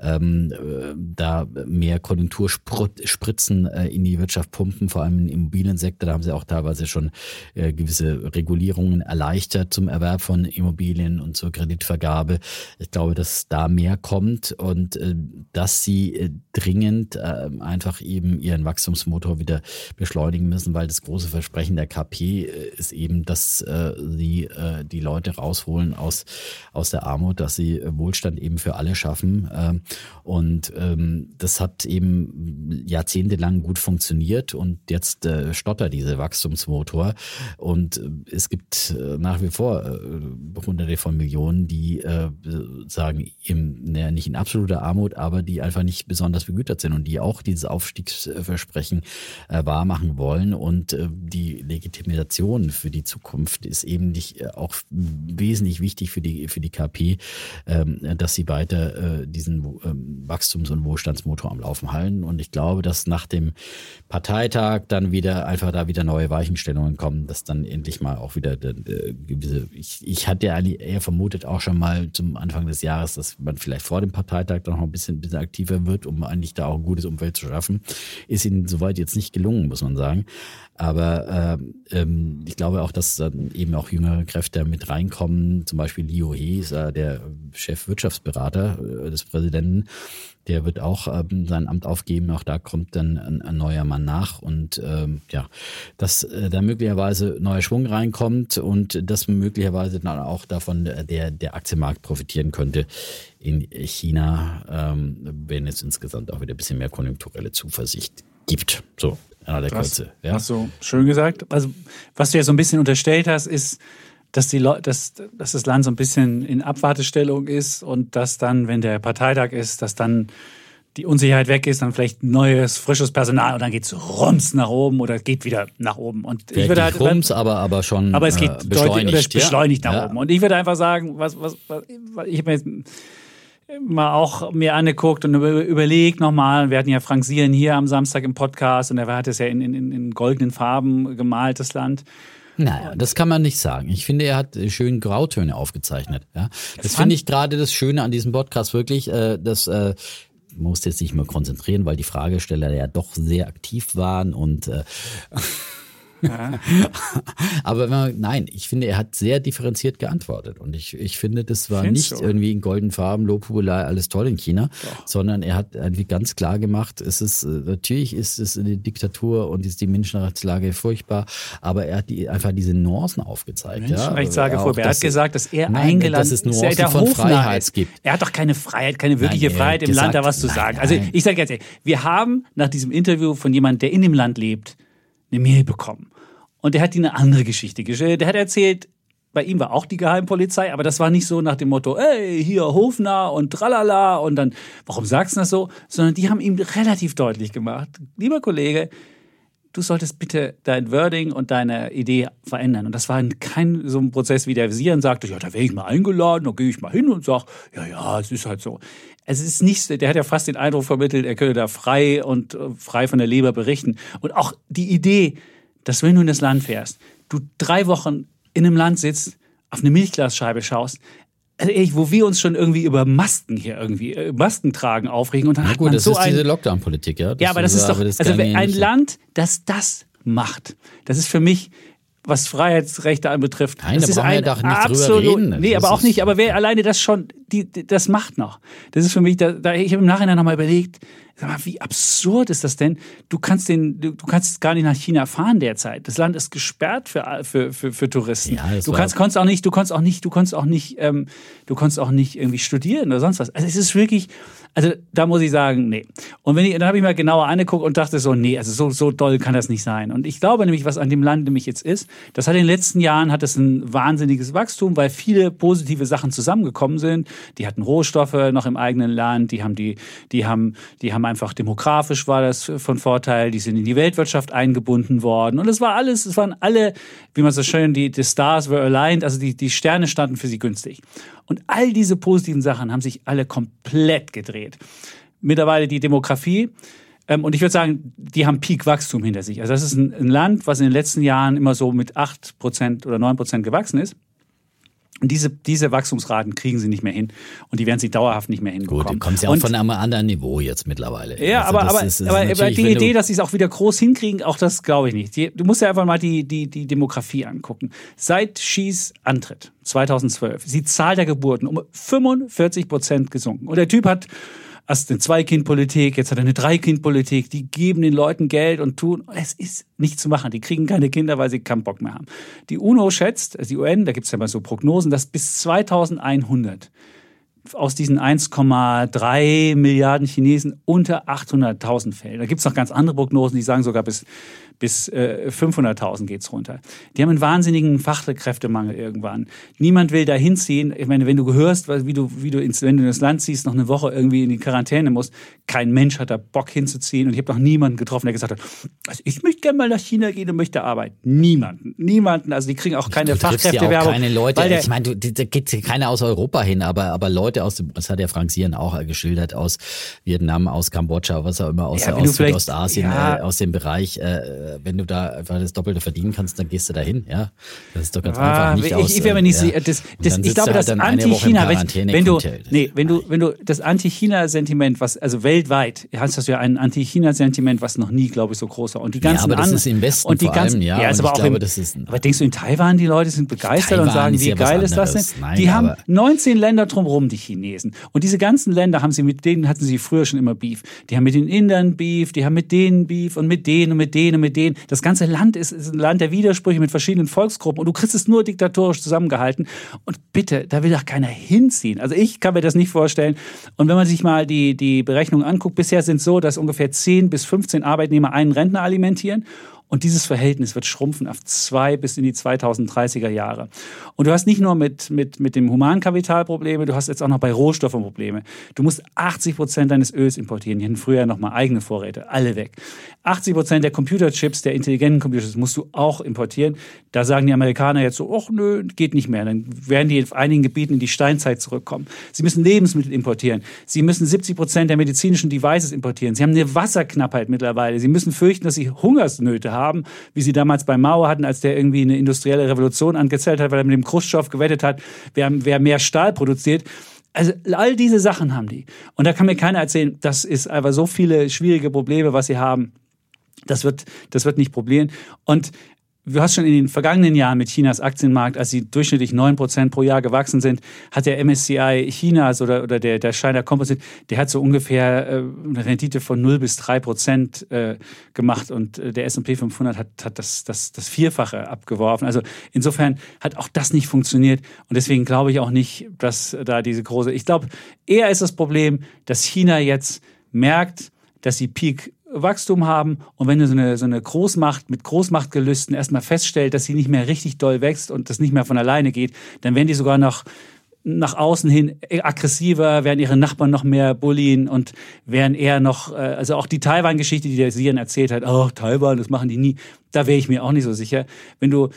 ähm, äh, da mehr Konjunkturspritzen äh, in die Wirtschaft pumpen, vor allem im Immobiliensektor. Da haben Sie auch teilweise schon äh, gewisse Regulierungen erleichtert zum Erwerb von Immobilien und zur Kreditvergabe. Ich glaube, dass da mehr kommt und äh, dass Sie äh, dringend äh, einfach eben Ihren Wachstumsmotor wieder beschleunigen müssen, weil das große Versprechen der KP äh, ist eben, dass äh, sie äh, die Leute rausholen aus, aus der Armut, dass sie Wohlstand eben für alle schaffen. Ähm, und ähm, das hat eben jahrzehntelang gut funktioniert und jetzt stottert dieser Wachstumsmotor. Und es gibt nach wie vor hunderte von Millionen, die sagen, im, naja, nicht in absoluter Armut, aber die einfach nicht besonders begütert sind und die auch dieses Aufstiegsversprechen wahrmachen wollen. Und äh, die Legitimation für die Zukunft ist eben nicht äh, auch wesentlich wichtig für die, für die KP, ähm, dass sie weiter äh, diesen ähm, Wachstums- und Wohlstandsmotor am Laufen halten. Und ich glaube, dass nach dem Parteitag dann wieder einfach da wieder neue Weichenstellungen kommen, dass dann endlich mal auch wieder gewisse, ich, ich hatte ja eher vermutet auch schon mal zum Anfang des Jahres, dass man vielleicht vor dem Parteitag noch ein bisschen, ein bisschen aktiver wird, um eigentlich da auch ein gutes Umfeld zu schaffen. Ist ihnen soweit jetzt nicht gelungen, muss man sagen. Aber äh, ähm, ich glaube auch, dass dann eben auch jüngere Kräfte mit reinkommen. Zum Beispiel Leo He ist äh, der Chefwirtschaftsberater äh, des Präsidenten. Der wird auch ähm, sein Amt aufgeben. Auch da kommt dann ein, ein neuer Mann nach. Und ähm, ja, dass äh, da möglicherweise neuer Schwung reinkommt und dass möglicherweise dann auch davon der, der Aktienmarkt profitieren könnte in China, ähm, wenn es insgesamt auch wieder ein bisschen mehr konjunkturelle Zuversicht gibt. So, in aller Kürze. Ja? Hast du schön gesagt. Also, was du ja so ein bisschen unterstellt hast, ist, dass, die Le dass, dass das Land so ein bisschen in Abwartestellung ist und dass dann, wenn der Parteitag ist, dass dann die Unsicherheit weg ist, dann vielleicht neues, frisches Personal und dann geht es rums nach oben oder geht wieder nach oben. Und ich würde halt rums, aber, aber schon aber es geht äh, beschleunigt, deutlich, beschleunigt ja. nach ja. oben. Und ich würde einfach sagen, was, was, was ich habe mir jetzt mal auch mir angeguckt und überlegt nochmal. Wir hatten ja Frank Sieren hier am Samstag im Podcast und er hat es ja in, in, in goldenen Farben gemalt, das Land. Naja, das kann man nicht sagen. Ich finde, er hat schön Grautöne aufgezeichnet. Ja? Das finde ich gerade das Schöne an diesem Podcast wirklich, äh, dass äh, muss jetzt nicht mehr konzentrieren, weil die Fragesteller ja doch sehr aktiv waren und äh, Aber man, nein, ich finde, er hat sehr differenziert geantwortet. Und ich, ich finde, das war Findest nicht du? irgendwie in goldenen Farben, Lobhudelei, alles toll in China, Doch. sondern er hat irgendwie ganz klar gemacht, es ist, äh, natürlich ist es eine Diktatur und ist die Menschenrechtslage furchtbar, aber er hat die, einfach diese Nuancen aufgezeigt. Menschenrechtslage ja, furchtbar. Er hat gesagt, dass er nein, eingeladen dass es Nuancen von Freiheit ist. gibt. Er hat doch keine Freiheit, keine wirkliche nein, Freiheit im gesagt, Land, da was zu nein, sagen. Also ich sage jetzt, wir haben nach diesem Interview von jemandem, der in dem Land lebt, eine Mail bekommen. Und der hat die eine andere Geschichte gestellt. Der hat erzählt, bei ihm war auch die Geheimpolizei, aber das war nicht so nach dem Motto, ey, hier Hofner und tralala und dann, warum sagst du das so? Sondern die haben ihm relativ deutlich gemacht, lieber Kollege, du solltest bitte dein Wording und deine Idee verändern. Und das war kein so ein Prozess, wie der Visieren sagte, ja, da wäre ich mal eingeladen, da gehe ich mal hin und sage, ja, ja, es ist halt so. Es ist nicht, der hat ja fast den Eindruck vermittelt, er könne da frei und äh, frei von der Leber berichten. Und auch die Idee, dass wenn du in das Land fährst, du drei Wochen in einem Land sitzt, auf eine Milchglasscheibe schaust, also ehrlich, wo wir uns schon irgendwie über Masken hier irgendwie, äh, Masken tragen aufregen und dann Na hat gut, man das so ist ein, diese Lockdown-Politik, ja. Das ja, aber das ist doch, das also ein Land, das das macht, das ist für mich was Freiheitsrechte anbetrifft. Nein, das da ist ein wir doch nicht absolut, drüber reden. Nee, aber auch nicht. Aber wer alleine das schon, die, das macht noch. Das ist für mich, da, da ich habe im Nachhinein nochmal überlegt, Sag mal, wie absurd ist das denn? Du kannst den, du, du kannst gar nicht nach China fahren derzeit. Das Land ist gesperrt für, für, für, für Touristen. Ja, du kannst, konntest auch nicht, du konntest auch nicht, du konntest auch nicht, ähm, du konntest auch nicht irgendwie studieren oder sonst was. Also es ist wirklich, also da muss ich sagen, nee. Und wenn ich, dann habe ich mal genauer angeguckt und dachte so, nee, also so, so doll kann das nicht sein. Und ich glaube nämlich, was an dem Land nämlich jetzt ist, das hat in den letzten Jahren hat es ein wahnsinniges Wachstum, weil viele positive Sachen zusammengekommen sind. Die hatten Rohstoffe noch im eigenen Land, die haben die, die haben, die haben einfach demografisch war das von Vorteil, die sind in die Weltwirtschaft eingebunden worden. Und es war alles, es waren alle, wie man so schön, die, die Stars were aligned, also die, die Sterne standen für sie günstig. Und all diese positiven Sachen haben sich alle komplett gedreht. Mittlerweile die Demografie. Ähm, und ich würde sagen, die haben Peak-Wachstum hinter sich. Also das ist ein, Land, was in den letzten Jahren immer so mit 8% oder 9% gewachsen ist. Und diese, diese Wachstumsraten kriegen sie nicht mehr hin. Und die werden sie dauerhaft nicht mehr Gut, hinbekommen. du kommst ja auch Und- von einem anderen Niveau jetzt mittlerweile. ja, Also aber, aber, ist- ist aber, aber die Idee, dass sie es auch wieder groß hinkriegen, auch das glaube ich nicht. Die, du musst ja einfach mal die, die, die Demografie angucken. Seit Xis Antritt 2012 ist die Zahl der Geburten um 45 Prozent gesunken. Und der Typ hat erst eine Zwei-Kind-Politik, jetzt hat er eine Drei-Kind-Politik. Die geben den Leuten Geld und tun. Es ist nicht zu machen. Die kriegen keine Kinder, weil sie keinen Bock mehr haben. Die UNO schätzt, also die UN, da gibt es ja mal so Prognosen, dass bis 2100 aus diesen 1,3 Milliarden Chinesen unter 800.000 Fällen. Da gibt es noch ganz andere Prognosen, die sagen sogar bis, bis äh, 500.000 geht's runter. Die haben einen wahnsinnigen Fachkräftemangel irgendwann. Niemand will da hinziehen. Ich meine, wenn du hörst, wie du, wie du ins, wenn du ins Land ziehst, noch eine Woche irgendwie in die Quarantäne musst, kein Mensch hat da Bock hinzuziehen. Und ich habe noch niemanden getroffen, der gesagt hat, also ich möchte gerne mal nach China gehen und möchte arbeiten. Niemanden. Niemanden. Also die kriegen auch keine Du triffst ja auch Fachkräftewerbung. keine Leute. der- Ich meine, du, da geht keiner aus Europa hin, aber, aber Leute aus dem, das hat der Frank Sieren auch geschildert, aus Vietnam, aus Kambodscha, was auch immer, aus, Ja, aus Südostasien, ja. äh, aus dem Bereich, äh, wenn du da einfach das Doppelte verdienen kannst, dann gehst du dahin, ja. Das ist doch ganz Ah, einfach nicht ich, aus. ich mir nicht äh, ja. Das, Und das, ich glaube, halt das Anti-China, wenn, wenn du, nee, wenn du, wenn du das Anti-China-Sentiment, was also weltweit hast du ja ein Anti-China-Sentiment, was noch nie, glaube ich, so groß war. Und die ganzen aber das ist im Westen und die ganzen, allem, ja, ja, und aber auch glaube, im, das ist- aber denkst du in Taiwan, die Leute sind begeistert und Taiwan sagen, ist wie ja geil ist das denn? Nein, die haben aber- 19 Länder drumherum, die Chinesen. Und diese ganzen Länder haben sie mit denen hatten sie früher schon immer Beef. Die haben mit den Indern Beef, die haben mit denen Beef und mit denen und mit denen und mit denen. Das ganze Land ist, ist ein Land der Widersprüche mit verschiedenen Volksgruppen und du kriegst es nur diktatorisch zusammengehalten. Und bitte, da will doch keiner hinziehen. Also ich kann mir das nicht vorstellen. Und wenn man sich mal die, die Berechnungen anguckt, bisher sind es so, dass ungefähr 10 bis 15 Arbeitnehmer einen Rentner alimentieren. Und dieses Verhältnis wird schrumpfen auf zwei bis in die 2030er Jahre. Und du hast nicht nur mit, mit, mit dem Humankapital Probleme, du hast jetzt auch noch bei Rohstoffen Probleme. Du musst 80 Prozent deines Öls importieren. Die hatten früher noch mal eigene Vorräte, alle weg. 80 Prozent der Computerchips, der intelligenten Computerchips musst du auch importieren. Da sagen die Amerikaner jetzt so, ach nö, geht nicht mehr. Dann werden die in einigen Gebieten in die Steinzeit zurückkommen. Sie müssen Lebensmittel importieren. Sie müssen 70 Prozent der medizinischen Devices importieren. Sie haben eine Wasserknappheit mittlerweile. Sie müssen fürchten, dass sie Hungersnöte haben, wie sie damals bei Mao hatten, als der irgendwie eine industrielle Revolution angezählt hat, weil er mit dem Khrushchev gewettet hat, wer, wer mehr Stahl produziert. Also all diese Sachen haben die. Und da kann mir keiner erzählen, das ist einfach so viele schwierige Probleme, was sie haben. Das wird, das wird nicht probieren. Und du hast schon in den vergangenen Jahren mit Chinas Aktienmarkt, als sie durchschnittlich 9% pro Jahr gewachsen sind, hat der MSCI Chinas oder, oder der, der China Composite, der hat so ungefähr äh, eine Rendite von 0 bis 3% äh, gemacht und äh, der S&P 500 hat, hat das, das, das Vierfache abgeworfen. Also insofern hat auch das nicht funktioniert und deswegen glaube ich auch nicht, dass da diese große, ich glaube, eher ist das Problem, dass China jetzt merkt, dass sie Peak Wachstum haben und wenn du so eine, so eine Großmacht mit Großmachtgelüsten erstmal feststellt, dass sie nicht mehr richtig doll wächst und das nicht mehr von alleine geht, dann werden die sogar noch nach außen hin aggressiver, werden ihre Nachbarn noch mehr bullien und werden eher noch, äh, also auch die Taiwan-Geschichte, die der Sian erzählt hat, oh, Taiwan, das machen die nie, da wäre ich mir auch nicht so sicher. Wenn du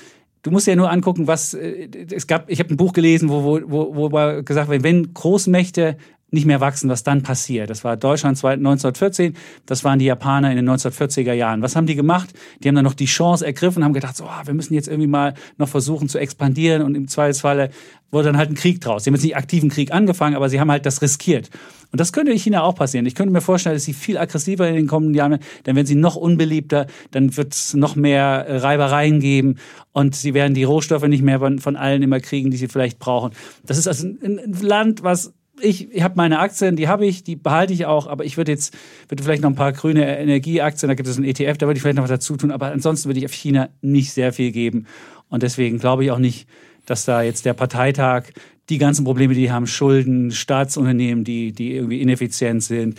Du musst ja nur angucken, was äh, es gab. Ich habe ein Buch gelesen, wo, wo, wo, wo gesagt wird, wenn Großmächte nicht mehr wachsen, was dann passiert. Das war Deutschland 1914, das waren die Japaner in den 1940er Jahren. Was haben die gemacht? Die haben dann noch die Chance ergriffen, haben gedacht, so, oh, wir müssen jetzt irgendwie mal noch versuchen zu expandieren und im Zweifelsfalle wurde dann halt ein Krieg draus. Sie haben jetzt nicht aktiven Krieg angefangen, aber sie haben halt das riskiert. Und das könnte in China auch passieren. Ich könnte mir vorstellen, dass sie viel aggressiver in den kommenden Jahren, denn wenn sie noch unbeliebter, dann wird es noch mehr äh, Reibereien geben und sie werden die Rohstoffe nicht mehr von, allen immer kriegen, die sie vielleicht brauchen. Das ist also ein Land, was ich, ich habe meine Aktien, die habe ich, die behalte ich auch, aber ich würde jetzt, würde vielleicht noch ein paar grüne Energieaktien, da gibt es einen ETF, da würde ich vielleicht noch was dazu tun, aber ansonsten würde ich auf China nicht sehr viel geben. Und deswegen glaube ich auch nicht, dass da jetzt der Parteitag die ganzen Probleme, die haben, Schulden, Staatsunternehmen, die, die irgendwie ineffizient sind,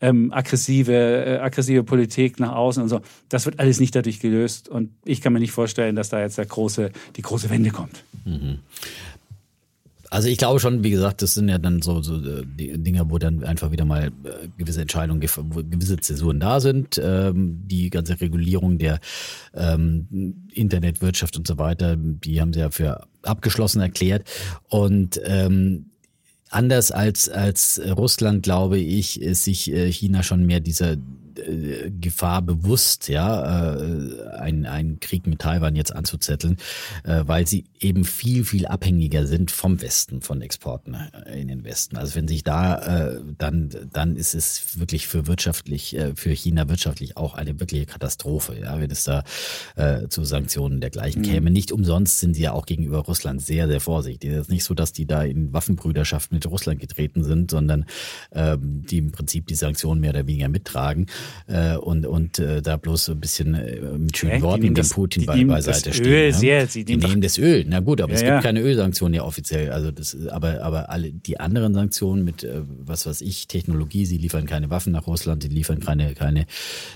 ähm, aggressive, äh, aggressive Politik nach außen und so. Das wird alles nicht dadurch gelöst. Und ich kann mir nicht vorstellen, dass da jetzt der große, die große Wende kommt. Mhm. Also ich glaube schon, wie gesagt, das sind ja dann so, so äh, die Dinge, wo dann einfach wieder mal äh, gewisse Entscheidungen, gewisse Zäsuren da sind. Ähm, die ganze Regulierung der ähm, Internetwirtschaft und so weiter, die haben sie ja für abgeschlossen erklärt. Und ähm, anders als, als Russland, glaube ich, ist sich äh, China schon mehr dieser äh, Gefahr bewusst, ja, äh, einen, einen Krieg mit Taiwan jetzt anzuzetteln, äh, weil sie eben viel, viel abhängiger sind vom Westen, von Exporten äh, in den Westen. Also wenn sich da, äh, dann, dann ist es wirklich für wirtschaftlich, äh, für China wirtschaftlich auch eine wirkliche Katastrophe, ja, wenn es da äh, zu Sanktionen dergleichen mhm. käme. Nicht umsonst sind sie ja auch gegenüber Russland sehr, sehr vorsichtig. Es ist nicht so, dass die da in Waffenbrüderschaft mit Russland getreten sind, sondern ähm, die im Prinzip die Sanktionen mehr oder weniger mittragen äh, und, und äh, da bloß so ein bisschen äh, mit schönen Worten dem das, Putin bei, beiseite stehen. Öl ja? sehr, sie die nehmen das Öl. Na gut, aber ja, es gibt ja. keine Ölsanktionen ja offiziell. Also das, aber, aber alle die anderen Sanktionen mit äh, was weiß ich, Technologie, sie liefern keine Waffen nach Russland, sie liefern keine, keine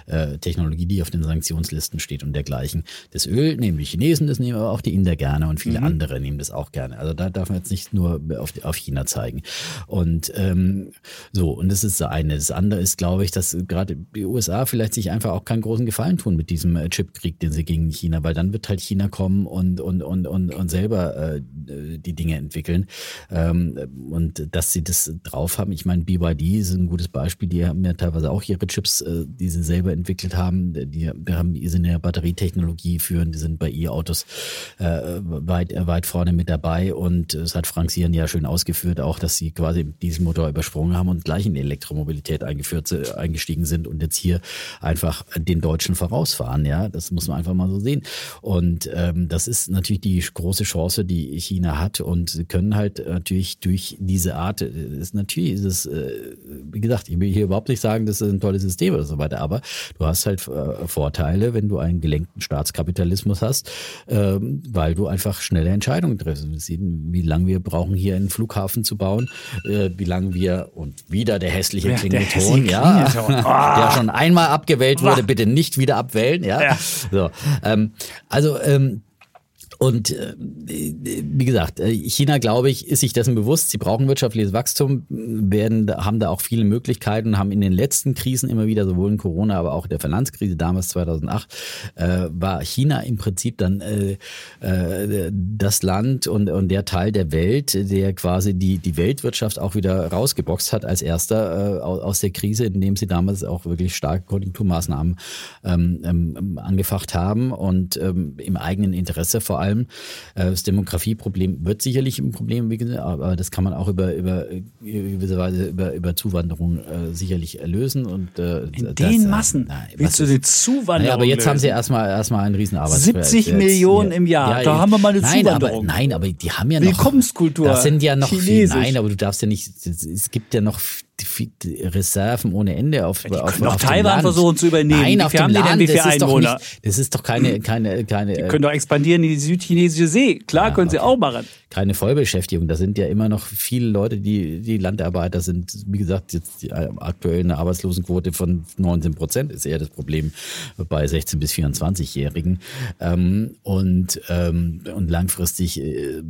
äh, Technologie, die auf den Sanktionslisten steht und dergleichen. Das Öl nehmen die Chinesen, das nehmen aber auch die Inder gerne und viele mhm. andere nehmen das auch gerne. Also da darf man jetzt nicht nur auf, auf China zeigen. Und ähm, so, und das ist das eine. Das andere ist, glaube ich, dass gerade die USA vielleicht sich einfach auch keinen großen Gefallen tun mit diesem äh, Chipkrieg, den sie gegen China, weil dann wird halt China kommen und, und, und, und, und selber äh, die Dinge entwickeln. Ähm, und dass sie das drauf haben, ich meine, BYD ist ein gutes Beispiel, die haben ja teilweise auch ihre Chips, äh, die sie selber entwickelt haben. Die, die haben, sind in der Batterietechnologie führen, die sind bei E-Autos äh, weit, weit vorne mit dabei und es hat Frank Sieren ja schön ausgeführt, auch, dass sie quasi diesen Motor übersprungen haben und gleich in die Elektromobilität eingeführt, äh, eingestiegen sind und jetzt hier einfach den Deutschen vorausfahren. Ja, das muss man einfach mal so sehen. Und ähm, das ist natürlich die große Chance, die China hat. Und sie können halt natürlich durch diese Art, äh, ist natürlich ist es, äh, wie gesagt, ich will hier überhaupt nicht sagen, das ist ein tolles System oder so weiter, aber du hast halt äh, Vorteile, wenn du einen gelenkten Staatskapitalismus hast, ähm, weil du einfach schnelle Entscheidungen triffst. Wir sehen, wie lange wir brauchen, hier einen Flughafen zu bauen, äh, wie lange wir und wieder der hässliche ja, Klingelton, ja, der schon einmal abgewählt wurde, bitte nicht wieder abwählen. Ja. ja. So, ähm, also ähm, und äh, wie gesagt, äh, China, glaube ich, ist sich dessen bewusst. Sie brauchen wirtschaftliches Wachstum, werden, haben da auch viele Möglichkeiten, haben in den letzten Krisen immer wieder, sowohl in Corona, aber auch der Finanzkrise damals 2008, äh, war China im Prinzip dann äh, äh, das Land und, und der Teil der Welt, der quasi die, die Weltwirtschaft auch wieder rausgeboxt hat als erster äh, aus der Krise, indem sie damals auch wirklich starke Konjunkturmaßnahmen ähm, ähm, angefacht haben und ähm, im eigenen Interesse vor allem allem. Äh, das Demografieproblem wird sicherlich ein Problem, aber das kann man auch über, über gewisse Weise über, über Zuwanderung äh, sicherlich lösen. Und, äh, In den äh, Massen na, willst du die Zuwanderung naja, aber jetzt lösen? haben sie erstmal, erstmal einen riesen Arbeitsfeld. 70 Millionen im Jahr, ja, da haben wir mal eine nein, Zuwanderung. Aber, nein, aber die haben ja noch... Willkommenskultur. Das sind ja noch Chinesisch. viel, nein, aber du darfst ja nicht, es gibt ja noch Reserven ohne Ende auf, die auf, auf Taiwan versuchen zu übernehmen. Nein, auf dem Land, das ist Einwohner? Doch nicht, das ist doch keine, keine, keine. Die können doch expandieren in die südchinesische See. Klar, ja, können sie okay. auch machen. Keine Vollbeschäftigung. Da sind ja immer noch viele Leute, die, die Landarbeiter sind. Wie gesagt, jetzt die aktuell eine Arbeitslosenquote von 19 Prozent ist eher das Problem bei 16 bis 24-Jährigen. Ähm, und, ähm, und langfristig äh,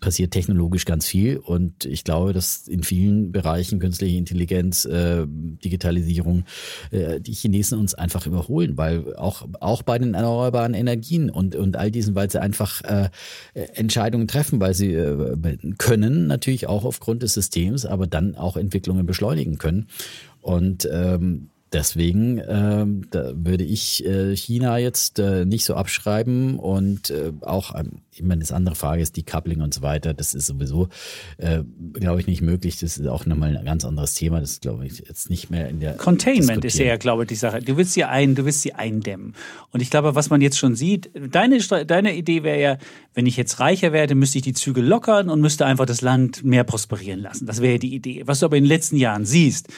passiert technologisch ganz viel. Und ich glaube, dass in vielen Bereichen künstliche Intelligenz, äh, Digitalisierung, äh, die Chinesen uns einfach überholen, weil auch, auch bei den erneuerbaren Energien und, und all diesen, weil sie einfach äh, Entscheidungen treffen, weil sie äh, können, natürlich auch aufgrund des Systems, aber dann auch Entwicklungen beschleunigen können. Und ähm, deswegen ähm, würde ich äh, China jetzt äh, nicht so abschreiben und äh, auch, ähm, ich meine, das andere Frage ist die Coupling und so weiter. Das ist sowieso, äh, glaube ich, nicht möglich. Das ist auch nochmal ein ganz anderes Thema. Das ist, glaube ich, jetzt nicht mehr in der Containment ist ja, glaube ich, die Sache. Du willst sie ein, du willst sie eindämmen. Und ich glaube, was man jetzt schon sieht, deine, deine Idee wäre ja, wenn ich jetzt reicher werde, müsste ich die Züge lockern und müsste einfach das Land mehr prosperieren lassen. Das wäre die Idee. Was du aber in den letzten Jahren siehst,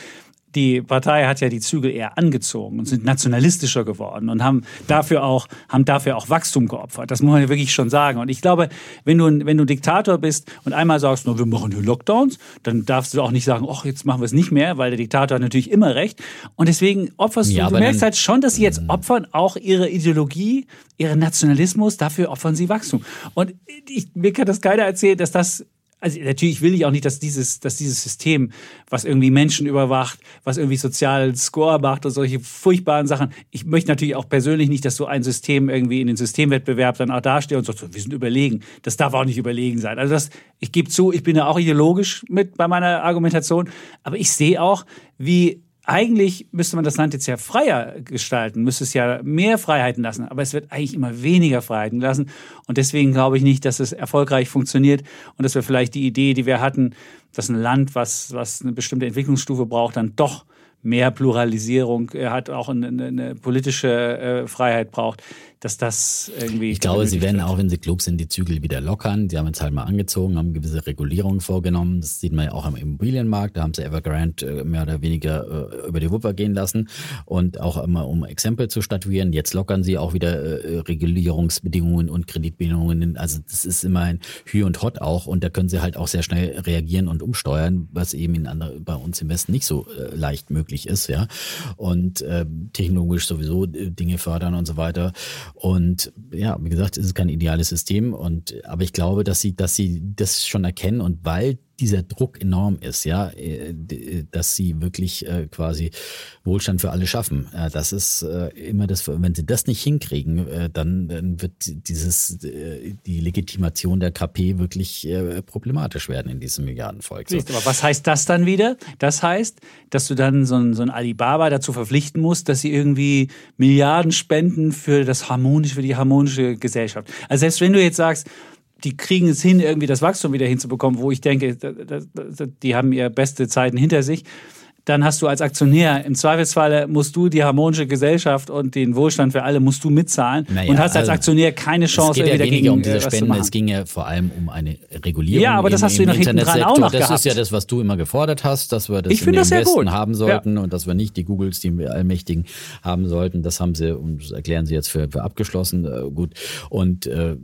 die Partei hat ja die Zügel eher angezogen und sind nationalistischer geworden und haben dafür auch, haben dafür auch Wachstum geopfert. Das muss man ja wirklich schon sagen. Und ich glaube, wenn du, wenn du Diktator bist und einmal sagst, no, wir machen hier Lockdowns, dann darfst du auch nicht sagen, ach, jetzt machen wir es nicht mehr, weil der Diktator hat natürlich immer recht. Und deswegen opferst Ja, du, du merkst halt schon, dass sie jetzt opfern auch ihre Ideologie, ihren Nationalismus, dafür opfern sie Wachstum. Und ich, mir kann das keiner erzählen, dass das also natürlich will ich auch nicht, dass dieses, dass dieses System, was irgendwie Menschen überwacht, was irgendwie sozialen Score macht und solche furchtbaren Sachen. Ich möchte natürlich auch persönlich nicht, dass so ein System irgendwie in den Systemwettbewerb dann auch dasteht und sagt, so, wir sind überlegen. Das darf auch nicht überlegen sein. Also das, ich gebe zu, ich bin da auch ideologisch mit bei meiner Argumentation, aber ich sehe auch, wie eigentlich müsste man das Land jetzt ja freier gestalten, müsste es ja mehr Freiheiten lassen, aber es wird eigentlich immer weniger Freiheiten lassen und deswegen glaube ich nicht, dass es erfolgreich funktioniert und dass wir vielleicht die Idee, die wir hatten, dass ein Land, was, was eine bestimmte Entwicklungsstufe braucht, dann doch mehr Pluralisierung äh, hat, auch eine, eine, politische äh, Freiheit braucht, dass das irgendwie. Ich glaube, sie werden wird. auch, wenn sie klug sind, die Zügel wieder lockern. Die haben jetzt halt mal angezogen, haben gewisse Regulierungen vorgenommen. Das sieht man ja auch am Immobilienmarkt. Da haben sie Evergrande äh, mehr oder weniger äh, über die Wupper gehen lassen. Und auch immer, um Exempel zu statuieren. Jetzt lockern sie auch wieder äh, Regulierungsbedingungen und Kreditbedingungen. Also das ist immer ein Hü und Hot auch. Und da können sie halt auch sehr schnell reagieren und umsteuern, was eben in andere, bei uns im Westen nicht so leicht möglich ist. ja Und äh, technologisch sowieso Dinge fördern und so weiter. Und ja, wie gesagt, es ist kein ideales System. Und aber ich glaube, dass sie, dass sie das schon erkennen und weil dieser Druck enorm ist, ja, äh, d- dass sie wirklich äh, quasi Wohlstand für alle schaffen. Äh, Das ist äh, immer das, wenn sie das nicht hinkriegen, äh, dann, dann wird dieses äh, die Legitimation der KP wirklich äh, problematisch werden in diesem Milliardenvolk. Siehst, aber was heißt das dann wieder? Das heißt, dass du dann so ein, so ein Alibaba dazu verpflichten musst, dass sie irgendwie Milliarden spenden für das harmonische, für die harmonische Gesellschaft. Also selbst wenn du jetzt sagst, die kriegen es hin, irgendwie das Wachstum wieder hinzubekommen, wo ich denke, die haben ihre beste Zeiten hinter sich. Dann hast du als Aktionär im Zweifelsfalle musst du die harmonische Gesellschaft und den Wohlstand für alle musst du mitzahlen Naja, und hast als also, Aktionär keine Chance, es geht ja weniger dagegen um diese äh, machen. es ging ja vor allem um eine Regulierung. Ja, aber das im, hast du nach hinten dran auch noch Das gehabt. ist ja das, was du immer gefordert hast, dass wir das Ich in dem das Westen gut. haben sollten und dass wir nicht die Googles, die Allmächtigen haben sollten. Das haben sie, und das erklären sie jetzt für, für abgeschlossen. Äh, gut. Und äh,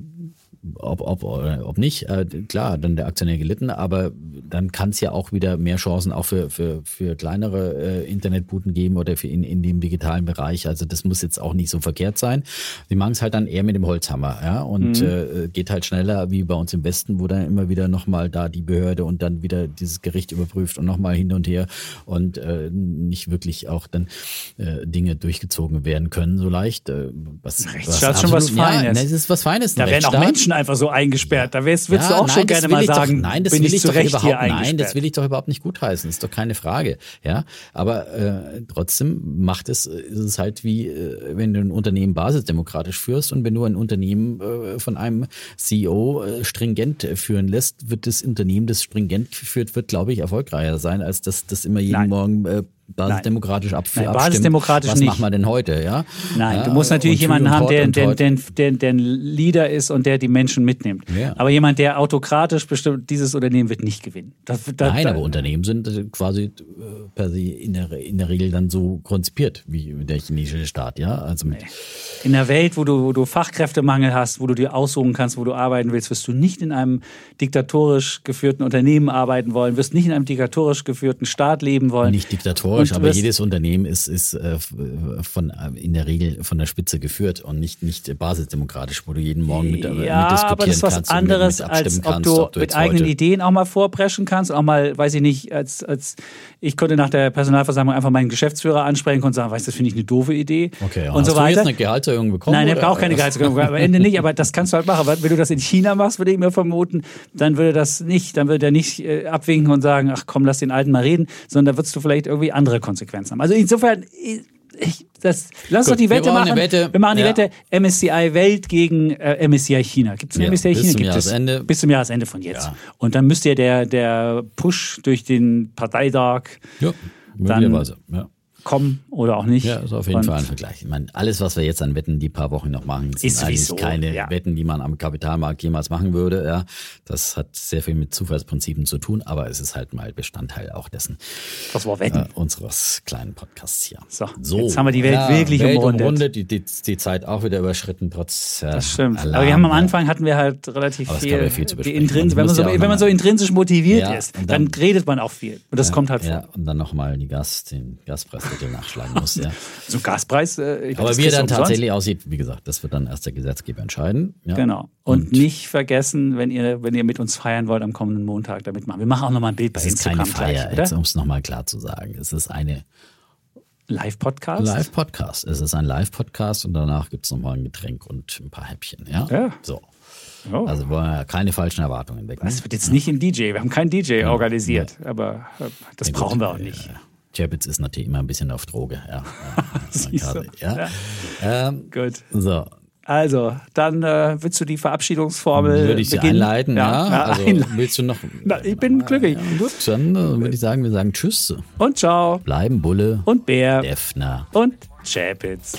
ob, ob, oder ob nicht, äh, klar, dann der Aktionär gelitten, aber dann kann es ja auch wieder mehr Chancen auch für, für, für kleinere äh, Internetbuden geben oder für in, in dem digitalen Bereich. Also das muss jetzt auch nicht so verkehrt sein. Sie machen es halt dann eher mit dem Holzhammer, ja, und Mhm. äh, geht halt schneller wie bei uns im Westen, wo dann immer wieder nochmal da die Behörde und dann wieder dieses Gericht überprüft und nochmal hin und her und äh, nicht wirklich auch dann äh, Dinge durchgezogen werden können so leicht. Äh, was, Rechtsstaat ist schon was absolut- Feines. Ja, ne, es ist was Feines. Da werden auch Rechtsstaat. Menschen einfach so eingesperrt. Da wärst, würdest Ja, du auch nein, schon gerne mal sagen, Doch, nein, das bin will ich zu doch Recht überhaupt, hier nein, eingesperrt. das will ich doch überhaupt nicht gutheißen. Ist doch keine Frage. Ja, aber äh, trotzdem macht es, ist es halt wie, äh, wenn du ein Unternehmen basisdemokratisch führst und wenn du ein Unternehmen äh, von einem CEO äh, stringent führen lässt, wird das Unternehmen, das stringent geführt wird, glaube ich, erfolgreicher sein, als dass das immer jeden Nein. Morgen äh, basisdemokratisch ab, Nein, abstimmt. basisdemokratisch Was nicht. machen wir denn heute? Ja? Nein, ja, du musst natürlich jemanden haben, der, der, der, der, der ein Leader ist und der die Menschen mitnimmt. Ja. Aber jemand, der autokratisch bestimmt, dieses Unternehmen wird nicht gewinnen. Das, das, Nein, aber Unternehmen sind äh, quasi äh, per se in der, in der Regel dann so konzipiert wie der chinesische Staat, ja. Also In der Welt, wo du, wo du Fachkräftemangel hast, wo du dir aussuchen kannst, wo du arbeiten willst, wirst du nicht in einem diktatorisch geführten Unternehmen arbeiten wollen, wirst nicht in einem diktatorisch geführten Staat leben wollen. nicht diktatorisch, Und aber jedes Unternehmen ist, ist äh, von, äh, in der Regel von der Spitze geführt und nicht, nicht basisdemokratisch, wo du jeden Morgen mit, äh, ja, mitdiskutieren aber das ist was anderes, mit, mit als ob kannst, du, ob du mit jetzt eigenen Ideen auch mal vorpreschen kannst, auch mal, weiß ich nicht, als, als ich konnte nach der Personalversammlung einfach meinen Geschäftsführer ansprechen und sagen, weißt du, das finde ich eine doofe Idee Okay, und hast so du jetzt weiter. eine Gehaltserhöhung bekommen? Nein, er oder? braucht keine Gehaltserhöhung, am Ende nicht, aber das kannst du halt machen. Wenn du das in China machst, würde ich mir vermuten, dann würde das nicht, dann würde er nicht äh, abwinken und sagen, ach komm, lass den Alten mal reden, sondern da würdest du vielleicht irgendwie andere Konsequenzen haben. Also insofern, ich, das, lass Gut, doch die wir Wette brauchen machen. Wette. Wir machen die Ja. Wette MSCI Welt gegen äh, MSCI China. Gibt es eine Ja, MSCI bis China? zum Gibt Jahresende. es bis zum Jahresende von jetzt. Ja. Und dann müsste ja der, der Push durch den Parteitag Ja, möglicherweise. Ja. Kommen oder auch nicht. Ja, ist auf jeden Und Fall ein Vergleich. Ich meine, alles, was wir jetzt an Wetten die paar Wochen noch machen, sind Ist eigentlich sowieso, keine ja. Wetten, die man am Kapitalmarkt jemals machen würde. Ja, das hat sehr viel mit Zufallsprinzipien zu tun, aber es ist halt mal Bestandteil auch dessen Das war Wetten. äh, unseres kleinen Podcasts hier. So, jetzt haben wir die Welt wirklich Welt umrundet. umrundet, die, die, die Zeit auch wieder überschritten, trotz äh, Das stimmt. Alarm, Aber wir haben am ja. Anfang hatten wir halt relativ viel, ja viel wenn, man so, ja wenn man so intrinsisch motiviert Ja, ist, dann, dann- redet man auch viel. Und das kommt halt vor. Ja, und dann nochmal die Gas, den Gaspreisdeckel nachschlagen muss. Ja. So Gaspreis. Äh, Aber wie er dann tatsächlich aussieht, wie gesagt, das wird dann erst der Gesetzgeber entscheiden. Ja. Genau. Und, nicht vergessen, wenn ihr, wenn ihr mit uns feiern wollt am kommenden Montag, damit machen. Wir machen auch nochmal ein Bild bei Es ist Instagram keine Feier, gleich, um es nochmal klar zu sagen. Es ist eine Live-Podcast. Live-Podcast. Es ist ein Live-Podcast und danach gibt es nochmal ein Getränk und ein paar Häppchen. Ja. Ja. So. Oh. Also wollen wir keine falschen Erwartungen wecken. Das wird jetzt nicht ein DJ. Wir haben keinen DJ organisiert. Aber äh, das Ja, brauchen wir auch nicht. Chapitz ist natürlich immer ein bisschen auf Droge. Ja. Ja, ja. Ähm, Gut. so, Also, dann äh, willst du die Verabschiedungsformel würde ich Sie beginnen? einleiten. Ja, also einleiten. willst du noch? Na, ich bin glücklich. Ja, gut, dann äh, würde ich sagen, wir sagen Tschüss. Und ciao. Bleiben Bulle, Und Bär. Defner. Und Chapitz.